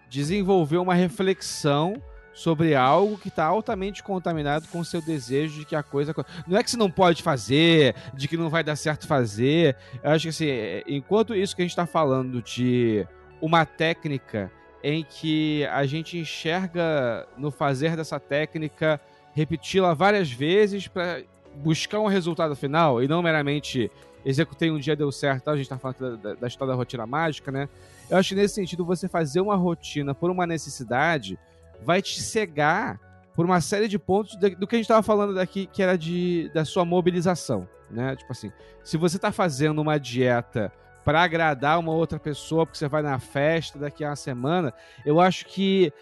desenvolver uma reflexão sobre algo que está altamente contaminado com o seu desejo de que a coisa. Não é que você não pode fazer, de que não vai dar certo fazer. Eu acho que assim, é, enquanto isso que a gente está falando de uma técnica em que a gente enxerga no fazer dessa técnica repeti-la várias vezes para buscar um resultado final e não meramente executei um dia deu certo, a gente está falando da, da, história da rotina mágica, né? Eu acho que nesse sentido você fazer uma rotina por uma necessidade vai te cegar por uma série de pontos do que a gente estava falando daqui, que era de, da sua mobilização, né? Tipo assim, se você está fazendo uma dieta para agradar uma outra pessoa, porque você vai na festa daqui a uma semana, eu acho que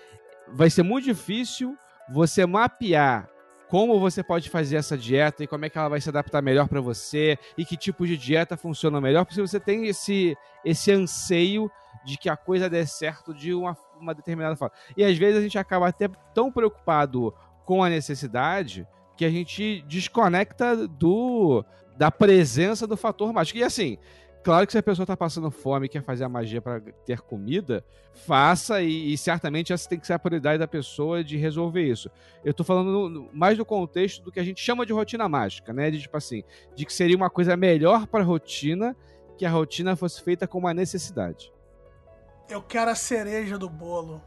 vai ser muito difícil você mapear como você pode fazer essa dieta e como é que ela vai se adaptar melhor para você e que tipo de dieta funciona melhor, porque você tem esse, esse anseio de que a coisa dê certo de uma, uma determinada forma. E às vezes a gente acaba até tão preocupado com a necessidade que a gente desconecta do da presença do fator mágico. E assim, Claro que se a pessoa está passando fome e quer fazer a magia para ter comida, faça e, e, certamente essa tem que ser a prioridade da pessoa de resolver isso. Eu estou falando no, mais no contexto do que a gente chama de rotina mágica, né? De tipo assim, de que seria uma coisa melhor para a rotina que a rotina fosse feita com uma necessidade. Eu quero a cereja do bolo.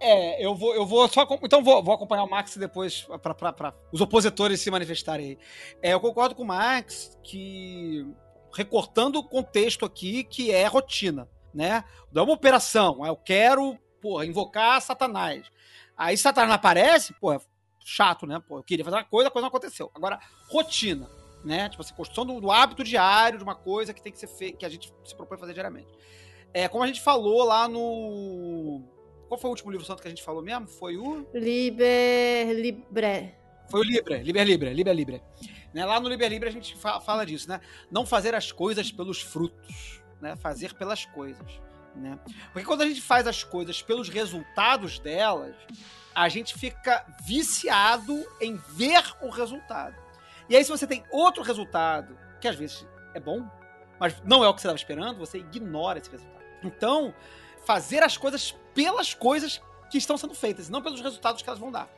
É, eu vou, eu vou só. Então vou, vou acompanhar o Max depois para os opositores se manifestarem aí. É, eu concordo com o Max que. Recortando o contexto aqui, que é rotina, né? Não é uma operação. Eu quero, porra, invocar Satanás. Aí Satanás aparece, porra, chato, né? Pô, eu queria fazer uma coisa, a coisa não aconteceu. Agora, rotina, né? Tipo assim, construção do, do hábito diário de uma coisa que tem que ser feita, que a gente se propõe a fazer diariamente. É, como a gente falou lá no qual foi o último livro santo que a gente falou mesmo? Foi o. Liber. Libre. Foi o Libre, Liber Libre, Liber Libre. Né? Lá no Liber Libre a gente fala disso, né? Não fazer as coisas pelos frutos, né? Fazer pelas coisas, né? Porque quando a gente faz as coisas pelos resultados delas, a gente fica viciado em ver o resultado. E aí se você tem outro resultado, que às vezes é bom, mas não é o que você estava esperando, você ignora esse resultado. Então, fazer as coisas pelas coisas que estão sendo feitas, não pelos resultados que elas vão dar.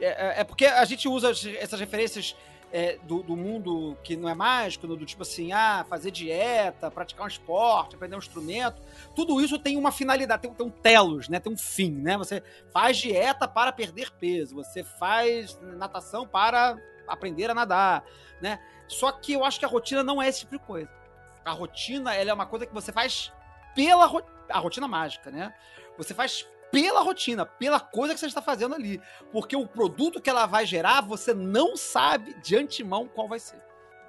É, é, é porque a gente usa essas referências é, do, do, mundo que não é mágico, do, tipo assim, ah, fazer dieta, praticar um esporte, aprender um instrumento. Tudo isso tem uma finalidade, tem, tem um telos, né? Tem um fim, né? Você faz dieta para perder peso, você faz natação para aprender a nadar, né? Só que eu acho que a rotina não é esse tipo de coisa. A rotina, ela é uma coisa que você faz pela rotina a rotina mágica, né? Você faz pela rotina, pela coisa que você está fazendo ali. Porque o produto que ela vai gerar, você não sabe de antemão qual vai ser.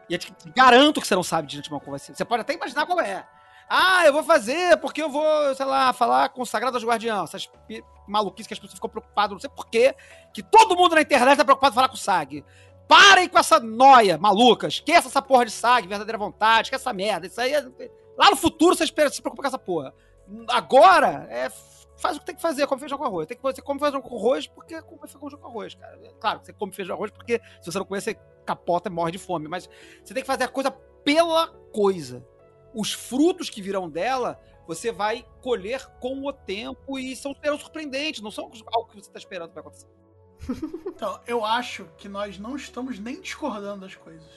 E eu te garanto que você não sabe de antemão qual vai ser. Você pode até imaginar qual é. Ah, eu vou fazer porque eu vou, sei lá, falar com o Sagrado dos Guardião. Essas maluquices que as pessoas ficam preocupadas, não sei porquê, que todo mundo na internet tá preocupado em falar com o SAG. Parem com essa noia maluca. Esqueça essa porra de SAG, verdadeira vontade, esqueça essa merda. Isso aí é... Lá no futuro você se preocupa com essa porra. Agora, é, faz o que tem que fazer, come feijão com arroz. Tem que, você come feijão com arroz porque come feijão com arroz, cara. Claro, você come feijão com arroz porque se você não comer, você capota e morre de fome. Mas você tem que fazer a coisa pela coisa. Os frutos que virão dela, você vai colher com o tempo e são, serão surpreendentes, não são algo que você está esperando que vai acontecer. Então, eu acho que nós não estamos nem discordando das coisas.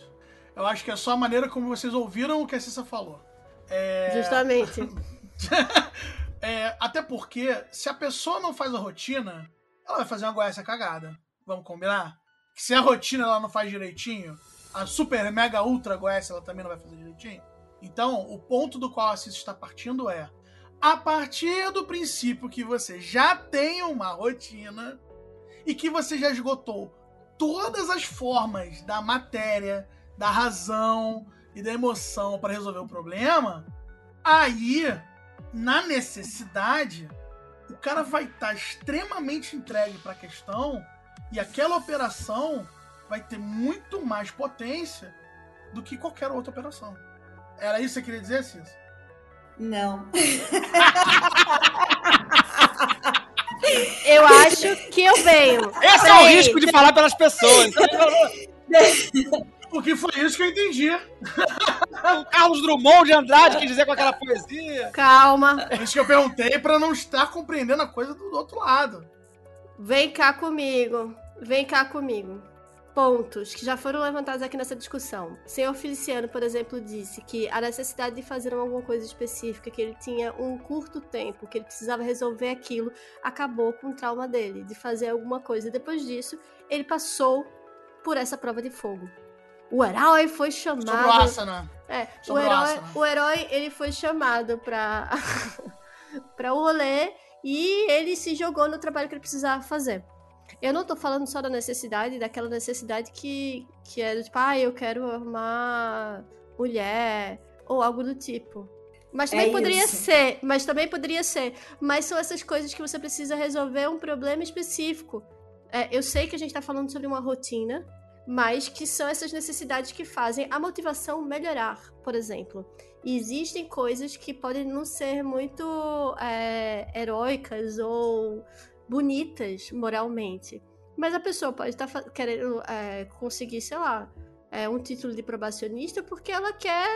Eu acho que é só a maneira como vocês ouviram o que a Cissa falou. É... Justamente. é, até porque, se a pessoa não faz a rotina, ela vai fazer uma goiás cagada. Vamos combinar? Que se a rotina ela não faz direitinho, a super, mega, ultra goiás ela também não vai fazer direitinho. Então, o ponto do qual a Cis está partindo é: a partir do princípio que você já tem uma rotina e que você já esgotou todas as formas da matéria, da razão e da emoção para resolver o problema, aí na necessidade, o cara vai estar tá extremamente entregue para a questão e aquela operação vai ter muito mais potência do que qualquer outra operação. Era isso que você queria dizer, Cis? Não. eu acho que eu venho. Esse é o risco de falar pelas pessoas. Porque foi isso que eu entendi. o Carlos Drummond de Andrade quer dizer com aquela poesia. Calma. Por isso que eu perguntei pra não estar compreendendo a coisa do outro lado. Vem cá comigo. Vem cá comigo. Pontos que já foram levantados aqui nessa discussão. O senhor Feliciano, por exemplo, disse que a necessidade de fazer alguma coisa específica, que ele tinha um curto tempo, que ele precisava resolver aquilo, acabou com o trauma dele, de fazer alguma coisa. Depois disso, ele passou por essa prova de fogo. O herói foi chamado. Sobre o Asana. É, o Sobre o herói, Asana. o herói, ele foi chamado pra, pra o rolê e ele se jogou no trabalho que ele precisava fazer. Eu não tô falando só da necessidade, daquela necessidade que, que é do tipo, ah, eu quero arrumar mulher, ou algo do tipo. Mas também É poderia isso. ser, mas também poderia ser. Mas são essas coisas que você precisa resolver um problema específico. É, eu sei que a gente tá falando sobre uma rotina, mas que são essas necessidades que fazem a motivação melhorar, por exemplo. E existem coisas que podem não ser muito é, heróicas ou bonitas moralmente. Mas a pessoa pode estar querendo é, conseguir, sei lá, é, um título de probacionista porque ela quer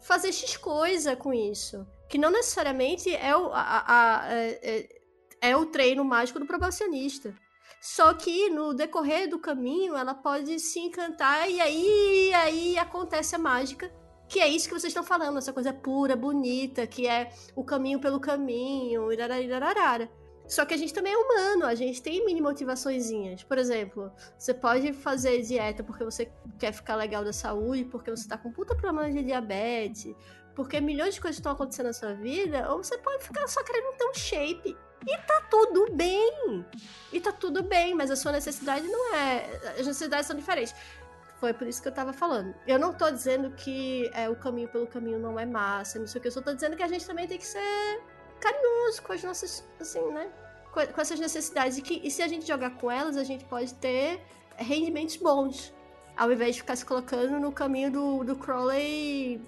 fazer X coisa com isso. Que não necessariamente é o, a- a- é, é- é o treino mágico do probacionista. Só que no decorrer do caminho ela pode se encantar e aí, aí acontece a mágica. Que é isso que vocês estão falando, essa coisa pura, bonita, que é o caminho pelo caminho, irarararara. Só que a gente também é humano, a gente tem mini motivaçõezinhas. Por exemplo, você pode fazer dieta porque você quer ficar legal da saúde, porque você tá com puta problema de diabetes, porque milhões de coisas estão acontecendo na sua vida, ou você pode ficar só querendo ter um shape. E tá tudo bem. E tá tudo bem, mas a sua necessidade não é. As necessidades são diferentes. Foi por isso que eu tava falando. Eu não tô dizendo que é, o caminho pelo caminho não é massa, não sei o que. Eu só tô dizendo que a gente também tem que ser carinhoso com as nossas, assim, né? Com, essas necessidades. E, que, e se a gente jogar com elas, a gente pode ter rendimentos bons. Ao invés de ficar se colocando no caminho do, do Crowley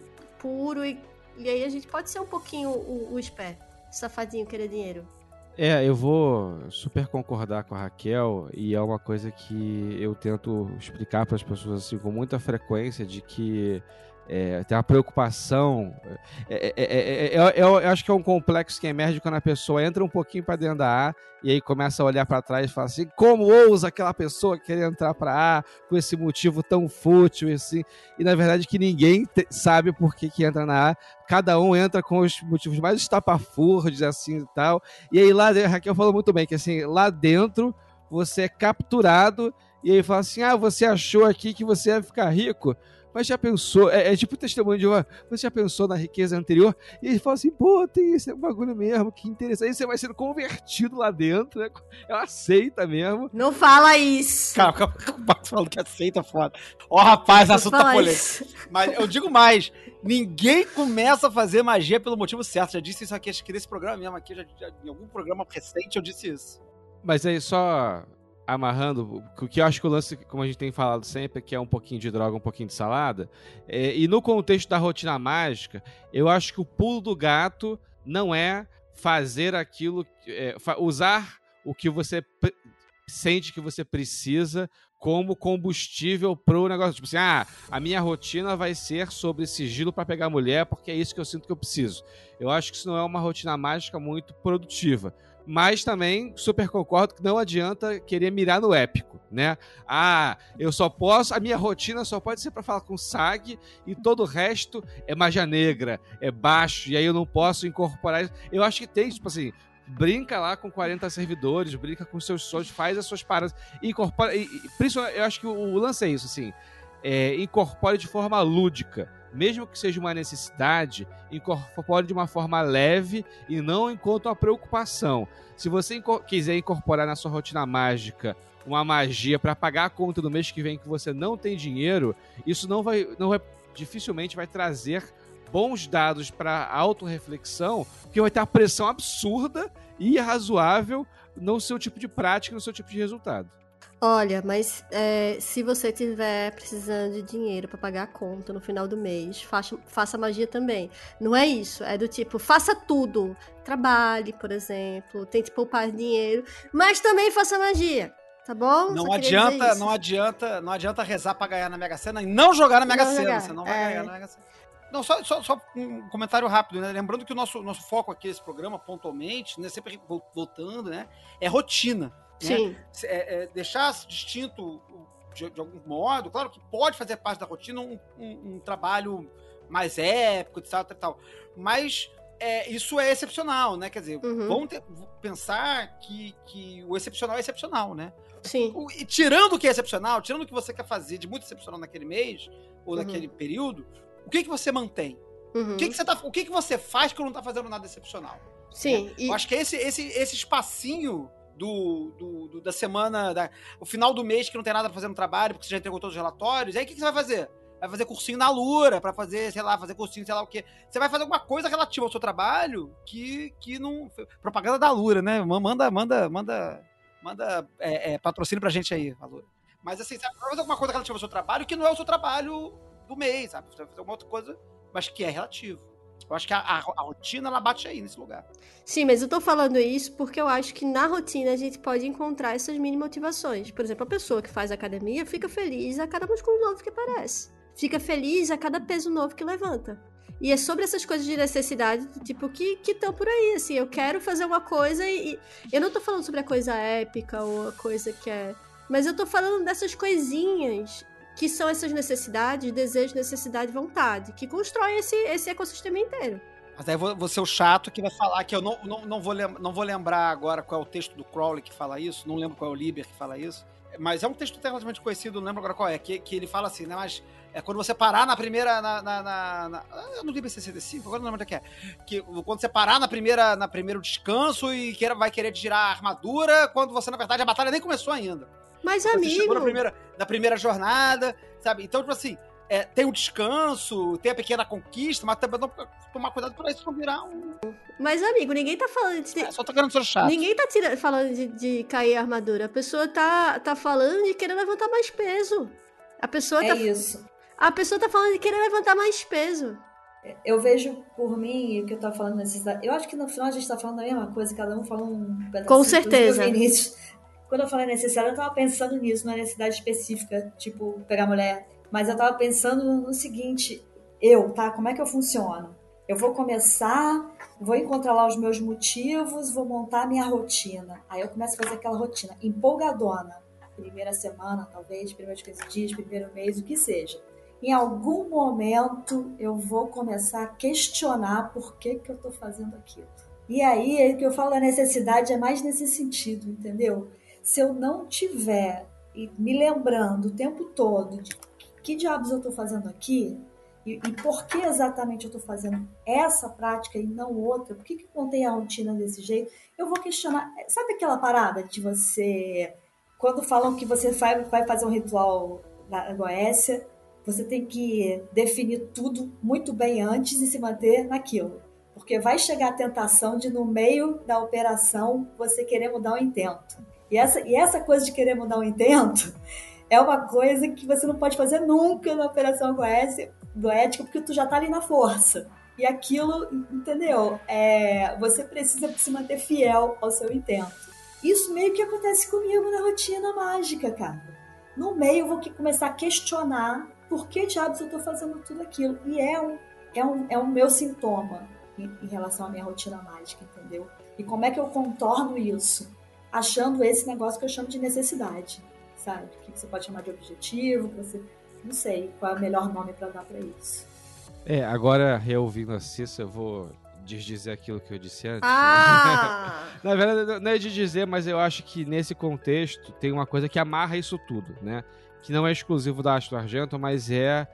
puro. E, e aí a gente pode ser um pouquinho o, o esperto, safadinho, querer dinheiro. É, eu vou super concordar com a Raquel e é uma coisa que eu tento explicar para as pessoas assim com muita frequência de que é, tem uma preocupação. É, é, é, é, é, eu acho que é um complexo que emerge quando a pessoa entra um pouquinho para dentro da A e aí começa a olhar para trás e fala assim: como ousa aquela pessoa querer entrar para A com esse motivo tão fútil assim? E na verdade que ninguém te- sabe por que, que entra na A. Cada um entra com os motivos mais estapafúrdios assim e tal. E aí lá, a Raquel falou muito bem que assim, lá dentro você é capturado e aí fala assim: "Ah, você achou aqui que você ia ficar rico?" Mas já pensou, é, é tipo testemunho de uma, você já pensou na riqueza anterior? E ele fala assim, pô, tem esse bagulho mesmo, que interessante. Aí você vai sendo convertido lá dentro, né? É uma seita mesmo. Não fala isso! Calma, calma, o Marcos falando que aceita foda. Ó, rapaz, Não assunto tá polêmico. Mas eu digo mais: ninguém começa a fazer magia pelo motivo certo. Já disse isso aqui, acho que nesse programa mesmo, aqui, já, já- em algum programa recente eu disse isso. Mas aí só amarrando, o que eu acho que o lance, como a gente tem falado sempre, que é um pouquinho de droga, um pouquinho de salada, é, e no contexto da rotina mágica, eu acho que o pulo do gato não é fazer aquilo, é, usar o que você sente que você precisa como combustível pro negócio. Tipo assim, ah, a minha rotina vai ser sobre sigilo para pegar mulher, porque é isso que eu sinto que eu preciso. Eu acho que isso não é uma rotina mágica muito produtiva. Mas também super concordo que não adianta querer mirar no épico, né? Ah, eu só posso, a minha rotina só pode ser para falar com SAG e todo o resto é magia negra, é baixo, e aí eu não posso incorporar isso. Eu acho que tem, tipo assim, brinca lá com 40 servidores, brinca com seus sonhos, faz as suas paradas, incorpora. E, e, principalmente, eu acho que o, o lance é isso, assim. É, incorpore de forma lúdica. Mesmo que seja uma necessidade, incorpore de uma forma leve e não enquanto uma preocupação. Se você quiser incorporar na sua rotina mágica uma magia para pagar a conta do mês que vem que você não tem dinheiro, isso não vai, não vai dificilmente vai trazer bons dados para autorreflexão, porque vai ter uma pressão absurda e irrazoável no seu tipo de prática, no seu tipo de resultado. Olha, mas é, se você tiver precisando de dinheiro pra pagar a conta no final do mês, faça, faça magia também. Não é isso, é do tipo, faça tudo. Trabalhe, por exemplo, tente poupar dinheiro, mas também faça magia. Tá bom? Não adianta, não adianta, não adianta rezar pra ganhar na Mega Sena e não jogar na Mega Não Sena, jogar, você não vai é. ganhar na Mega Sena. Não, só, só, só um comentário rápido, né? Lembrando que o nosso, nosso foco aqui nesse programa, pontualmente, né, sempre vol- voltando, né? É rotina. Né? Sim. é, é, deixar distinto de, de algum modo, claro que pode fazer parte da rotina um, um- um trabalho mais épico, etc, e tal, mas é, isso é excepcional, né? Quer dizer, Uhum. vamos ter- pensar que, que o excepcional é excepcional, né? Sim. O- e tirando o que é excepcional, tirando o que você quer fazer de muito excepcional naquele mês ou Uhum. naquele período, o que, que você mantém? Uhum. O, que, que, você tá, o que, que você faz que não tá fazendo nada excepcional? Sim. E... Eu acho que esse, esse, esse espacinho do, do, do- da semana, da- o final do mês que não tem nada pra fazer no trabalho, porque você já entregou todos os relatórios, aí o que, que você vai fazer? Vai fazer cursinho na Lura, pra fazer, sei lá, fazer cursinho, sei lá o quê. Você vai fazer alguma coisa relativa ao seu trabalho que, que não. Propaganda da Lura, né? Manda, manda, manda, manda é, é, patrocínio pra gente aí, a Lura. Mas assim, você vai fazer alguma coisa relativa ao seu trabalho que não é o seu trabalho do mês, sabe? Você vai fazer alguma outra coisa, mas que é relativo. Eu acho que a, a, a rotina ela bate aí nesse lugar. Sim, mas eu tô falando isso porque eu acho que na rotina a gente pode encontrar essas mini motivações. Por exemplo, a pessoa que faz academia fica feliz a cada músculo novo que aparece. Fica feliz a cada peso novo que levanta. E é sobre essas coisas de necessidade, tipo, que estão por aí, assim. Eu quero fazer uma coisa e, e. Eu não tô falando sobre a coisa épica ou a coisa que é. Mas eu tô falando dessas coisinhas que são essas necessidades, desejo, necessidade e vontade, que constroem esse, esse ecossistema inteiro. Mas aí vou ser o chato que vai falar que eu não, não, não, vou não vou lembrar agora qual é o texto do Crowley que fala isso, não lembro qual é o Liber que fala isso, mas é um texto relativamente conhecido, não lembro agora qual é, que, que ele fala assim, né, mas é quando você parar na primeira, na, na, na, na no Liber 65, agora não lembro onde é que é, que quando você parar na primeira, na primeiro descanso e queira, vai querer tirar a armadura, quando você, na verdade, a batalha nem começou ainda. Mas, Você amigo. chegou na primeira, na primeira jornada, sabe? Então, tipo assim, é, tem o descanso, tem a pequena conquista, mas também não tomar cuidado pra isso não virar um. Mas, amigo, ninguém tá falando de. É, só tô querendo ser chato. Ninguém tá tira- falando de, de cair a armadura. A pessoa tá, tá falando de querer levantar mais peso. A pessoa É tá. isso. A pessoa tá falando de querer levantar mais peso. Eu vejo por mim o que eu tava falando. Eu acho que no final a gente tá falando a mesma coisa, cada um falou um pedacinho. Com certeza. Quando eu falei necessidade, eu tava pensando nisso, numa necessidade específica, tipo, pegar mulher. Mas eu tava pensando no seguinte, eu, tá? Como é que eu funciono? Eu vou começar, vou encontrar lá os meus motivos, vou montar a minha rotina. Aí eu começo a fazer aquela rotina empolgadona. Primeira semana, talvez, primeiros 15 dias, primeiro mês, o que seja. Em algum momento eu vou começar a questionar por que, que eu tô fazendo aquilo. E aí, o que eu falo da necessidade é mais nesse sentido, entendeu? Se eu não tiver me lembrando o tempo todo de que diabos eu tô fazendo aqui, e, e por que exatamente eu estou fazendo essa prática e não outra? Por que, que eu montei a rotina desse jeito? Eu vou questionar. Sabe aquela parada de você. Quando falam que você vai, vai fazer um ritual na Goécia, você tem que definir tudo muito bem antes e se manter naquilo. Porque vai chegar a tentação de, no meio da operação, você querer mudar o intento. E essa, e essa coisa de querer mudar o intento é uma coisa que você não pode fazer nunca na operação goética, porque tu já tá ali na força. E aquilo, entendeu? É, você precisa se manter fiel ao seu intento. Isso meio que acontece comigo na rotina mágica, cara. No meio eu vou começar a questionar por que diabos eu tô fazendo tudo aquilo. E é um, é um, é um meu sintoma em, em relação à minha rotina mágica, entendeu? E como é que eu contorno isso? Achando esse negócio que eu chamo de necessidade, sabe? O que você pode chamar de objetivo, que você não sei qual é o melhor nome para dar para isso. É, agora reouvindo a Cissa, eu vou desdizer aquilo que eu disse antes. Ah! Na verdade, não é de dizer, mas eu acho que nesse contexto tem uma coisa que amarra isso tudo, né? Que não é exclusivo da Astro Argento, mas é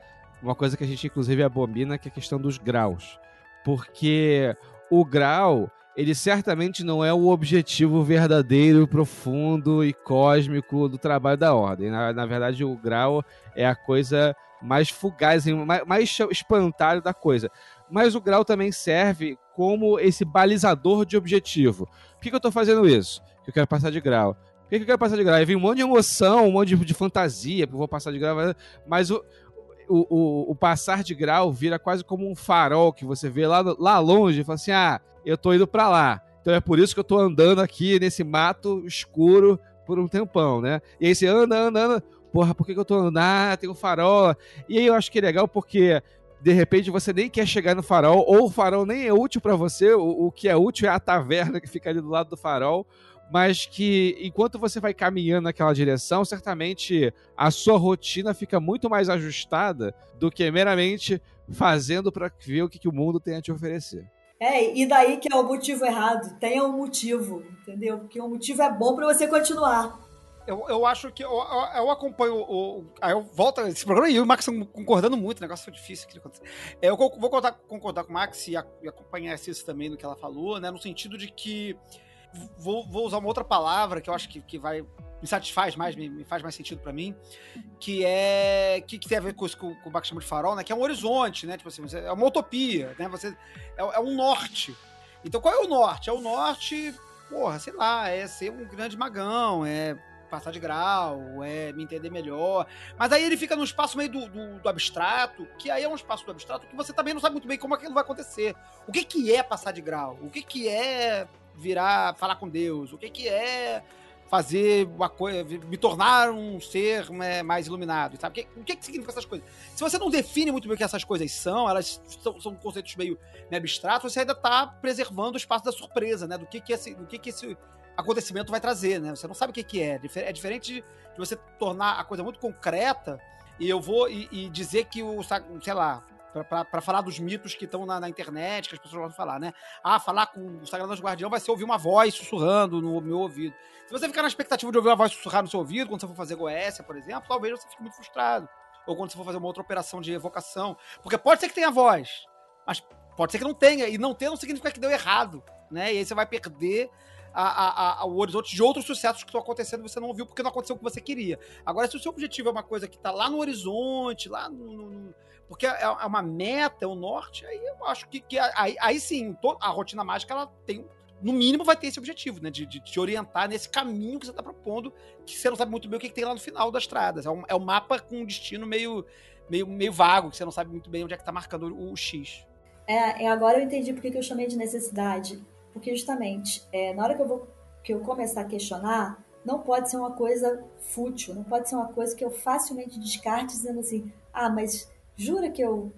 uma coisa que a gente inclusive abomina, que é a questão dos graus. Porque o grau, ele certamente não é o objetivo verdadeiro, profundo e cósmico do trabalho da ordem. Na, na verdade, o grau é a coisa mais fugaz, mais, mais espantalho da coisa. Mas o grau também serve como esse balizador de objetivo. Por que, que eu estou fazendo isso? Porque eu quero passar de grau. Por que, que eu quero passar de grau? Aí vem um monte de emoção, um monte de, de fantasia, porque eu vou passar de grau. Mas o, o, o, o, passar de grau vira quase como um farol que você vê lá, lá longe e fala assim: ah, eu tô indo para lá. Então é por isso que eu tô andando aqui nesse mato escuro, por um tempão, né? E aí você anda, anda, anda. Porra, por que, que eu tô andando? Ah, tem o farol. E aí eu acho que é legal porque de repente você nem quer chegar no farol, ou o farol nem é útil para você, o, o, que é útil é a taverna que fica ali do lado do farol, mas que enquanto você vai caminhando naquela direção, certamente a sua rotina fica muito mais ajustada do que meramente fazendo para ver o que, que o mundo tem a te oferecer. É, e daí que é o motivo errado. Tenha um motivo, entendeu? Porque o um motivo é bom para você continuar. Eu, eu acho que eu, eu, eu acompanho o. Aí eu volto esse programa e eu e o Max estão concordando muito, o negócio foi difícil que acontecer. É, eu vou concordar, concordar com o Max e, e acompanhar isso também no que ela falou, né? No sentido de que. Vou, vou usar uma outra palavra que eu acho que, que vai me satisfaz mais, me, me faz mais sentido para mim, que é que, que, tem a ver com isso o, que o Bach chama de farol, né? Que é um horizonte, né? Tipo assim, é uma utopia, né? Você é, é um norte. Então qual é o norte? É o norte, porra, sei lá, é ser um grande magão, é passar de grau, é me entender melhor. Mas aí ele fica num espaço meio do, do, do, abstrato, que aí é um espaço do abstrato que você também não sabe muito bem como aquilo vai acontecer. O que, que é passar de grau? O que, que é virar, falar com Deus? O que, que é fazer uma coisa, me tornar um ser né, mais iluminado, sabe? O que, que significa essas coisas? Se você não define muito bem o que essas coisas são, elas são, são conceitos meio, meio abstratos, você ainda está preservando o espaço da surpresa, né? Do que, que, esse, do que, que esse acontecimento vai trazer, né? Você não sabe o que, que é. É diferente de você tornar a coisa muito concreta e eu vou e, e dizer que o, sei lá, para falar dos mitos que estão na, na, internet, que as pessoas vão falar, né? Ah, falar com o Sagrado Guardião vai ser ouvir uma voz sussurrando no meu ouvido. Se você ficar na expectativa de ouvir uma voz sussurrar no seu ouvido, quando você for fazer Goécia, por exemplo, talvez você fique muito frustrado. Ou quando você for fazer uma outra operação de evocação. Porque pode ser que tenha voz, mas pode ser que não tenha. E não ter não significa que deu errado, né? E aí você vai perder a, a, a, o horizonte de outros sucessos que estão acontecendo e você não ouviu porque não aconteceu o que você queria. Agora, se o seu objetivo é uma coisa que está lá no horizonte, lá no, no porque é, é uma meta, é o norte, aí eu acho que, que aí, aí sim, a rotina mágica ela tem no mínimo vai ter esse objetivo, né? De, de te orientar nesse caminho que você está propondo, que você não sabe muito bem o que, que tem lá no final das estradas. É um, é um mapa com um destino meio, meio, meio vago, que você não sabe muito bem onde é que está marcando o, o X. É, é, agora eu entendi porque que eu chamei de necessidade. Porque justamente, é, na hora que eu vou que eu começar a questionar, não pode ser uma coisa fútil, não pode ser uma coisa que eu facilmente descarte dizendo assim, ah, mas Jura que eu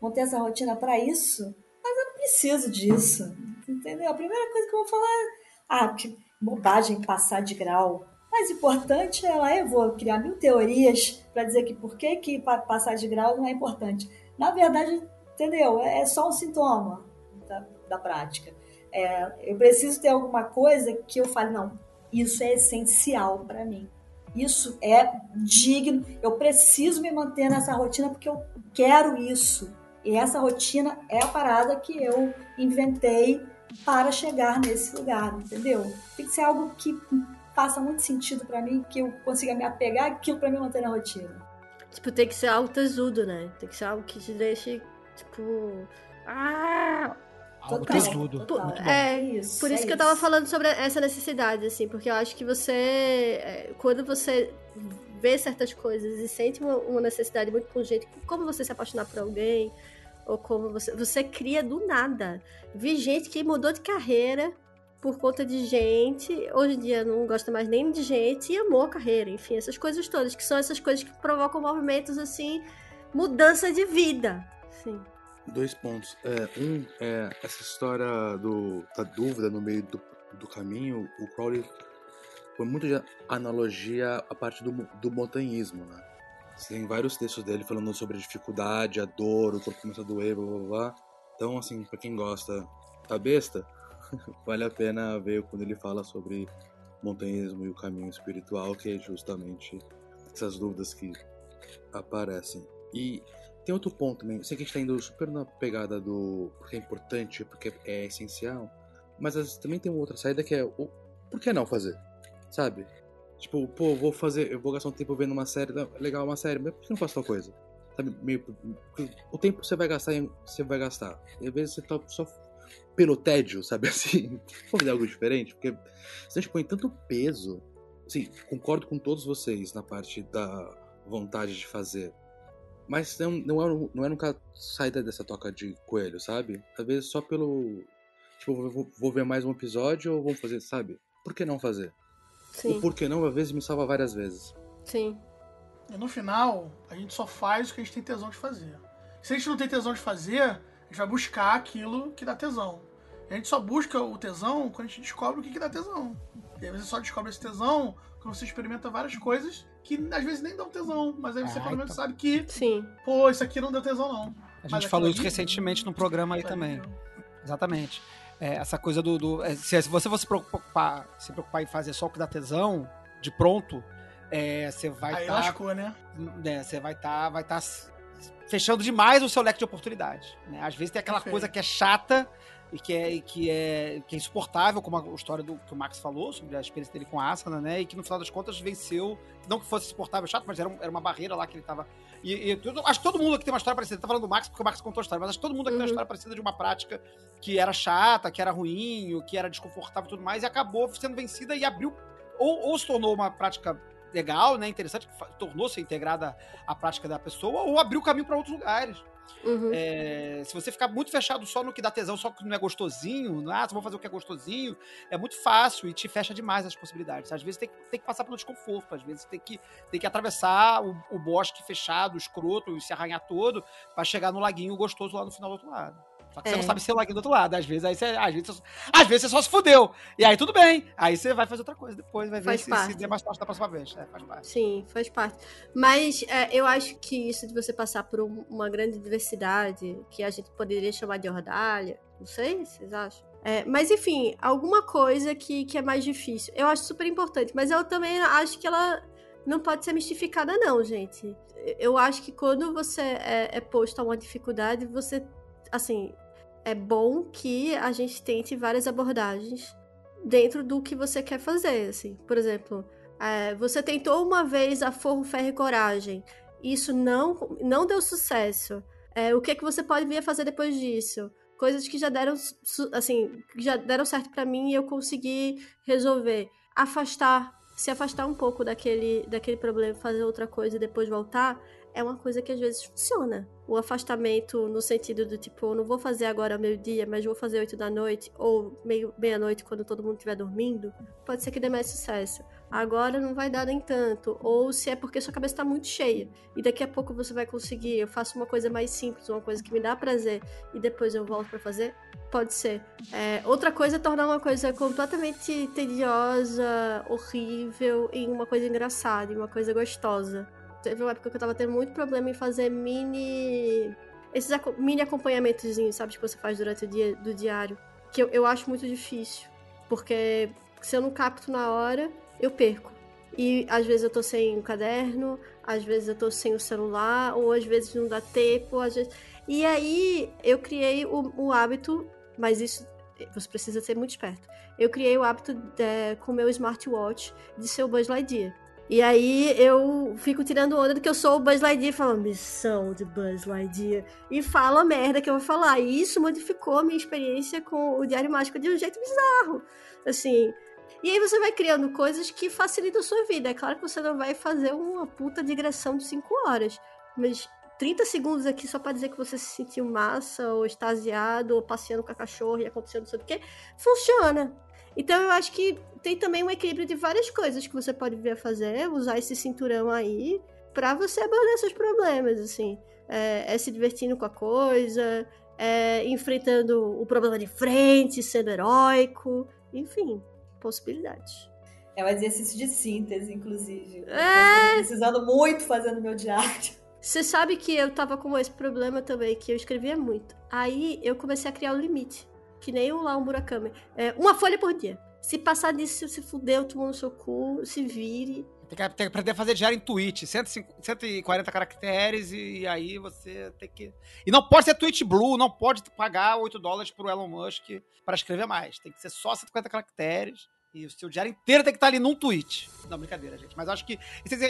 montei essa rotina para isso? Mas eu não preciso disso. Entendeu? A primeira coisa que eu vou falar é: ah, que bobagem passar de grau. Mais importante é lá eu vou criar mil teorias para dizer que por que, que passar de grau não é importante. Na verdade, entendeu? É, é só um sintoma da, da prática. É, eu preciso ter alguma coisa que eu fale, não, isso é essencial para mim. Isso é digno. Eu preciso me manter nessa rotina porque eu quero isso. E essa rotina é a parada que eu inventei para chegar nesse lugar, entendeu? Tem que ser algo que faça muito sentido para mim, que eu consiga me apegar aquilo para me manter na rotina. Tipo, tem que ser algo tesudo, né? Tem que ser algo que te deixe, tipo. Ah! Algo tesudo. É, isso. Por isso é que isso. eu tava falando sobre essa necessidade, assim, porque eu acho que você. É, quando você vê certas coisas e sente uma, uma necessidade muito pungente, como você se apaixonar por alguém, ou como você. Você cria do nada. Vi gente que mudou de carreira por conta de gente, hoje em dia não gosta mais nem de gente e amou a carreira, enfim, essas coisas todas, que são essas coisas que provocam movimentos assim, mudança de vida. Sim. Dois pontos. É, um é essa história do, da dúvida no meio do, do caminho, o Crowley foi muito de analogia à parte do, do montanhismo, né? Tem vários textos dele falando sobre a dificuldade, a dor, o corpo começa a doer, blá blá blá. Então, assim, pra quem gosta da besta, vale a pena ver quando ele fala sobre montanhismo e o caminho espiritual, que é justamente essas dúvidas que aparecem. E tem outro ponto também, sei que a gente tá indo super na pegada do porque é importante, porque é essencial, mas também tem uma outra saída que é o por que não fazer? sabe? Tipo, pô, vou fazer, eu vou gastar um tempo vendo uma série, legal uma série, mas por que não faço tal coisa? Sabe, meio, o tempo você vai gastar, você vai gastar. E às vezes você tá só pelo tédio, sabe assim? Vamos fazer algo diferente, porque você põe tanto peso. Assim, concordo com todos vocês na parte da vontade de fazer. Mas não, não, é, não é nunca sair dessa toca de coelho, sabe? Vezes só pelo. Tipo, vou, vou ver mais um episódio ou vamos fazer, sabe? Por que não fazer? Sim, O porquê não, às vezes, me salva várias vezes. sim. E no final, a gente só faz o que a gente tem tesão de fazer. Se a gente não tem tesão de fazer, a gente vai buscar aquilo que dá tesão. A gente só busca o tesão quando a gente descobre o que, que dá tesão. E aí você só descobre esse tesão quando você experimenta várias coisas que às vezes nem dão tesão. Mas aí você Ah, pelo menos então. sabe que, Sim. pô, isso aqui não deu tesão, não. A Mas gente falou isso recentemente num programa aí também. deu. Exatamente. É, essa coisa do. do- é, se, se você fosse se preocupar, se preocupar em fazer só o que dá tesão, de pronto, é, você vai Aí estar. lascou, né? né, você vai estar vai tá fechando demais o seu leque de oportunidades. Né? Às vezes tem aquela Perfeito. coisa que é chata e que é, e que é, que é insuportável, como a história do que o Max falou sobre a experiência dele com a Asana, né? E que no final das contas venceu. Não que fosse insuportável, chato, mas era, um- era uma barreira lá que ele tava. E, e tudo- acho que todo mundo aqui tem uma história parecida. Tá falando do Max porque o Max contou a história, mas acho que todo mundo aqui tem uma Uhum. história parecida de uma prática que era chata, que era ruim, que era desconfortável e tudo mais, e acabou sendo vencida e abriu. Ou, ou se tornou uma prática legal, né? Interessante, que tornou-se integrada à prática da pessoa, ou abriu caminho para outros lugares. Uhum. É, se você ficar muito fechado só no que dá tesão, só que não é gostosinho, ah, só vou fazer o que é gostosinho, é muito fácil e te fecha demais as possibilidades. Às vezes tem, que- tem que passar pelo desconforto, às vezes tem que, tem que atravessar o, o bosque fechado, escroto, e se arranhar todo, para chegar no laguinho gostoso lá no final do outro lado. Só que você É. não sabe se é o laguinho do outro lado. Às vezes, aí você, às, vezes, você- às vezes você só se fudeu. E aí tudo bem. Aí você vai fazer outra coisa depois, vai ver Faz se, se parte. der mais sorte da próxima vez. É, faz parte. Sim, faz parte. Mas é, eu acho que isso de você passar por um- uma grande diversidade, que a gente poderia chamar de ordalha, não sei, vocês acham? É, mas enfim, alguma coisa que, que é mais difícil. Eu acho super importante, mas eu também acho que ela não pode ser mistificada, não, gente. Eu acho que quando você é, é posto a uma dificuldade, você, assim, é bom que a gente tente várias abordagens dentro do que você quer fazer, assim. Por exemplo, é, você tentou uma vez a Forro Ferro e Coragem. Isso não, não deu sucesso. É, o que, que você pode vir a fazer depois disso? Coisas que já deram, assim, já deram certo pra mim e eu consegui resolver. Afastar, se afastar um pouco daquele, daquele problema, fazer outra coisa e depois voltar, é uma coisa que às vezes funciona. O afastamento no sentido do tipo, não vou fazer agora meio-dia, mas vou fazer oito da noite, ou meia-noite quando todo mundo estiver dormindo, pode ser que dê mais sucesso agora não vai dar nem tanto. Ou se é porque sua cabeça está muito cheia e daqui a pouco você vai conseguir, eu faço uma coisa mais simples, uma coisa que me dá prazer e depois eu volto para fazer. Pode ser. É, outra coisa é tornar uma coisa completamente tediosa, horrível, em uma coisa engraçada, em uma coisa gostosa. Teve uma época que eu tava tendo muito problema em fazer mini. Esses aco- mini acompanhamentozinhos, sabe, que você faz durante o dia do diário. Que eu, eu acho muito difícil. Porque se eu não capto na hora, eu perco. E às vezes eu tô sem o caderno, às vezes eu tô sem o celular, ou às vezes não dá tempo, às vezes... E aí eu criei o, o hábito, mas isso você precisa ser muito esperto. Eu criei o hábito de, com o meu smartwatch de ser o Buzz Lightyear. E aí eu fico tirando onda do que eu sou o Buzz Lightyear, falando missão de Buzz Lightyear. E falo a merda que eu vou falar. E isso modificou a minha experiência com o Diário Mágico de um jeito bizarro. Assim, e aí você vai criando coisas que facilitam a sua vida. É claro que você não vai fazer uma puta digressão de 5 horas, mas 30 segundos aqui só pra dizer que você se sentiu massa, ou extasiado, ou passeando com a cachorra e acontecendo não sei o que, funciona. Então eu acho que tem também um equilíbrio de várias coisas que você pode vir a fazer, usar esse cinturão aí pra você abordar seus problemas, assim. É, é se divertindo com a coisa, é enfrentando o problema de frente, sendo heróico, enfim possibilidades. É um exercício de síntese, inclusive. É. Precisando muito fazer no meu diário. Você sabe que eu tava com esse problema também, que eu escrevia muito. Aí eu comecei a criar o limite. Que nem o lá um Murakami. É, uma folha por dia. Se passar disso, se fudeu, tomou no seu cu, se vire. Tem que, tem que aprender a fazer diário em tweet, 150, 140 caracteres, e, aí você tem que. E não pode ser tweet blue, não pode pagar 8 dólares pro Elon Musk para escrever mais. Tem que ser só 150 caracteres. E o seu diário inteiro tem que estar ali num tweet. Não, brincadeira, gente. Mas acho que.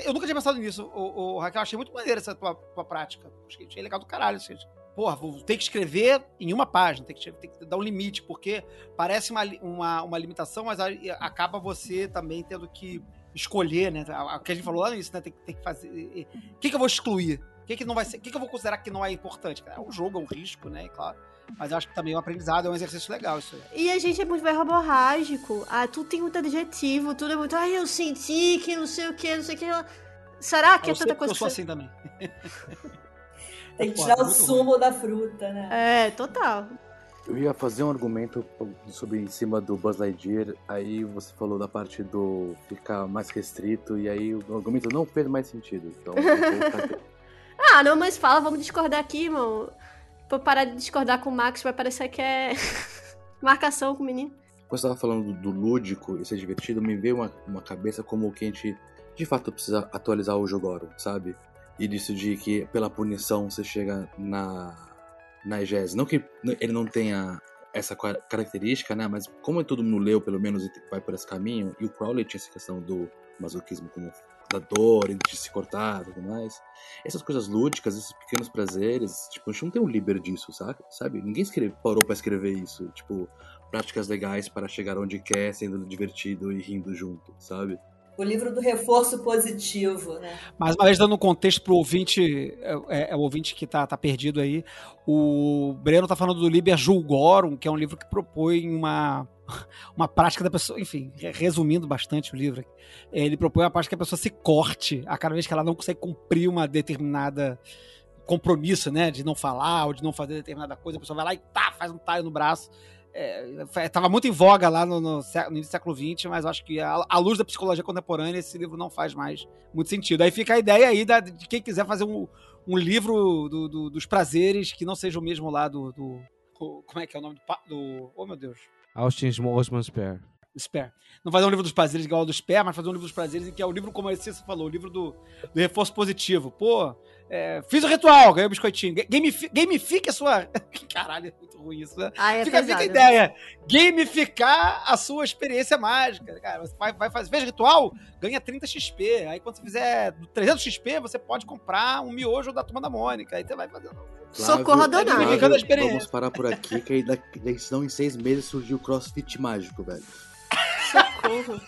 Eu nunca tinha pensado nisso, o, o Raquel. Achei muito maneiro essa tua, tua prática. Achei, legal do caralho, gente. Porra, vou ter que escrever em uma página, tem que, tem que dar um limite, porque parece uma, uma, uma limitação, mas acaba você também tendo que escolher, né? O que a gente falou lá nisso, né? Tem, tem que fazer. O que, que eu vou excluir? O que, que não vai ser? O que, que eu vou considerar que não é importante? É um jogo, é um risco, né? E claro. Mas eu acho que também é um aprendizado, é um exercício legal isso aí. E a gente é muito verborrágico. Ah, tudo tem muito adjetivo, tudo é muito. Ai, eu senti que não sei o que, não sei o que. Será que é eu sei tanta coisa eu sou assim também. Tem que tirar o sumo da fruta, né? É, total. Eu ia fazer um argumento sobre em cima do Buzz Lightyear, aí você falou da parte do ficar mais restrito, e aí o argumento não fez mais sentido. Então, Ah, não, mas fala, vamos discordar aqui, irmão. Pra parar de discordar com o Max, vai parecer que é marcação com o menino. Quando você tava falando do, do lúdico e ser divertido, me veio uma, uma cabeça como que a gente de fato precisa atualizar o Jogoro, sabe? E disso de que pela punição você chega na na EGES. Não que ele não tenha essa característica, né? Mas como todo mundo leu, pelo menos, vai por esse caminho, e o Crowley tinha essa questão do masoquismo como da dor, de se cortar e tudo mais. Essas coisas lúdicas, esses pequenos prazeres, tipo, a gente não tem um liber disso, sabe? sabe? Ninguém escreve, parou pra escrever isso. Tipo, práticas legais para chegar onde quer, sendo divertido e rindo junto, sabe? O livro do reforço positivo, né? Mais uma vez, dando um contexto pro ouvinte, é, é- é o ouvinte que tá, tá perdido aí, o Breno tá falando do Liber Julgorum, que é um livro que propõe uma, uma prática da pessoa, enfim, re- resumindo bastante o livro, é, ele propõe uma prática que a pessoa se corte a cada vez que ela não consegue cumprir uma determinada compromisso, né, de não falar ou de não fazer determinada coisa, a pessoa vai lá e tá, faz um talho no braço. É, tava muito em voga lá no, no, sé- no início do século XX, mas acho que à luz da psicologia contemporânea esse livro não faz mais muito sentido. Aí fica a ideia aí da- de quem quiser fazer um, um livro do- do- dos prazeres que não seja o mesmo lá do, do- Como é que é o nome do. do oh, meu Deus. Austin Osman Spare. Spare. Não fazer um livro dos prazeres igual ao do Spare, mas fazer um livro dos prazeres que é o livro, como a Cissa falou, o livro do, do reforço positivo. Pô, é, fiz o ritual, ganhei o biscoitinho. Ga- Gamifi, gamifique a sua. Caralho, é muito ruim isso, né? Ah, é fica, fica a ideia. Gamificar a sua experiência mágica. Cara, você vai, vai fazer. Fez ritual, ganha 30 XP. Aí quando você fizer 300 XP, você pode comprar um miojo da turma da Mônica. Aí você vai fazendo. Socorro Flávio, Donald. Gamificando a experiência. Vamos parar por aqui, que aí daqui, senão em seis meses surgiu o CrossFit mágico, velho. Socorro.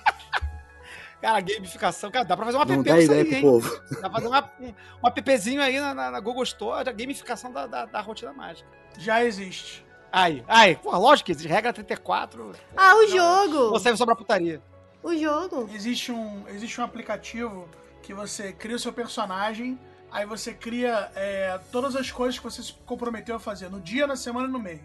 Cara, gamificação. Cara, dá pra fazer uma Não app dá disso ideia aí, pro hein? povo. Dá pra fazer uma, um, appzinho aí na, na- na Google Store, a gamificação da, da, da rotina mágica. Já existe. Aí, aí, porra, lógico que existe. Regra 34. Ah, o Não, jogo! Não serve só pra putaria. O jogo. Existe um, existe um aplicativo que você cria o seu personagem, aí você cria é, todas as coisas que você se comprometeu a fazer no dia, na semana e no mês.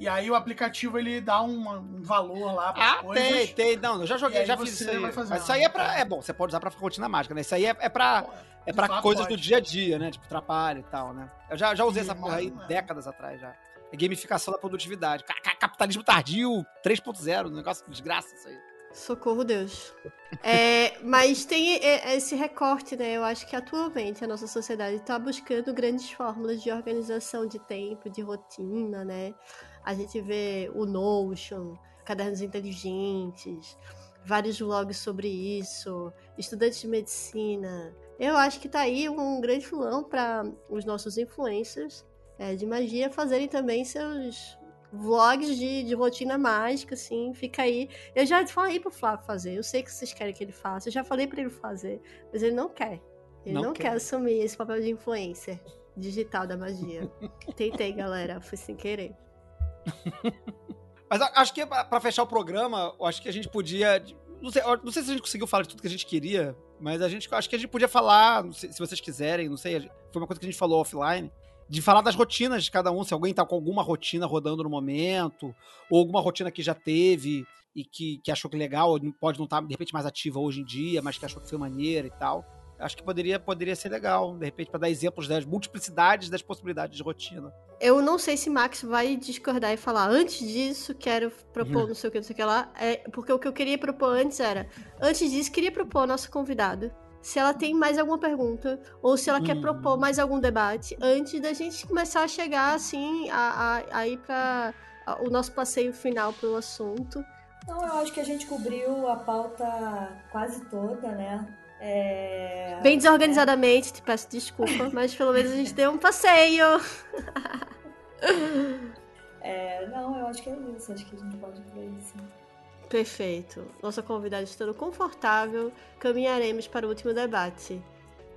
E aí o aplicativo ele dá um valor lá para Ah, coisas. tem, tem. Não, eu já joguei, já fiz isso aí. Mas isso aí é pra. É bom, você pode usar pra rotina mágica, né? Isso aí é, é pra, é fato, coisas pode. do dia a dia, né? Tipo, trabalho e tal, né? Eu já, já usei E essa porra aí mais- décadas atrás já. É gamificação da produtividade. Ca- ca- Capitalismo tardio 3.0, um negócio de desgraça isso aí. Socorro, Deus. É, mas tem é, esse recorte, né? Eu acho que atualmente a nossa sociedade está buscando grandes fórmulas de organização de tempo, de rotina, né? A gente vê o Notion, cadernos inteligentes, vários vlogs sobre isso, estudantes de medicina. Eu acho que tá aí um grande filão para os nossos influencers é, de magia fazerem também seus vlogs de, de rotina mágica, assim, fica aí. Eu já falei pro Flávio fazer, eu sei que vocês querem que ele faça, eu já falei pra ele fazer, mas ele não quer. Ele Não não, quer. quer. assumir esse papel de influencer digital da magia. Tentei, galera, foi sem querer. Mas acho que pra pra fechar o programa, acho que a gente podia. Não sei, não sei se a gente conseguiu falar de tudo que a gente queria, mas a gente acho que a gente podia falar, se vocês quiserem, não sei, foi uma coisa que a gente falou offline, de falar das rotinas de cada um, se alguém tá com alguma rotina rodando no momento, ou alguma rotina que já teve e que, que achou que legal, pode não estar, de repente, mais ativa hoje em dia, mas que achou que foi maneira e tal. Acho que poderia, poderia ser legal, de repente, para dar exemplos das multiplicidades das possibilidades de rotina. Eu não sei se Max vai discordar e falar, antes disso, quero propor não sei o que, não sei o que lá. É, porque o que eu queria propor antes era, antes disso, queria propor a nossa convidada. Se ela tem mais alguma pergunta, ou se ela quer Uhum. propor mais algum debate, antes da gente começar a chegar, assim, a, a, a ir pra a- o nosso passeio final pelo assunto. Então, eu acho que a gente cobriu a pauta quase toda, né? É... Bem desorganizadamente, te peço desculpa, mas pelo menos a gente deu um passeio. É, não, eu acho que é isso. Acho que a gente pode ver isso. Perfeito. Nossa convidada estando confortável, caminharemos para o último debate.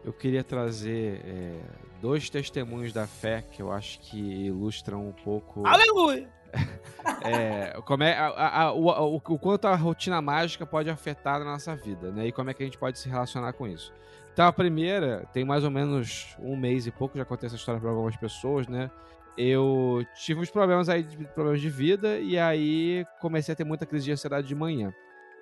eu queria trazer é, dois testemunhos da fé que eu acho que ilustram um pouco. Aleluia! É, como é, a, a, o, o, quanto a rotina mágica pode afetar na nossa vida, né? E como é que a gente pode se relacionar com isso. Então, a primeira, tem mais ou menos um mês e pouco, já contei essa história para algumas pessoas, né? Eu tive uns problemas aí, problemas de vida, e aí comecei a ter muita crise de ansiedade de manhã.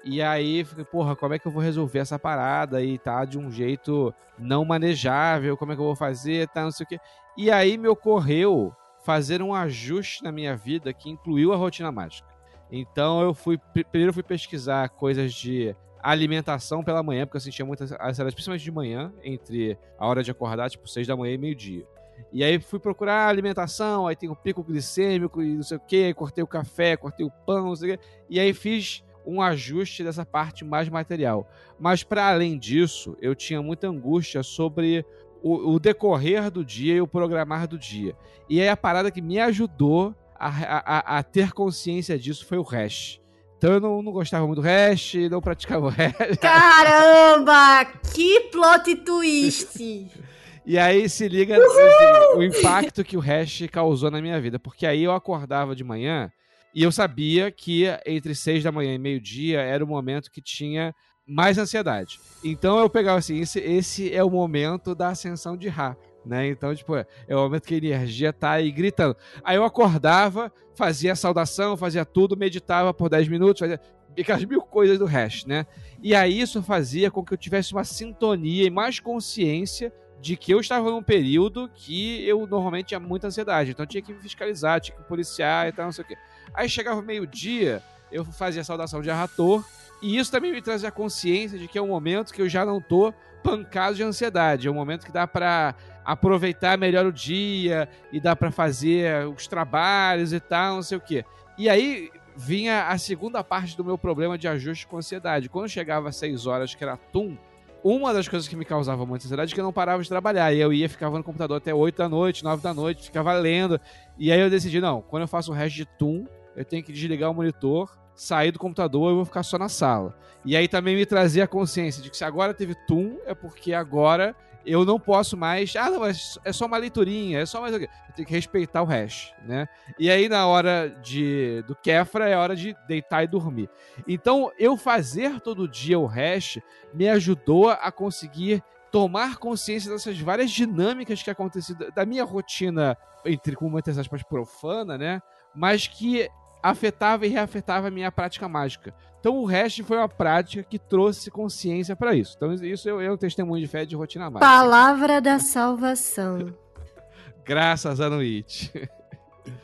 E aí, fiquei, porra, como é que eu vou resolver essa parada e tá de um jeito não manejável? Como é que eu vou fazer? Tá, não sei o quê. E aí me ocorreu fazer um ajuste na minha vida que incluiu a rotina mágica. Então eu fui primeiro fui pesquisar coisas de alimentação pela manhã, porque eu sentia muitas ansiedade, principalmente de manhã, entre a hora de acordar, tipo, seis da manhã e meio-dia. E aí fui procurar alimentação, aí tem o pico glicêmico e não sei o que, cortei o café, cortei o pão, não sei o que, e aí fiz um ajuste dessa parte mais material. Mas para além disso, eu tinha muita angústia sobre o, o, decorrer do dia e o programar do dia. E aí a parada que me ajudou a, a, a ter consciência disso foi o hash. Então eu não, não gostava muito do hash, não praticava o hash. Caramba! que plot twist! e aí se liga assim, o impacto que o hash causou na minha vida. Porque aí eu acordava de manhã e eu sabia que entre seis da manhã e meio-dia era o momento que tinha mais ansiedade. Então eu pegava assim, esse, esse é o momento da ascensão de Ra. Né? Então, tipo, é o momento que a energia tá aí gritando. Aí eu acordava, fazia saudação, fazia tudo, meditava por 10 minutos, fazia aquelas mil coisas do resto, né? E aí isso fazia com que eu tivesse uma sintonia e mais consciência de que eu estava num período que eu normalmente tinha muita ansiedade. Então tinha que me fiscalizar, tinha que policiar e tal, não sei o quê. Aí chegava meio-dia, eu fazia saudação de Arrator, e isso também me trazia a consciência de que é um momento que eu já não tô pancado de ansiedade. É um momento que dá para aproveitar melhor o dia e dá para fazer os trabalhos e tal, não sei o quê. E aí vinha a segunda parte do meu problema de ajuste com ansiedade. Quando chegava às 6 horas, que era Tum, uma das coisas que me causava muita ansiedade é que eu não parava de trabalhar. E eu ia, ficava no computador até 8 da noite, 9 da noite, ficava lendo. E aí eu decidi, não, quando eu faço o resto de Tum, eu tenho que desligar o monitor, sair do computador e vou ficar só na sala. E aí também me trazia a consciência de que se agora teve Tum, é porque agora eu não posso mais. Ah, não, é só uma leiturinha, é só mais. Eu tenho que respeitar o hash, né? E aí, na hora de do Kefra, é hora de deitar e dormir. Então, eu fazer todo dia o hash me ajudou a conseguir tomar consciência dessas várias dinâmicas que aconteciam da minha rotina, entre com muitas aspas profana, né? Mas que afetava e reafetava a minha prática mágica. Então o resto foi uma prática que trouxe consciência para isso. Então isso é um testemunho de fé de rotina mágica. Palavra da salvação. Graças a Noite.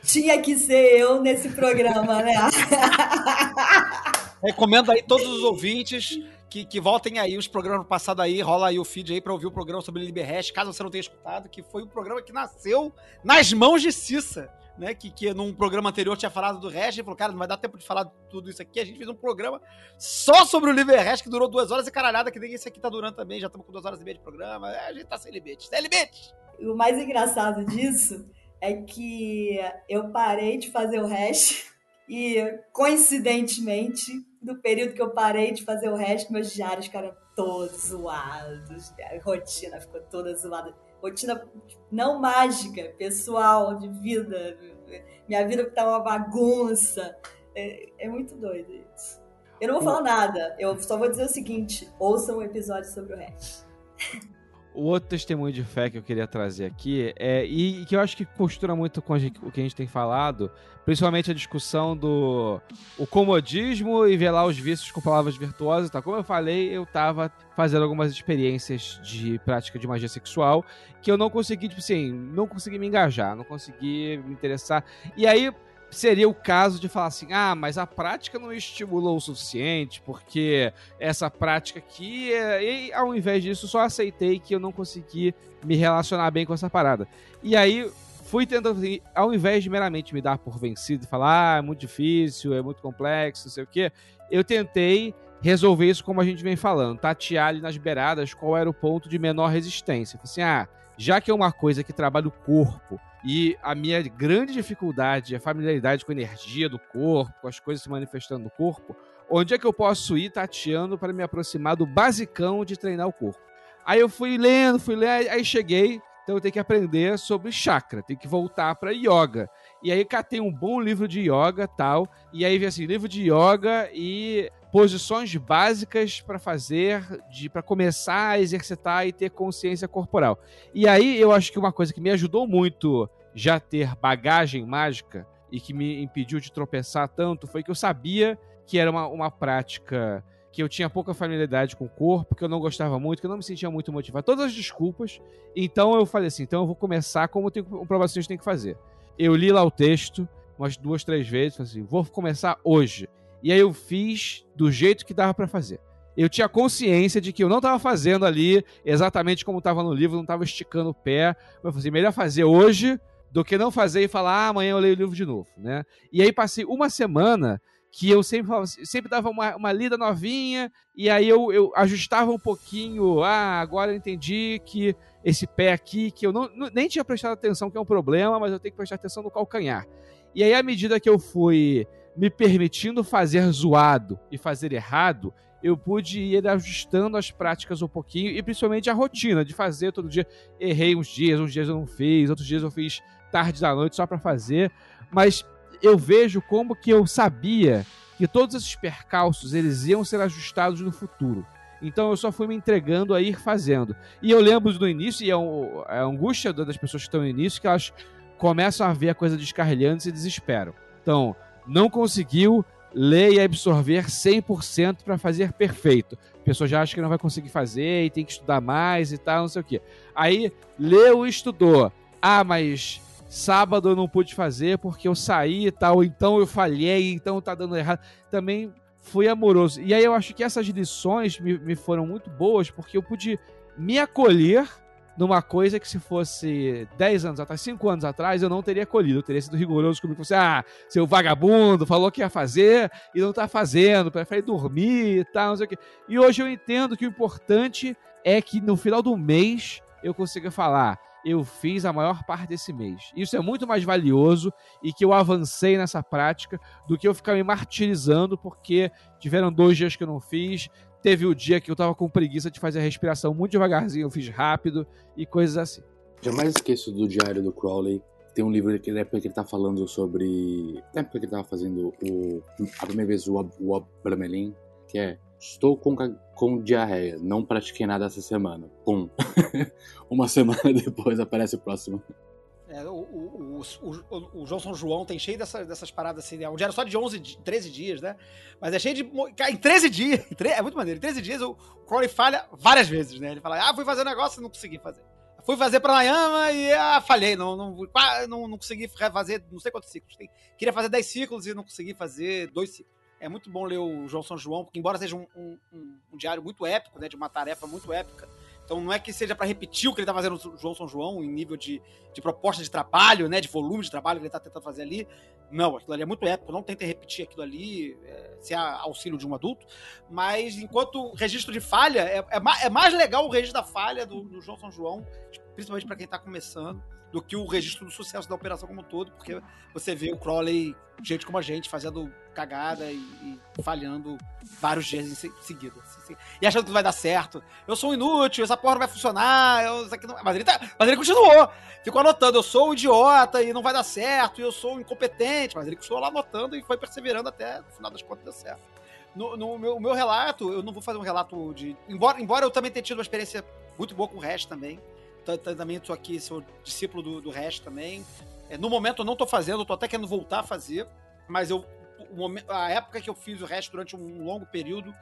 Tinha que ser eu nesse programa, né? Recomendo aí todos os ouvintes que, que voltem aí os programas passados aí, rola aí o feed aí pra ouvir o programa sobre Liberhash, caso você não tenha escutado, que foi um programa que nasceu nas mãos de Cissa né? Que, que num programa anterior tinha falado do Hash e falou, cara, não vai dar tempo de falar tudo isso aqui. A gente fez um programa só sobre o Liver Hash que durou duas horas e caralhada, que nem esse aqui tá durando também. Já estamos com duas horas e meia de programa. É, a gente tá sem limite. Sem limite! O mais engraçado disso é que eu parei de fazer o hash e, coincidentemente, no período que eu parei de fazer o hash, meus diários ficaram todos zoados. A rotina ficou toda zoada rotina não mágica, pessoal, de vida. Minha vida tá uma bagunça. É, é muito doido isso. Eu não vou falar nada, eu só vou dizer o seguinte: ouçam um episódio sobre o resto. O outro testemunho de fé que eu queria trazer aqui é e que eu acho que costura muito com gente, o que a gente tem falado, principalmente a discussão do o comodismo e velar os vícios com palavras virtuosas, tá? Como eu falei, eu tava fazendo algumas experiências de prática de magia sexual que eu não consegui, tipo assim, não consegui me engajar, não consegui me interessar. E aí seria o caso de falar assim: ah, mas a prática não estimulou o suficiente, porque essa prática aqui, e ao invés disso, só aceitei que eu não consegui me relacionar bem com essa parada. E aí fui tentando, ao invés de meramente me dar por vencido e falar, ah, é muito difícil, é muito complexo, não sei o quê, eu tentei resolver isso como a gente vem falando, tatear ali nas beiradas qual era o ponto de menor resistência. Assim, ah, já que é uma coisa que trabalha o corpo e a minha grande dificuldade é a familiaridade com a energia do corpo, com as coisas se manifestando no corpo, onde é que eu posso ir tateando para me aproximar do basicão de treinar o corpo? Aí eu fui lendo, fui lendo, aí cheguei. Então eu tenho que aprender sobre chakra, tenho que voltar para yoga. E aí catei um bom livro de yoga tal. E aí vi assim, livro de yoga e posições básicas para fazer, de para começar a exercitar e ter consciência corporal. E aí eu acho que uma coisa que me ajudou muito já ter bagagem mágica e que me impediu de tropeçar tanto foi que eu sabia que era uma, uma prática que eu tinha pouca familiaridade com o corpo, que eu não gostava muito, que eu não me sentia muito motivado. Todas as desculpas. Então eu falei assim: então eu vou começar como tem, um provavelmente tem que fazer. Eu li lá o texto umas duas, três vezes, falei assim: vou começar hoje. E aí eu fiz do jeito que dava para fazer. Eu tinha consciência de que eu não estava fazendo ali exatamente como estava no livro, não estava esticando o pé. Mas eu falei assim, melhor fazer hoje do que não fazer e falar, ah, amanhã eu leio o livro de novo, né? E aí passei uma semana que eu sempre, sempre dava uma, uma lida novinha, e aí eu, eu ajustava um pouquinho, ah, agora eu entendi que esse pé aqui, que eu não, nem tinha prestado atenção que é um problema, mas eu tenho que prestar atenção no calcanhar. E aí, à medida que eu fui me permitindo fazer zoado e fazer errado, eu pude ir ajustando as práticas um pouquinho e principalmente a rotina de fazer todo dia. Errei uns dias, uns dias eu não fiz, outros dias eu fiz tarde da noite só para fazer, mas eu vejo como que eu sabia que todos esses percalços eles iam ser ajustados no futuro. Então eu só fui me entregando a ir fazendo. E eu lembro do início, e é, é a angústia das pessoas que estão no início, que elas começam a ver a coisa descarrilhando e se desesperam. Então, não conseguiu ler e absorver 100% para fazer perfeito. A pessoa já acha que não vai conseguir fazer e tem que estudar mais e tal, não sei o quê. Aí, leu e estudou. Ah, mas sábado eu não pude fazer porque eu saí e tal, então eu falhei, então tá dando errado. Também fui amoroso. E aí eu acho que essas lições me, me foram muito boas porque eu pude me acolher numa coisa que se fosse 10 anos atrás, 5 anos atrás, eu não teria colhido. Eu teria sido rigoroso comigo. Você, ah, seu vagabundo, falou que ia fazer e não tá fazendo, prefere dormir e tal, não sei o quê. E hoje eu entendo que o importante é que no final do mês eu consiga falar, eu fiz a maior parte desse mês. Isso é muito mais valioso e que eu avancei nessa prática do que eu ficar me martirizando porque tiveram dois dias que eu não fiz, Teve o dia que eu tava com preguiça de fazer a respiração muito devagarzinho, eu fiz rápido e coisas assim. Jamais esqueço do diário do Crowley. Tem um livro que na época que ele tá falando sobre. Na época que ele tava fazendo o. A primeira vez o, o Abramelin, que é. Estou com, com diarreia, não pratiquei nada essa semana. Pum. Uma semana depois aparece o próximo. É, o, o, o, o, João São João tem cheio dessas, dessas paradas assim, né? um diário só de 11, 13 dias, né? Mas é cheio de. Em 13 dias, é muito maneiro, em 13 dias o Crowley falha várias vezes, né? Ele fala, ah, fui fazer um negócio e não consegui fazer. Fui fazer pranayama e ah, falhei, não, não, não, não consegui fazer não sei quantos ciclos. Queria fazer 10 ciclos e não consegui fazer dois ciclos. É muito bom ler o João São João, porque embora seja um, um, um, um diário muito épico, né? De uma tarefa muito épica, então não é que seja para repetir o que ele tá fazendo no João São João, em nível de, de proposta de trabalho, né? De volume de trabalho que ele tá tentando fazer ali. Não, aquilo ali é muito épico, não tentem repetir aquilo ali, é, se há auxílio de um adulto. Mas enquanto registro de falha, é, é, mais, é mais legal o registro da falha do, do João São João, principalmente para quem tá começando do que o registro do sucesso da operação como um todo, porque você vê o Crowley, gente como a gente, fazendo cagada e, e falhando vários dias em seguida. Assim, e achando que vai dar certo. Eu sou um inútil, essa porra não vai funcionar. Eu, não... mas, ele tá... mas ele continuou. Ficou anotando, eu sou um idiota e não vai dar certo, eu sou um incompetente. Mas ele continuou lá anotando e foi perseverando até no final das contas deu certo. No, no meu, meu, relato, eu não vou fazer um relato de. Embora, embora eu também tenha tido uma experiência muito boa com o resto também também aqui, sou discípulo do, do também. É, no momento eu não estou fazendo, estou até querendo voltar a fazer, mas eu, momento, a época que eu fiz o resto durante um longo período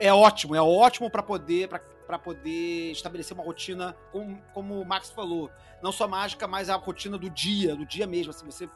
é ótimo, é ótimo para poder para poder estabelecer uma rotina, como, como o Max falou, não só mágica, mas a rotina do dia, do dia mesmo. Assim, você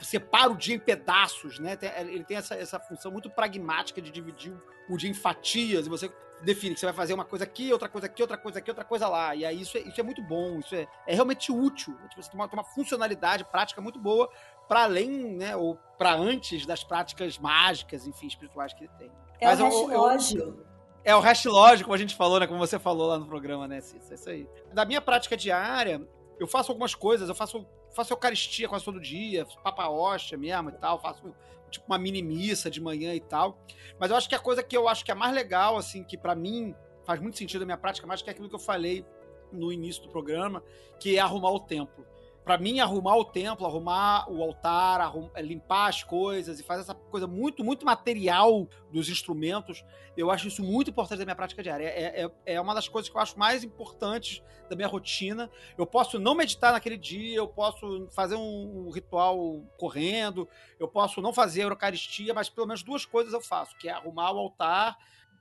separa o dia em pedaços, né? Ele tem essa, essa função muito pragmática de dividir o dia em fatias, e você define que você vai fazer uma coisa aqui, outra coisa aqui, outra coisa aqui, outra coisa lá. E aí isso é, isso é muito bom, isso é, é realmente útil. Você tem uma, tem uma funcionalidade prática muito boa para além, né, ou para antes das práticas mágicas, enfim, espirituais que ele tem. É Mas o hash lógico. É o hash lógico, como a gente falou, né, como você falou lá no programa, né, Cissa? É isso aí. Da minha prática diária, eu faço algumas coisas, eu faço, faço eucaristia quase todo dia, papa hóstia mesmo e tal, faço tipo uma mini missa de manhã e tal. Mas eu acho que a coisa que eu acho que é mais legal, assim, que para mim faz muito sentido na minha prática, mas que é aquilo que eu falei no início do programa, que é arrumar o templo para mim, arrumar o templo, arrumar o altar, arrum, é, limpar as coisas e fazer essa coisa muito, muito material dos instrumentos, eu acho isso muito importante da minha prática diária. É, é, é uma das coisas que eu acho mais importantes da minha rotina. Eu posso não meditar naquele dia, eu posso fazer um, um ritual correndo, eu posso não fazer a Eucaristia, mas pelo menos duas coisas eu faço, que é arrumar o altar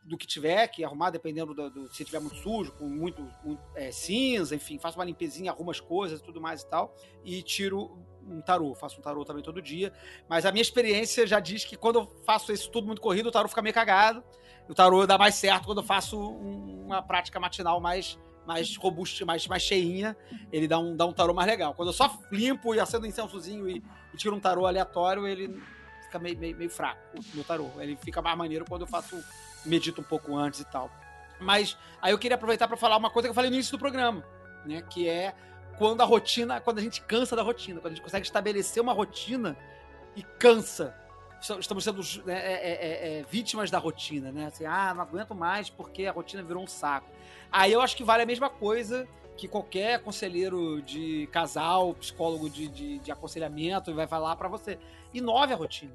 do que tiver que arrumar, dependendo do, do se tiver muito sujo, com muito, muito é, cinza, enfim, faço uma limpezinha, arrumo as coisas tudo mais e tal, e tiro um tarô, faço um tarô também todo dia, mas a minha experiência já diz que quando eu faço isso tudo muito corrido, o tarô fica meio cagado, o tarô dá mais certo quando eu faço uma prática matinal mais mais robusta, mais, mais cheinha, ele dá um, dá um tarô mais legal. Quando eu só limpo e acendo um incensozinho e, e tiro um tarô aleatório, ele fica meio, meio, meio fraco, no tarô. Ele fica mais maneiro quando eu faço medito um pouco antes e tal. Mas aí eu queria aproveitar para falar uma coisa que eu falei no início do programa, né? Que é quando a rotina, quando a gente cansa da rotina, quando a gente consegue estabelecer uma rotina e cansa. Estamos sendo né, é, é, é, é, vítimas da rotina, né? Assim, ah, não aguento mais porque a rotina virou um saco. Aí eu acho que vale a mesma coisa que qualquer conselheiro de casal, psicólogo de, de, de aconselhamento vai falar para você. Inove a rotina.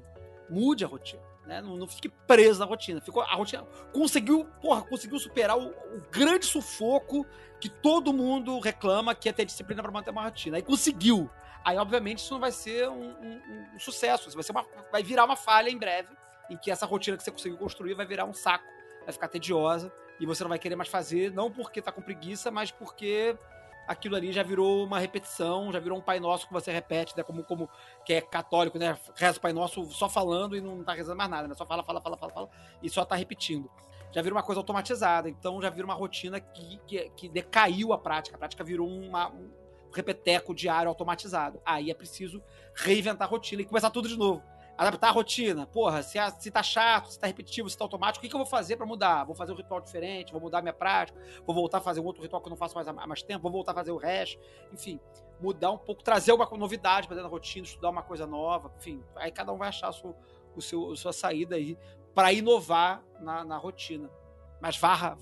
Mude a rotina. Né? Não, não, fique preso na rotina. Ficou, a rotina conseguiu, porra, conseguiu superar o, o grande sufoco que todo mundo reclama que é ter disciplina para manter uma rotina. Aí conseguiu. Aí, obviamente, isso não vai ser um, um, um sucesso. Isso vai, ser uma, vai virar uma falha em breve, em que essa rotina que você conseguiu construir vai virar um saco, vai ficar tediosa e você não vai querer mais fazer, não porque tá com preguiça, mas porque aquilo ali já virou uma repetição, já virou um Pai Nosso que você repete, né? Como, como que é católico, né? Reza o Pai Nosso só falando e não tá rezando mais nada, né? Só fala, fala, fala, fala, fala e só tá repetindo. Já virou uma coisa automatizada, então já virou uma rotina que, que, que decaiu a prática. A prática virou uma, um repeteco diário automatizado. Aí é preciso reinventar a rotina e começar tudo de novo adaptar a rotina. Porra, se, a, se tá chato, se tá repetitivo, se tá automático, o que, que eu vou fazer para mudar? Vou fazer um ritual diferente, vou mudar minha prática, vou voltar a fazer um outro ritual que eu não faço mais há mais tempo, vou voltar a fazer o resto. Enfim, mudar um pouco, trazer uma novidade para dentro da rotina, estudar uma coisa nova. Enfim, aí cada um vai achar a sua, o seu, a sua saída aí para inovar na, na, rotina. Mas varra,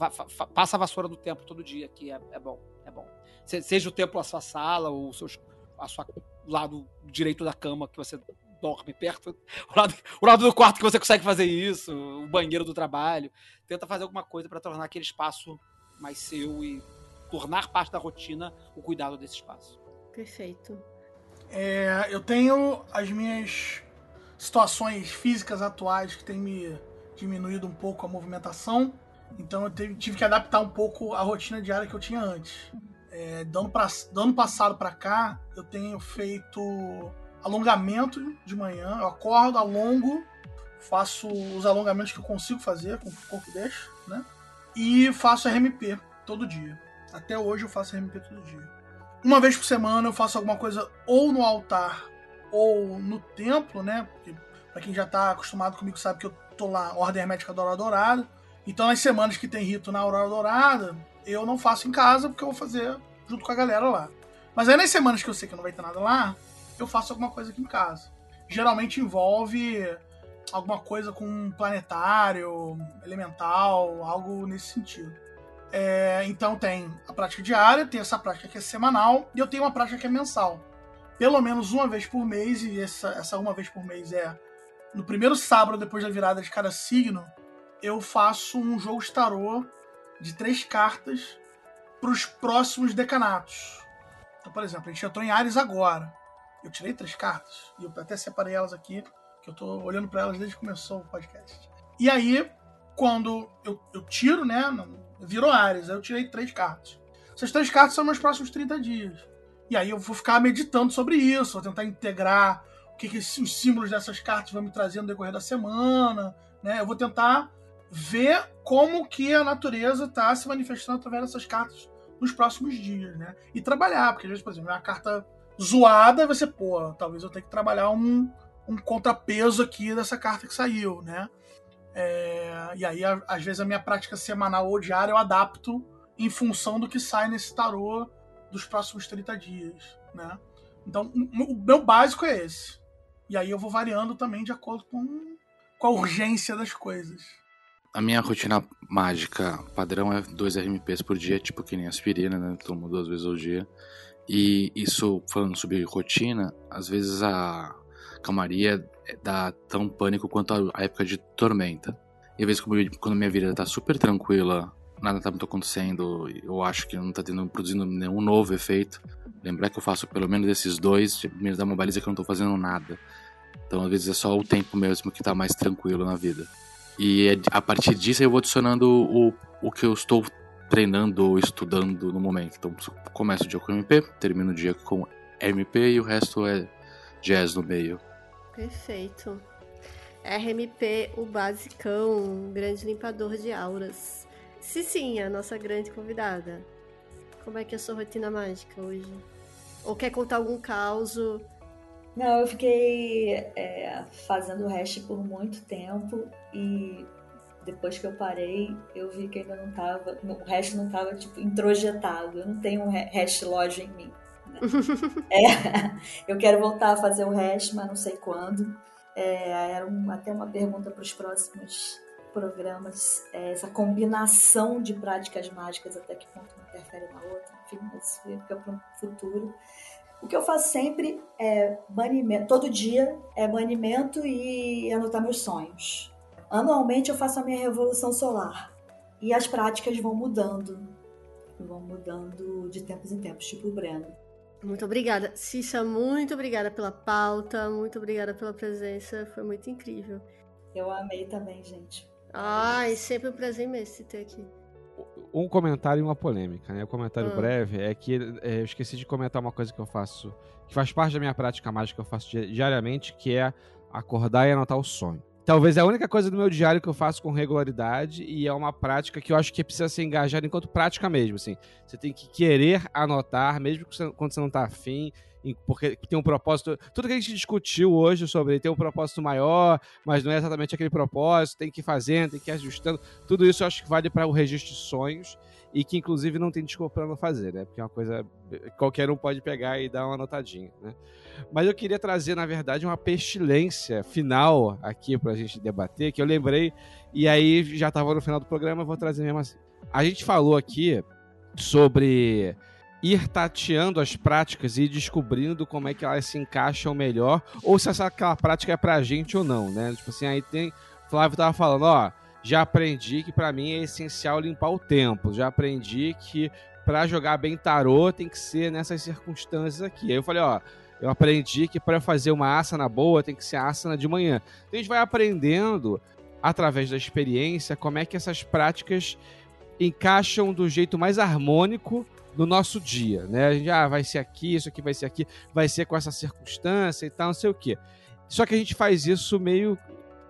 passa a vassoura do tempo todo dia, que é, é bom, é bom. seja o tempo a sua sala, ou o seu, a sua lado direito da cama que você dorme perto, o lado, o lado do quarto que você consegue fazer isso, o banheiro do trabalho. Tenta fazer alguma coisa para tornar aquele espaço mais seu e tornar parte da rotina o cuidado desse espaço. Perfeito. É, eu tenho as minhas situações físicas atuais que têm me diminuído um pouco a movimentação, então eu tive que adaptar um pouco a rotina diária que eu tinha antes. É, do, ano pra, do ano passado para cá, eu tenho feito alongamento de manhã. Eu acordo, alongo, faço os alongamentos que eu consigo fazer, com o corpo deixa, né? E faço RMP todo dia. Até hoje eu faço RMP todo dia. Uma vez por semana eu faço alguma coisa ou no altar ou no templo, né? Porque pra quem já tá acostumado comigo sabe que eu tô lá, Ordem Hermética da Aurora Dourada. Então nas semanas que tem rito na Aurora Dourada, eu não faço em casa porque eu vou fazer junto com a galera lá. Mas aí nas semanas que eu sei que não vai ter nada lá, eu faço alguma coisa aqui em casa. Geralmente envolve alguma coisa com planetário, elemental, algo nesse sentido. É, então tem a prática diária, tem essa prática que é semanal, e eu tenho uma prática que é mensal. Pelo menos uma vez por mês, e essa, essa uma vez por mês é no primeiro sábado depois da virada de cada signo, eu faço um jogo de tarô de três cartas para os próximos decanatos. Então, por exemplo, a gente entrou em Ares agora. Eu tirei três cartas e eu até separei elas aqui, que eu tô olhando para elas desde que começou o podcast. E aí, quando eu, eu tiro, né? Virou Ares, aí eu tirei três cartas. Essas três cartas são meus próximos 30 dias. E aí eu vou ficar meditando sobre isso, vou tentar integrar o que, que os símbolos dessas cartas vão me trazer no decorrer da semana, né? Eu vou tentar ver como que a natureza está se manifestando através dessas cartas nos próximos dias, né? E trabalhar, porque às vezes, por exemplo, uma carta zoada, você, pô, talvez eu tenha que trabalhar um, um contrapeso aqui dessa carta que saiu, né? É, e aí, às vezes, a minha prática semanal ou diária eu adapto em função do que sai nesse tarô dos próximos 30 dias, né? Então, o meu básico é esse. E aí eu vou variando também de acordo com, com a urgência das coisas. A minha rotina mágica padrão é 2 RMPs por dia, tipo que nem aspirina, né? Tomo duas vezes ao dia. E isso, falando sobre rotina, às vezes a calmaria dá tão pânico quanto a época de tormenta. E às vezes, quando minha vida tá super tranquila, nada tá muito acontecendo, eu acho que não tá tendo, produzindo nenhum novo efeito. Lembrar que eu faço pelo menos esses dois, me dá uma baliza que eu não tô fazendo nada. Então, às vezes, é só o tempo mesmo que tá mais tranquilo na vida. E é a partir disso eu vou adicionando o, o que eu estou treinando ou estudando no momento. Então começo o dia com MP, termino o dia com MP e o resto é jazz no meio. Perfeito. RMP, o basicão, um grande limpador de auras. Cicinha, nossa grande convidada. Como é que é a sua rotina mágica hoje? Ou quer contar algum caos? Não, eu fiquei é, fazendo hash por muito tempo e depois que eu parei, eu vi que ainda não tava, o hash não tava tipo introjetado. Eu não tenho um hash loja em mim. Né? é, eu quero voltar a fazer o hash, mas não sei quando. É, era uma, até uma pergunta para os próximos programas. É, essa combinação de práticas mágicas, até que ponto uma interfere na outra. Enfim, mas fica para o futuro. O que eu faço sempre é banimento, todo dia é banimento e anotar meus sonhos. Anualmente eu faço a minha revolução solar e as práticas vão mudando, vão mudando de tempos em tempos, tipo o Breno. Muito obrigada. Cissa, muito obrigada pela pauta, muito obrigada pela presença, foi muito incrível. Eu amei também, gente. Ai, sempre um prazer imenso ter aqui um comentário e uma polêmica, né? O comentário hum. breve é que é, eu esqueci de comentar uma coisa que eu faço, que faz parte da minha prática mágica que eu faço diariamente, que é acordar e anotar o sonho. Talvez é a única coisa do meu diário que eu faço com regularidade e é uma prática que eu acho que precisa ser engajada enquanto prática mesmo, assim. Você tem que querer anotar, mesmo quando você não está afim, porque tem um propósito. Tudo que a gente discutiu hoje sobre tem um propósito maior, mas não é exatamente aquele propósito, tem que ir fazendo, tem que ir ajustando. Tudo isso eu acho que vale para o registro de sonhos e que inclusive não tem desculpa para não fazer, né? Porque é uma coisa qualquer um pode pegar e dar uma anotadinha, né? Mas eu queria trazer, na verdade, uma pestilência final aqui para a gente debater, que eu lembrei e aí já estava no final do programa, vou trazer mesmo assim. A gente falou aqui sobre ir tateando as práticas e descobrindo como é que elas se encaixam melhor, ou se essa, aquela prática é pra gente ou não, né? Tipo assim, aí tem. Flávio tava falando, ó, já aprendi que para mim é essencial limpar o tempo, já aprendi que para jogar bem tarô tem que ser nessas circunstâncias aqui. Aí eu falei, ó, eu aprendi que para fazer uma asana boa tem que ser asana de manhã. Então a gente vai aprendendo através da experiência como é que essas práticas encaixam do jeito mais harmônico no nosso dia, né? A gente, ah, vai ser aqui, isso aqui vai ser aqui, vai ser com essa circunstância e tal, não sei o quê. Só que a gente faz isso meio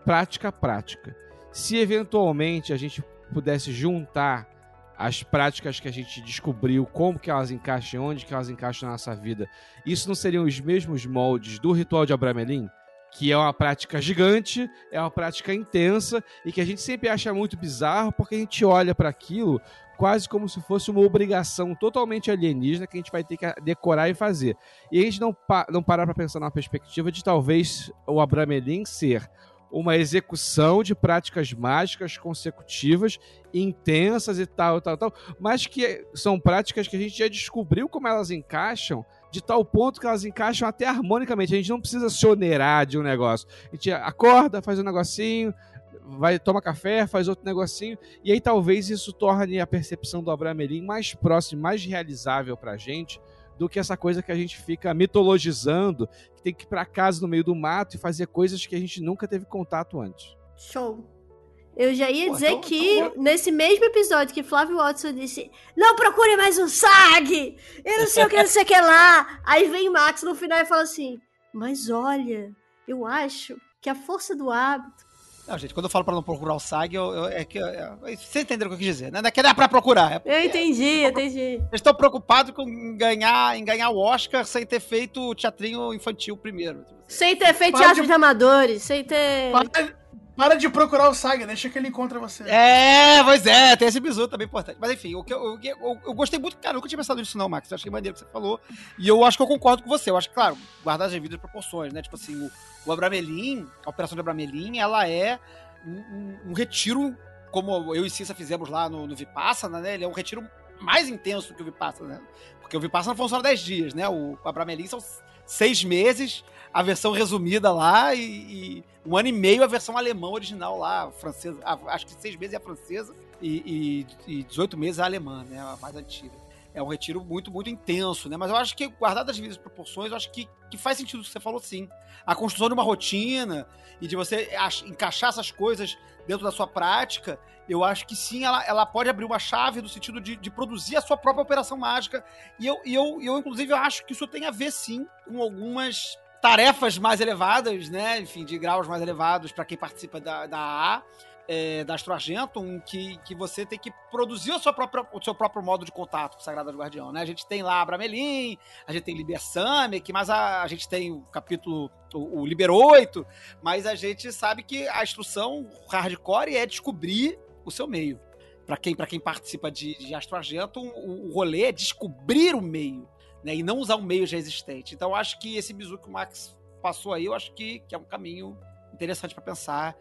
prática prática. Se eventualmente a gente pudesse juntar as práticas que a gente descobriu, como que elas encaixam, onde que elas encaixam na nossa vida, isso não seriam os mesmos moldes do ritual de Abramelin? Que é uma prática gigante, é uma prática intensa e que a gente sempre acha muito bizarro porque a gente olha para aquilo quase como se fosse uma obrigação totalmente alienígena que a gente vai ter que decorar e fazer. E a gente não, pa não parar para pensar na perspectiva de talvez o Abramelin ser uma execução de práticas mágicas consecutivas, intensas e tal, tal, tal, mas que são práticas que a gente já descobriu como elas encaixam, de tal ponto que elas encaixam até harmonicamente. A gente não precisa se onerar de um negócio. A gente acorda, faz um negocinho, vai toma café, faz outro negocinho, e aí talvez isso torne a percepção do Abramelin mais próxima, mais realizável pra gente, do que essa coisa que a gente fica mitologizando, que tem que ir pra casa no meio do mato e fazer coisas que a gente nunca teve contato antes. Show. Eu já ia Pô, dizer então, que então... nesse mesmo episódio que Flávio Watson disse: Não procure mais um SAG! Eu não sei o que, não sei o que lá. Aí vem Max no final e fala assim: Mas olha, eu acho que a força do hábito não, gente, quando eu falo pra não procurar o SAG, eu, eu, é que. É, vocês entenderam o que eu quis dizer, né? Não é que é pra procurar. É, eu entendi, eu entendi. Eles estão preocupados com ganhar, em ganhar o Oscar sem ter feito o teatrinho infantil primeiro. Sem ter feito teatro de... amadores, sem ter. Para, de procurar o SAG, deixa que ele encontra você. É, pois é, tem esse bisu também importante. Mas enfim, o que eu, eu, eu, gostei muito, cara, eu nunca tinha pensado nisso, não, Max. Eu achei maneiro que você falou. E eu acho que eu concordo com você. Eu acho que, claro, guardar as devidas proporções, né? Tipo assim, o, o Abramelin, a operação de Abramelin, ela é um, um, retiro como eu e Cissa fizemos lá no, no Vipassana, né? Ele é um retiro mais intenso que o Vipassana, né? Porque o Vipassana funciona 10 dias, né? O Abramelin são seis meses, a versão resumida lá, e, e, um ano e meio a versão alemã original lá, francesa. Acho que seis meses é a francesa e, e, e 18 meses a alemã, né? A mais antiga é um retiro muito, muito intenso, né? Mas eu acho que, guardado as devidas proporções, eu acho que, que faz sentido o que você falou, sim. A construção de uma rotina e de você encaixar essas coisas dentro da sua prática, eu acho que sim, ela, ela pode abrir uma chave no sentido de, de produzir a sua própria operação mágica. E eu, e eu, eu, inclusive, acho que isso tem a ver, sim, com algumas tarefas mais elevadas, né? Enfim, de graus mais elevados para quem participa da, da AA é, da Astro Argentum que, que você tem que produzir a sua própria, o seu próprio modo de contato com o Sagrado Guardião, né? A gente tem lá Abramelin, a gente tem Liber Samic, mas a, a gente tem o capítulo, o, o Liber 8, mas a gente sabe que a instrução hardcore é descobrir o seu meio. Para quem, quem participa de, de Astro Argentum, o, o rolê é descobrir o meio, né? E não usar o meio já existente. Então, eu acho que esse bizu que o Max passou aí, eu acho que, que é um caminho interessante para pensar.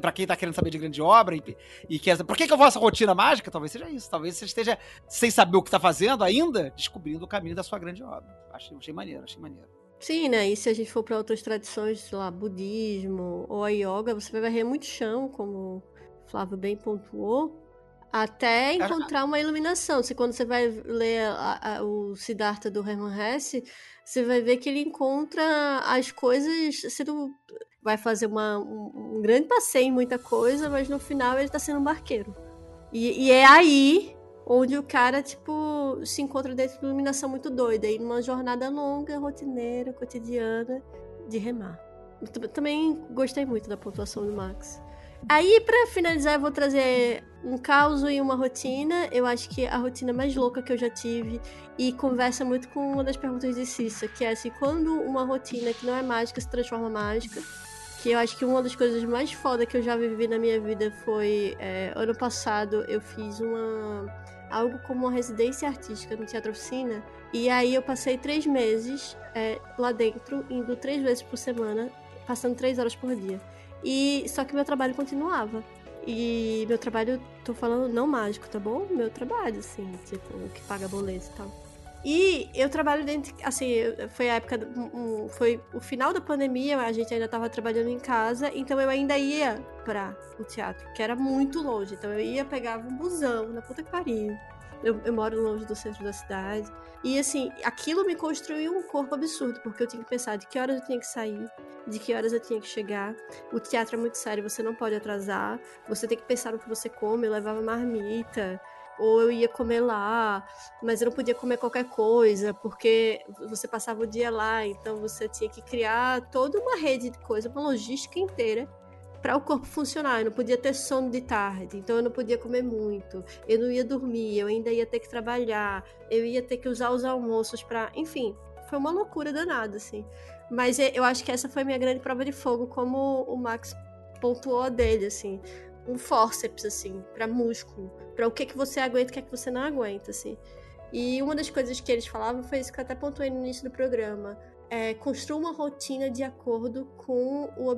para quem tá querendo saber de grande obra e, e quer. Por que, que eu vou essa rotina mágica? Talvez seja isso. Talvez você esteja sem saber o que tá fazendo ainda, descobrindo o caminho da sua grande obra. Achei, achei maneiro, achei maneiro. Sim, né? E se a gente for para outras tradições, sei lá, budismo ou a yoga, você vai varrer muito chão, como o Flávio bem pontuou, até encontrar uma iluminação. Se quando você vai ler a, a, o Siddhartha do Hermann Hesse, você vai ver que ele encontra as coisas sendo vai fazer uma, um, um, grande passeio em muita coisa, mas no final ele tá sendo um barqueiro. E, e, é aí onde o cara, tipo, se encontra dentro de uma iluminação muito doida, aí numa jornada longa, rotineira, cotidiana, de remar. Também gostei muito da pontuação do Max. Aí, para finalizar, eu vou trazer um caos e uma rotina. Eu acho que a rotina mais louca que eu já tive e conversa muito com uma das perguntas de Cissa, que é assim, quando uma rotina que não é mágica se transforma mágica, que eu acho que uma das coisas mais foda que eu já vivi na minha vida foi é, ano passado eu fiz uma algo como uma residência artística no Teatro Oficina. E aí eu passei três meses é, lá dentro indo três vezes por semana passando três horas por dia. E só que meu trabalho continuava. E meu trabalho tô falando não mágico tá bom? Meu trabalho assim tipo o que paga boleto e tal e eu trabalho dentro, assim, foi a época, um, foi o final da pandemia, a gente ainda estava trabalhando em casa, então eu ainda ia para o teatro, que era muito longe. Então eu ia, pegava um busão na puta que pariu. Eu, eu, moro longe do centro da cidade. E assim, aquilo me construiu um corpo absurdo, porque eu tinha que pensar de que horas eu tinha que sair, de que horas eu tinha que chegar. O teatro é muito sério, você não pode atrasar, você tem que pensar no que você come, eu levava marmita ou eu ia comer lá, mas eu não podia comer qualquer coisa, porque você passava o dia lá, então você tinha que criar toda uma rede de coisa, uma logística inteira para o corpo funcionar. Eu não podia ter sono de tarde, então eu não podia comer muito, eu não ia dormir, eu ainda ia ter que trabalhar, eu ia ter que usar os almoços para, enfim, foi uma loucura danada assim. Mas eu acho que essa foi a minha grande prova de fogo, como o Max pontuou dele, assim um forceps, assim, para músculo, para o que que você aguenta e o que, é que você não aguenta, assim. E uma das coisas que eles falavam foi isso que eu até pontuei no início do programa. É, construa uma rotina de acordo com o,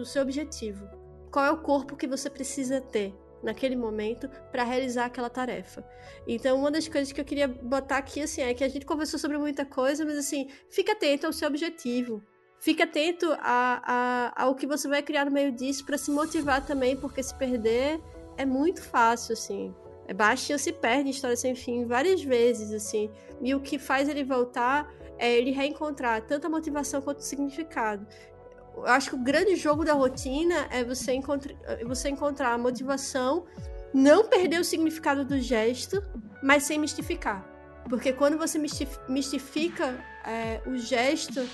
o seu objetivo. Qual é o corpo que você precisa ter naquele momento para realizar aquela tarefa. Então, uma das coisas que eu queria botar aqui assim é que a gente conversou sobre muita coisa, mas assim, fica atento ao seu objetivo. Fique atento a, a, ao que você vai criar no meio disso para se motivar também, porque se perder é muito fácil, assim. É Bastian se perde em História Sem Fim várias vezes, assim. E o que faz ele voltar é ele reencontrar tanto a motivação quanto o significado. Eu acho que o grande jogo da rotina é você, encontra, você encontrar a motivação, não perder o significado do gesto, mas sem mistificar. Porque quando você mistifica é, o gesto,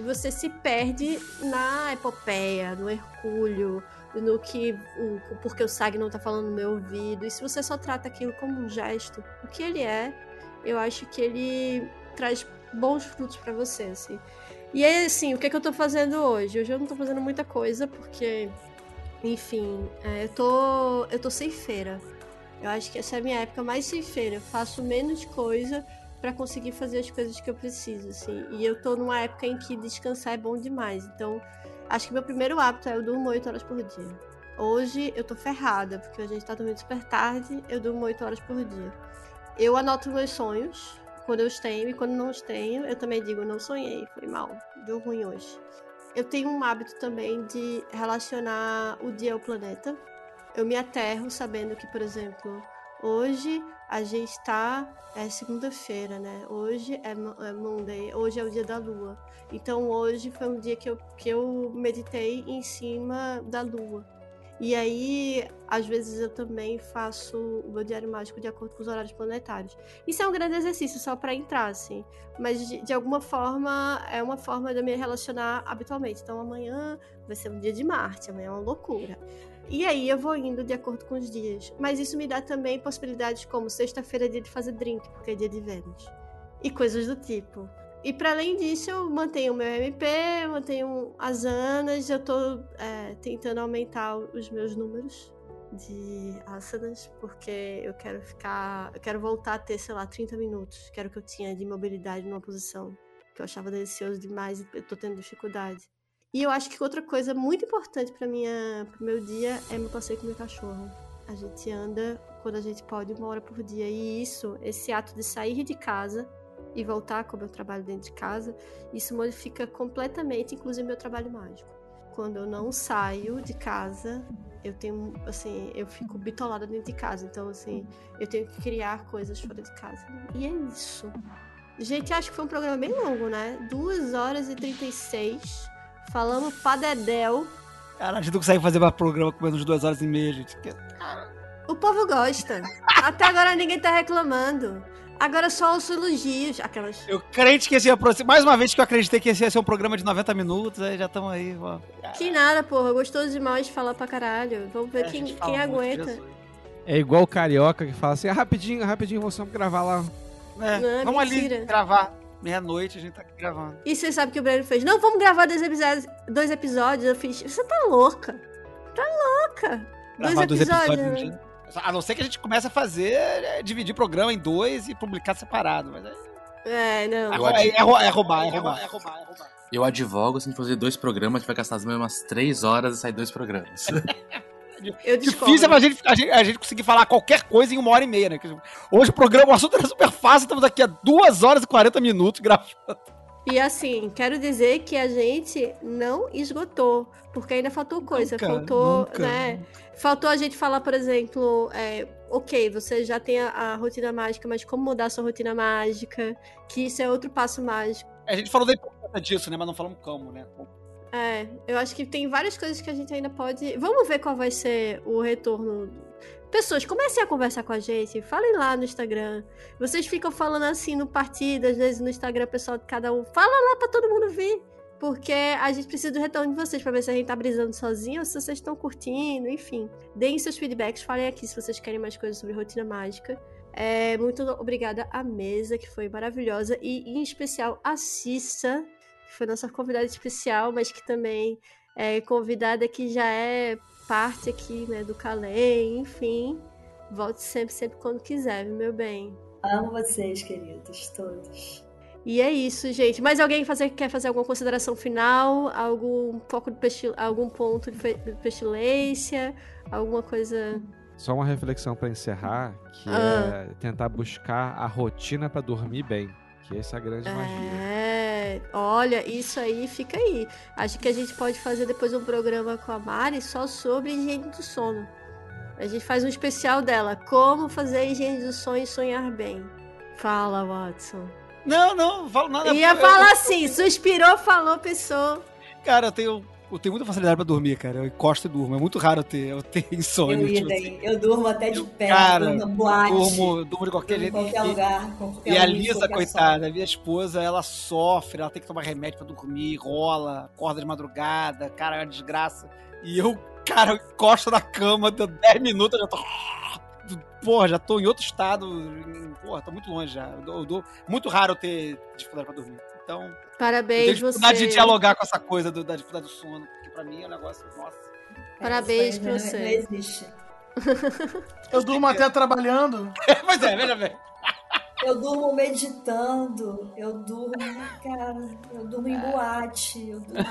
você se perde na epopeia, no Hercúleo, no que o, porque o Sag não tá falando no meu ouvido. E se você só trata aquilo como um gesto, o que ele é, eu acho que ele traz bons frutos para você, assim. E aí, assim, o que, é que eu tô fazendo hoje? Hoje eu não tô fazendo muita coisa, porque, enfim, é, eu tô. Eu tô sem feira. Eu acho que essa é a minha época mais sem feira. Eu faço menos coisa para conseguir fazer as coisas que eu preciso, assim. E eu tô numa época em que descansar é bom demais. Então, acho que meu primeiro hábito é eu durmo 8 horas por dia. Hoje eu tô ferrada, porque a gente tá dormindo super tarde, eu durmo 8 horas por dia. Eu anoto meus sonhos, quando eu os tenho, e quando não os tenho, eu também digo, não sonhei, foi mal, deu ruim hoje. Eu tenho um hábito também de relacionar o dia ao planeta. Eu me aterro sabendo que, por exemplo, hoje a gente tá. É segunda-feira, né? Hoje é, é Monday, hoje é o dia da lua. Então hoje foi um dia que eu, que eu meditei em cima da lua. E aí, às vezes eu também faço o meu diário mágico de acordo com os horários planetários. Isso é um grande exercício só para entrar, assim. Mas de, de alguma forma é uma forma de eu me relacionar habitualmente. Então amanhã vai ser um dia de Marte, amanhã é uma loucura. E aí eu vou indo de acordo com os dias. Mas isso me dá também possibilidades como sexta-feira é dia de fazer drink, porque é dia de Vênus. E coisas do tipo. E para além disso, eu mantenho o meu MP, mantenho as anas, eu tô é, tentando aumentar os meus números de asanas, porque eu quero ficar. Eu quero voltar a ter, sei lá, 30 minutos, que era o que eu tinha de mobilidade numa posição que eu achava delicioso demais e eu tô tendo dificuldade. E eu acho que outra coisa muito importante para minha pro meu dia é meu passeio com meu cachorro. A gente anda quando a gente pode uma hora por dia e isso, esse ato de sair de casa e voltar como eu trabalho dentro de casa, isso modifica completamente, inclusive meu trabalho mágico. Quando eu não saio de casa, eu tenho, assim, eu fico bitolada dentro de casa. Então, assim, eu tenho que criar coisas fora de casa. E é isso. Gente, acho que foi um programa bem longo, né? 2 horas e 36. Falamos padedel. Cara, a gente não consegue fazer mais programa com menos de duas horas e meia, gente. O povo gosta. Até agora ninguém tá reclamando. Agora só os elogios. Aquelas. Eu crente que esse ia pro- Mais uma vez que eu acreditei que esse ia ser um programa de 90 minutos, aí já estamos aí, ó. Que nada, porra. Gostoso demais de falar pra caralho. Vamos ver É, a quem, quem aguenta. É igual o carioca que fala assim: ah, rapidinho, rapidinho, vamos gravar lá. É, Não, é vamos mentira. ali gravar. Meia-noite a gente tá aqui gravando. E você sabe que o Breno fez? Não, vamos gravar dois episódios. Dois episódios. Eu fiz. Você tá louca? Tá louca? Gravar dois episódios. né? A não ser que a gente comece a fazer, é, dividir programa em dois e publicar separado. Mas é, É, não. Agora é, é, é roubar, é roubar, é roubar, é roubar. Eu advogo, se a gente fazer dois programas, a gente vai gastar as mesmas três horas e sair dois programas. Eu. Difícil é pra gente, a, gente, a gente conseguir falar qualquer coisa em uma hora e meia, né? Hoje o programa, o assunto era super fácil, estamos aqui há duas horas e 40 minutos gravando. E assim, quero dizer que a gente não esgotou, porque ainda faltou coisa. Nunca, faltou, nunca. né? Faltou a gente falar, por exemplo, é, ok, você já tem a, a rotina mágica, mas como mudar a sua rotina mágica? Que isso é outro passo mágico. A gente falou da importância disso, né? Mas não falamos como, né? É, eu acho que tem várias coisas que a gente ainda pode. Vamos ver qual vai ser o retorno. Pessoas, comecem a conversar com a gente, falem lá no Instagram. Vocês ficam falando assim no partido, às vezes no Instagram pessoal de cada um. Fala lá pra todo mundo ver. Porque a gente precisa do retorno de vocês pra ver se a gente tá brisando sozinho ou se vocês estão curtindo, enfim. Deem seus feedbacks, falem aqui se vocês querem mais coisas sobre rotina mágica. É, muito obrigada à mesa, que foi maravilhosa. E em especial a Cissa, foi nossa convidada especial, mas que também é convidada que já é parte aqui, né, do Calém, enfim. Volte sempre, sempre quando quiser, viu, meu bem. Amo vocês, queridos, todos. E é isso, gente. Mais alguém fazer, quer fazer alguma consideração final? Algum foco de pestil, algum ponto de pestilência? Alguma coisa. Só uma reflexão pra encerrar, que Ah. é tentar buscar a rotina pra dormir bem. Que essa é a grande magia. É, olha, isso aí fica aí. Acho que a gente pode fazer depois um programa com a Mari só sobre higiene do sono. A gente faz um especial dela. Como fazer a higiene do sono e sonhar bem. Fala, Watson. Não, não, não falo nada. Ia eu- falar assim, suspirou, falou, pensou. Cara, eu tenho, eu tenho muita facilidade pra dormir, cara. Eu encosto e durmo. É muito raro eu ter, eu ter insônia. Eu, tipo assim. eu durmo até de pé, cara, durmo na boate, Durmo, durmo de qualquer jeito. qualquer E- lugar, qualquer E a Lisa, coitada, a minha esposa, ela sofre, ela tem que tomar remédio pra dormir, rola, acorda de madrugada, cara, é uma desgraça. E eu, cara, eu encosto na cama, deu 10 minutos, eu já tô. Porra, já tô em outro estado. Porra, tô muito longe já. Eu dou- eu dou- muito raro eu ter dificuldade pra dormir. Então, eu Parabéns, dificuldade você. de dialogar com essa coisa do- da dificuldade do sono, porque pra mim é um negócio, nossa. Parabéns aí pra você. Não existe. Eu durmo até trabalhando. pois é, veja bem. Eu durmo meditando, eu durmo, cara, eu durmo em boate, eu durmo.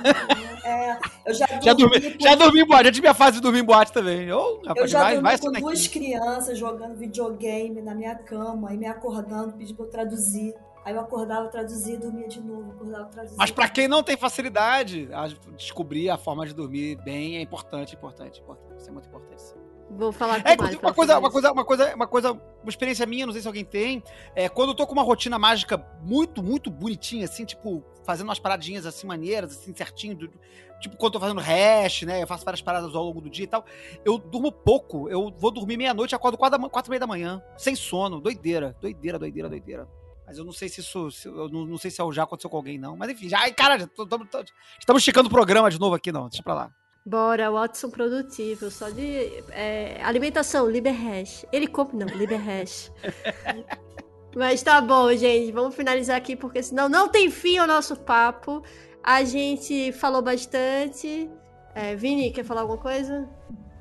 É, eu já dormi, Já dormi, com, já dormi em boate, já tive a fase de dormir em boate também. Eu rapaz, já vai, dormi vai com duas crianças jogando videogame na minha cama e me acordando, pedindo pra eu traduzir. Aí eu acordava, traduzia e dormia de novo, acordava, traduzia. Mas pra quem não tem facilidade, a- descobrir a forma de dormir bem é importante, importante, importante. Isso é muito importante. sim. Vou falar com É, Mário uma coisa, uma coisa, uma coisa, uma coisa, uma experiência minha, não sei se alguém tem, é quando eu tô com uma rotina mágica muito, muito bonitinha, assim, tipo, fazendo umas paradinhas assim, maneiras, assim, certinho, do- tipo, quando eu tô fazendo hash, né, eu faço várias paradas ao longo do dia e tal, eu durmo pouco, eu vou dormir meia-noite e acordo quatro, quatro e meia da manhã, sem sono, doideira, doideira, doideira, doideira. Mas eu não sei se isso, se- eu não, não sei se já aconteceu com alguém, não. Mas enfim, já, ai, cara, já tô- tô- tô- estamos esticando o programa de novo aqui, não, deixa pra lá. Bora, Watson produtivo, só de é, alimentação, Liber Hash. Ele compra, não, Liber Hash. Mas tá bom, gente, vamos finalizar aqui, porque senão não tem fim o nosso papo. A gente falou bastante. É, Vini, quer falar alguma coisa?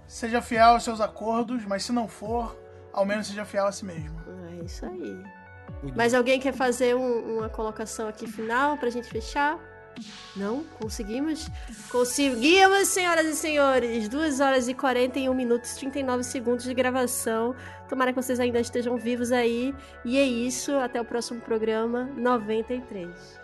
Seja fiel aos seus acordos, mas se não for, ao menos seja fiel a si mesmo. É isso aí. Mas alguém quer fazer um- uma colocação aqui final pra gente fechar? Não? Conseguimos? Conseguimos, senhoras e senhores! 2 horas e 41 minutos e 39 segundos de gravação. Tomara que vocês ainda estejam vivos aí. E é isso. Até o próximo programa 93.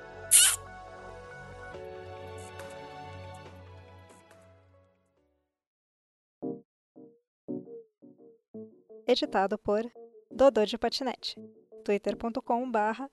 Editado por Dodô de Patinete. twitter.com barra.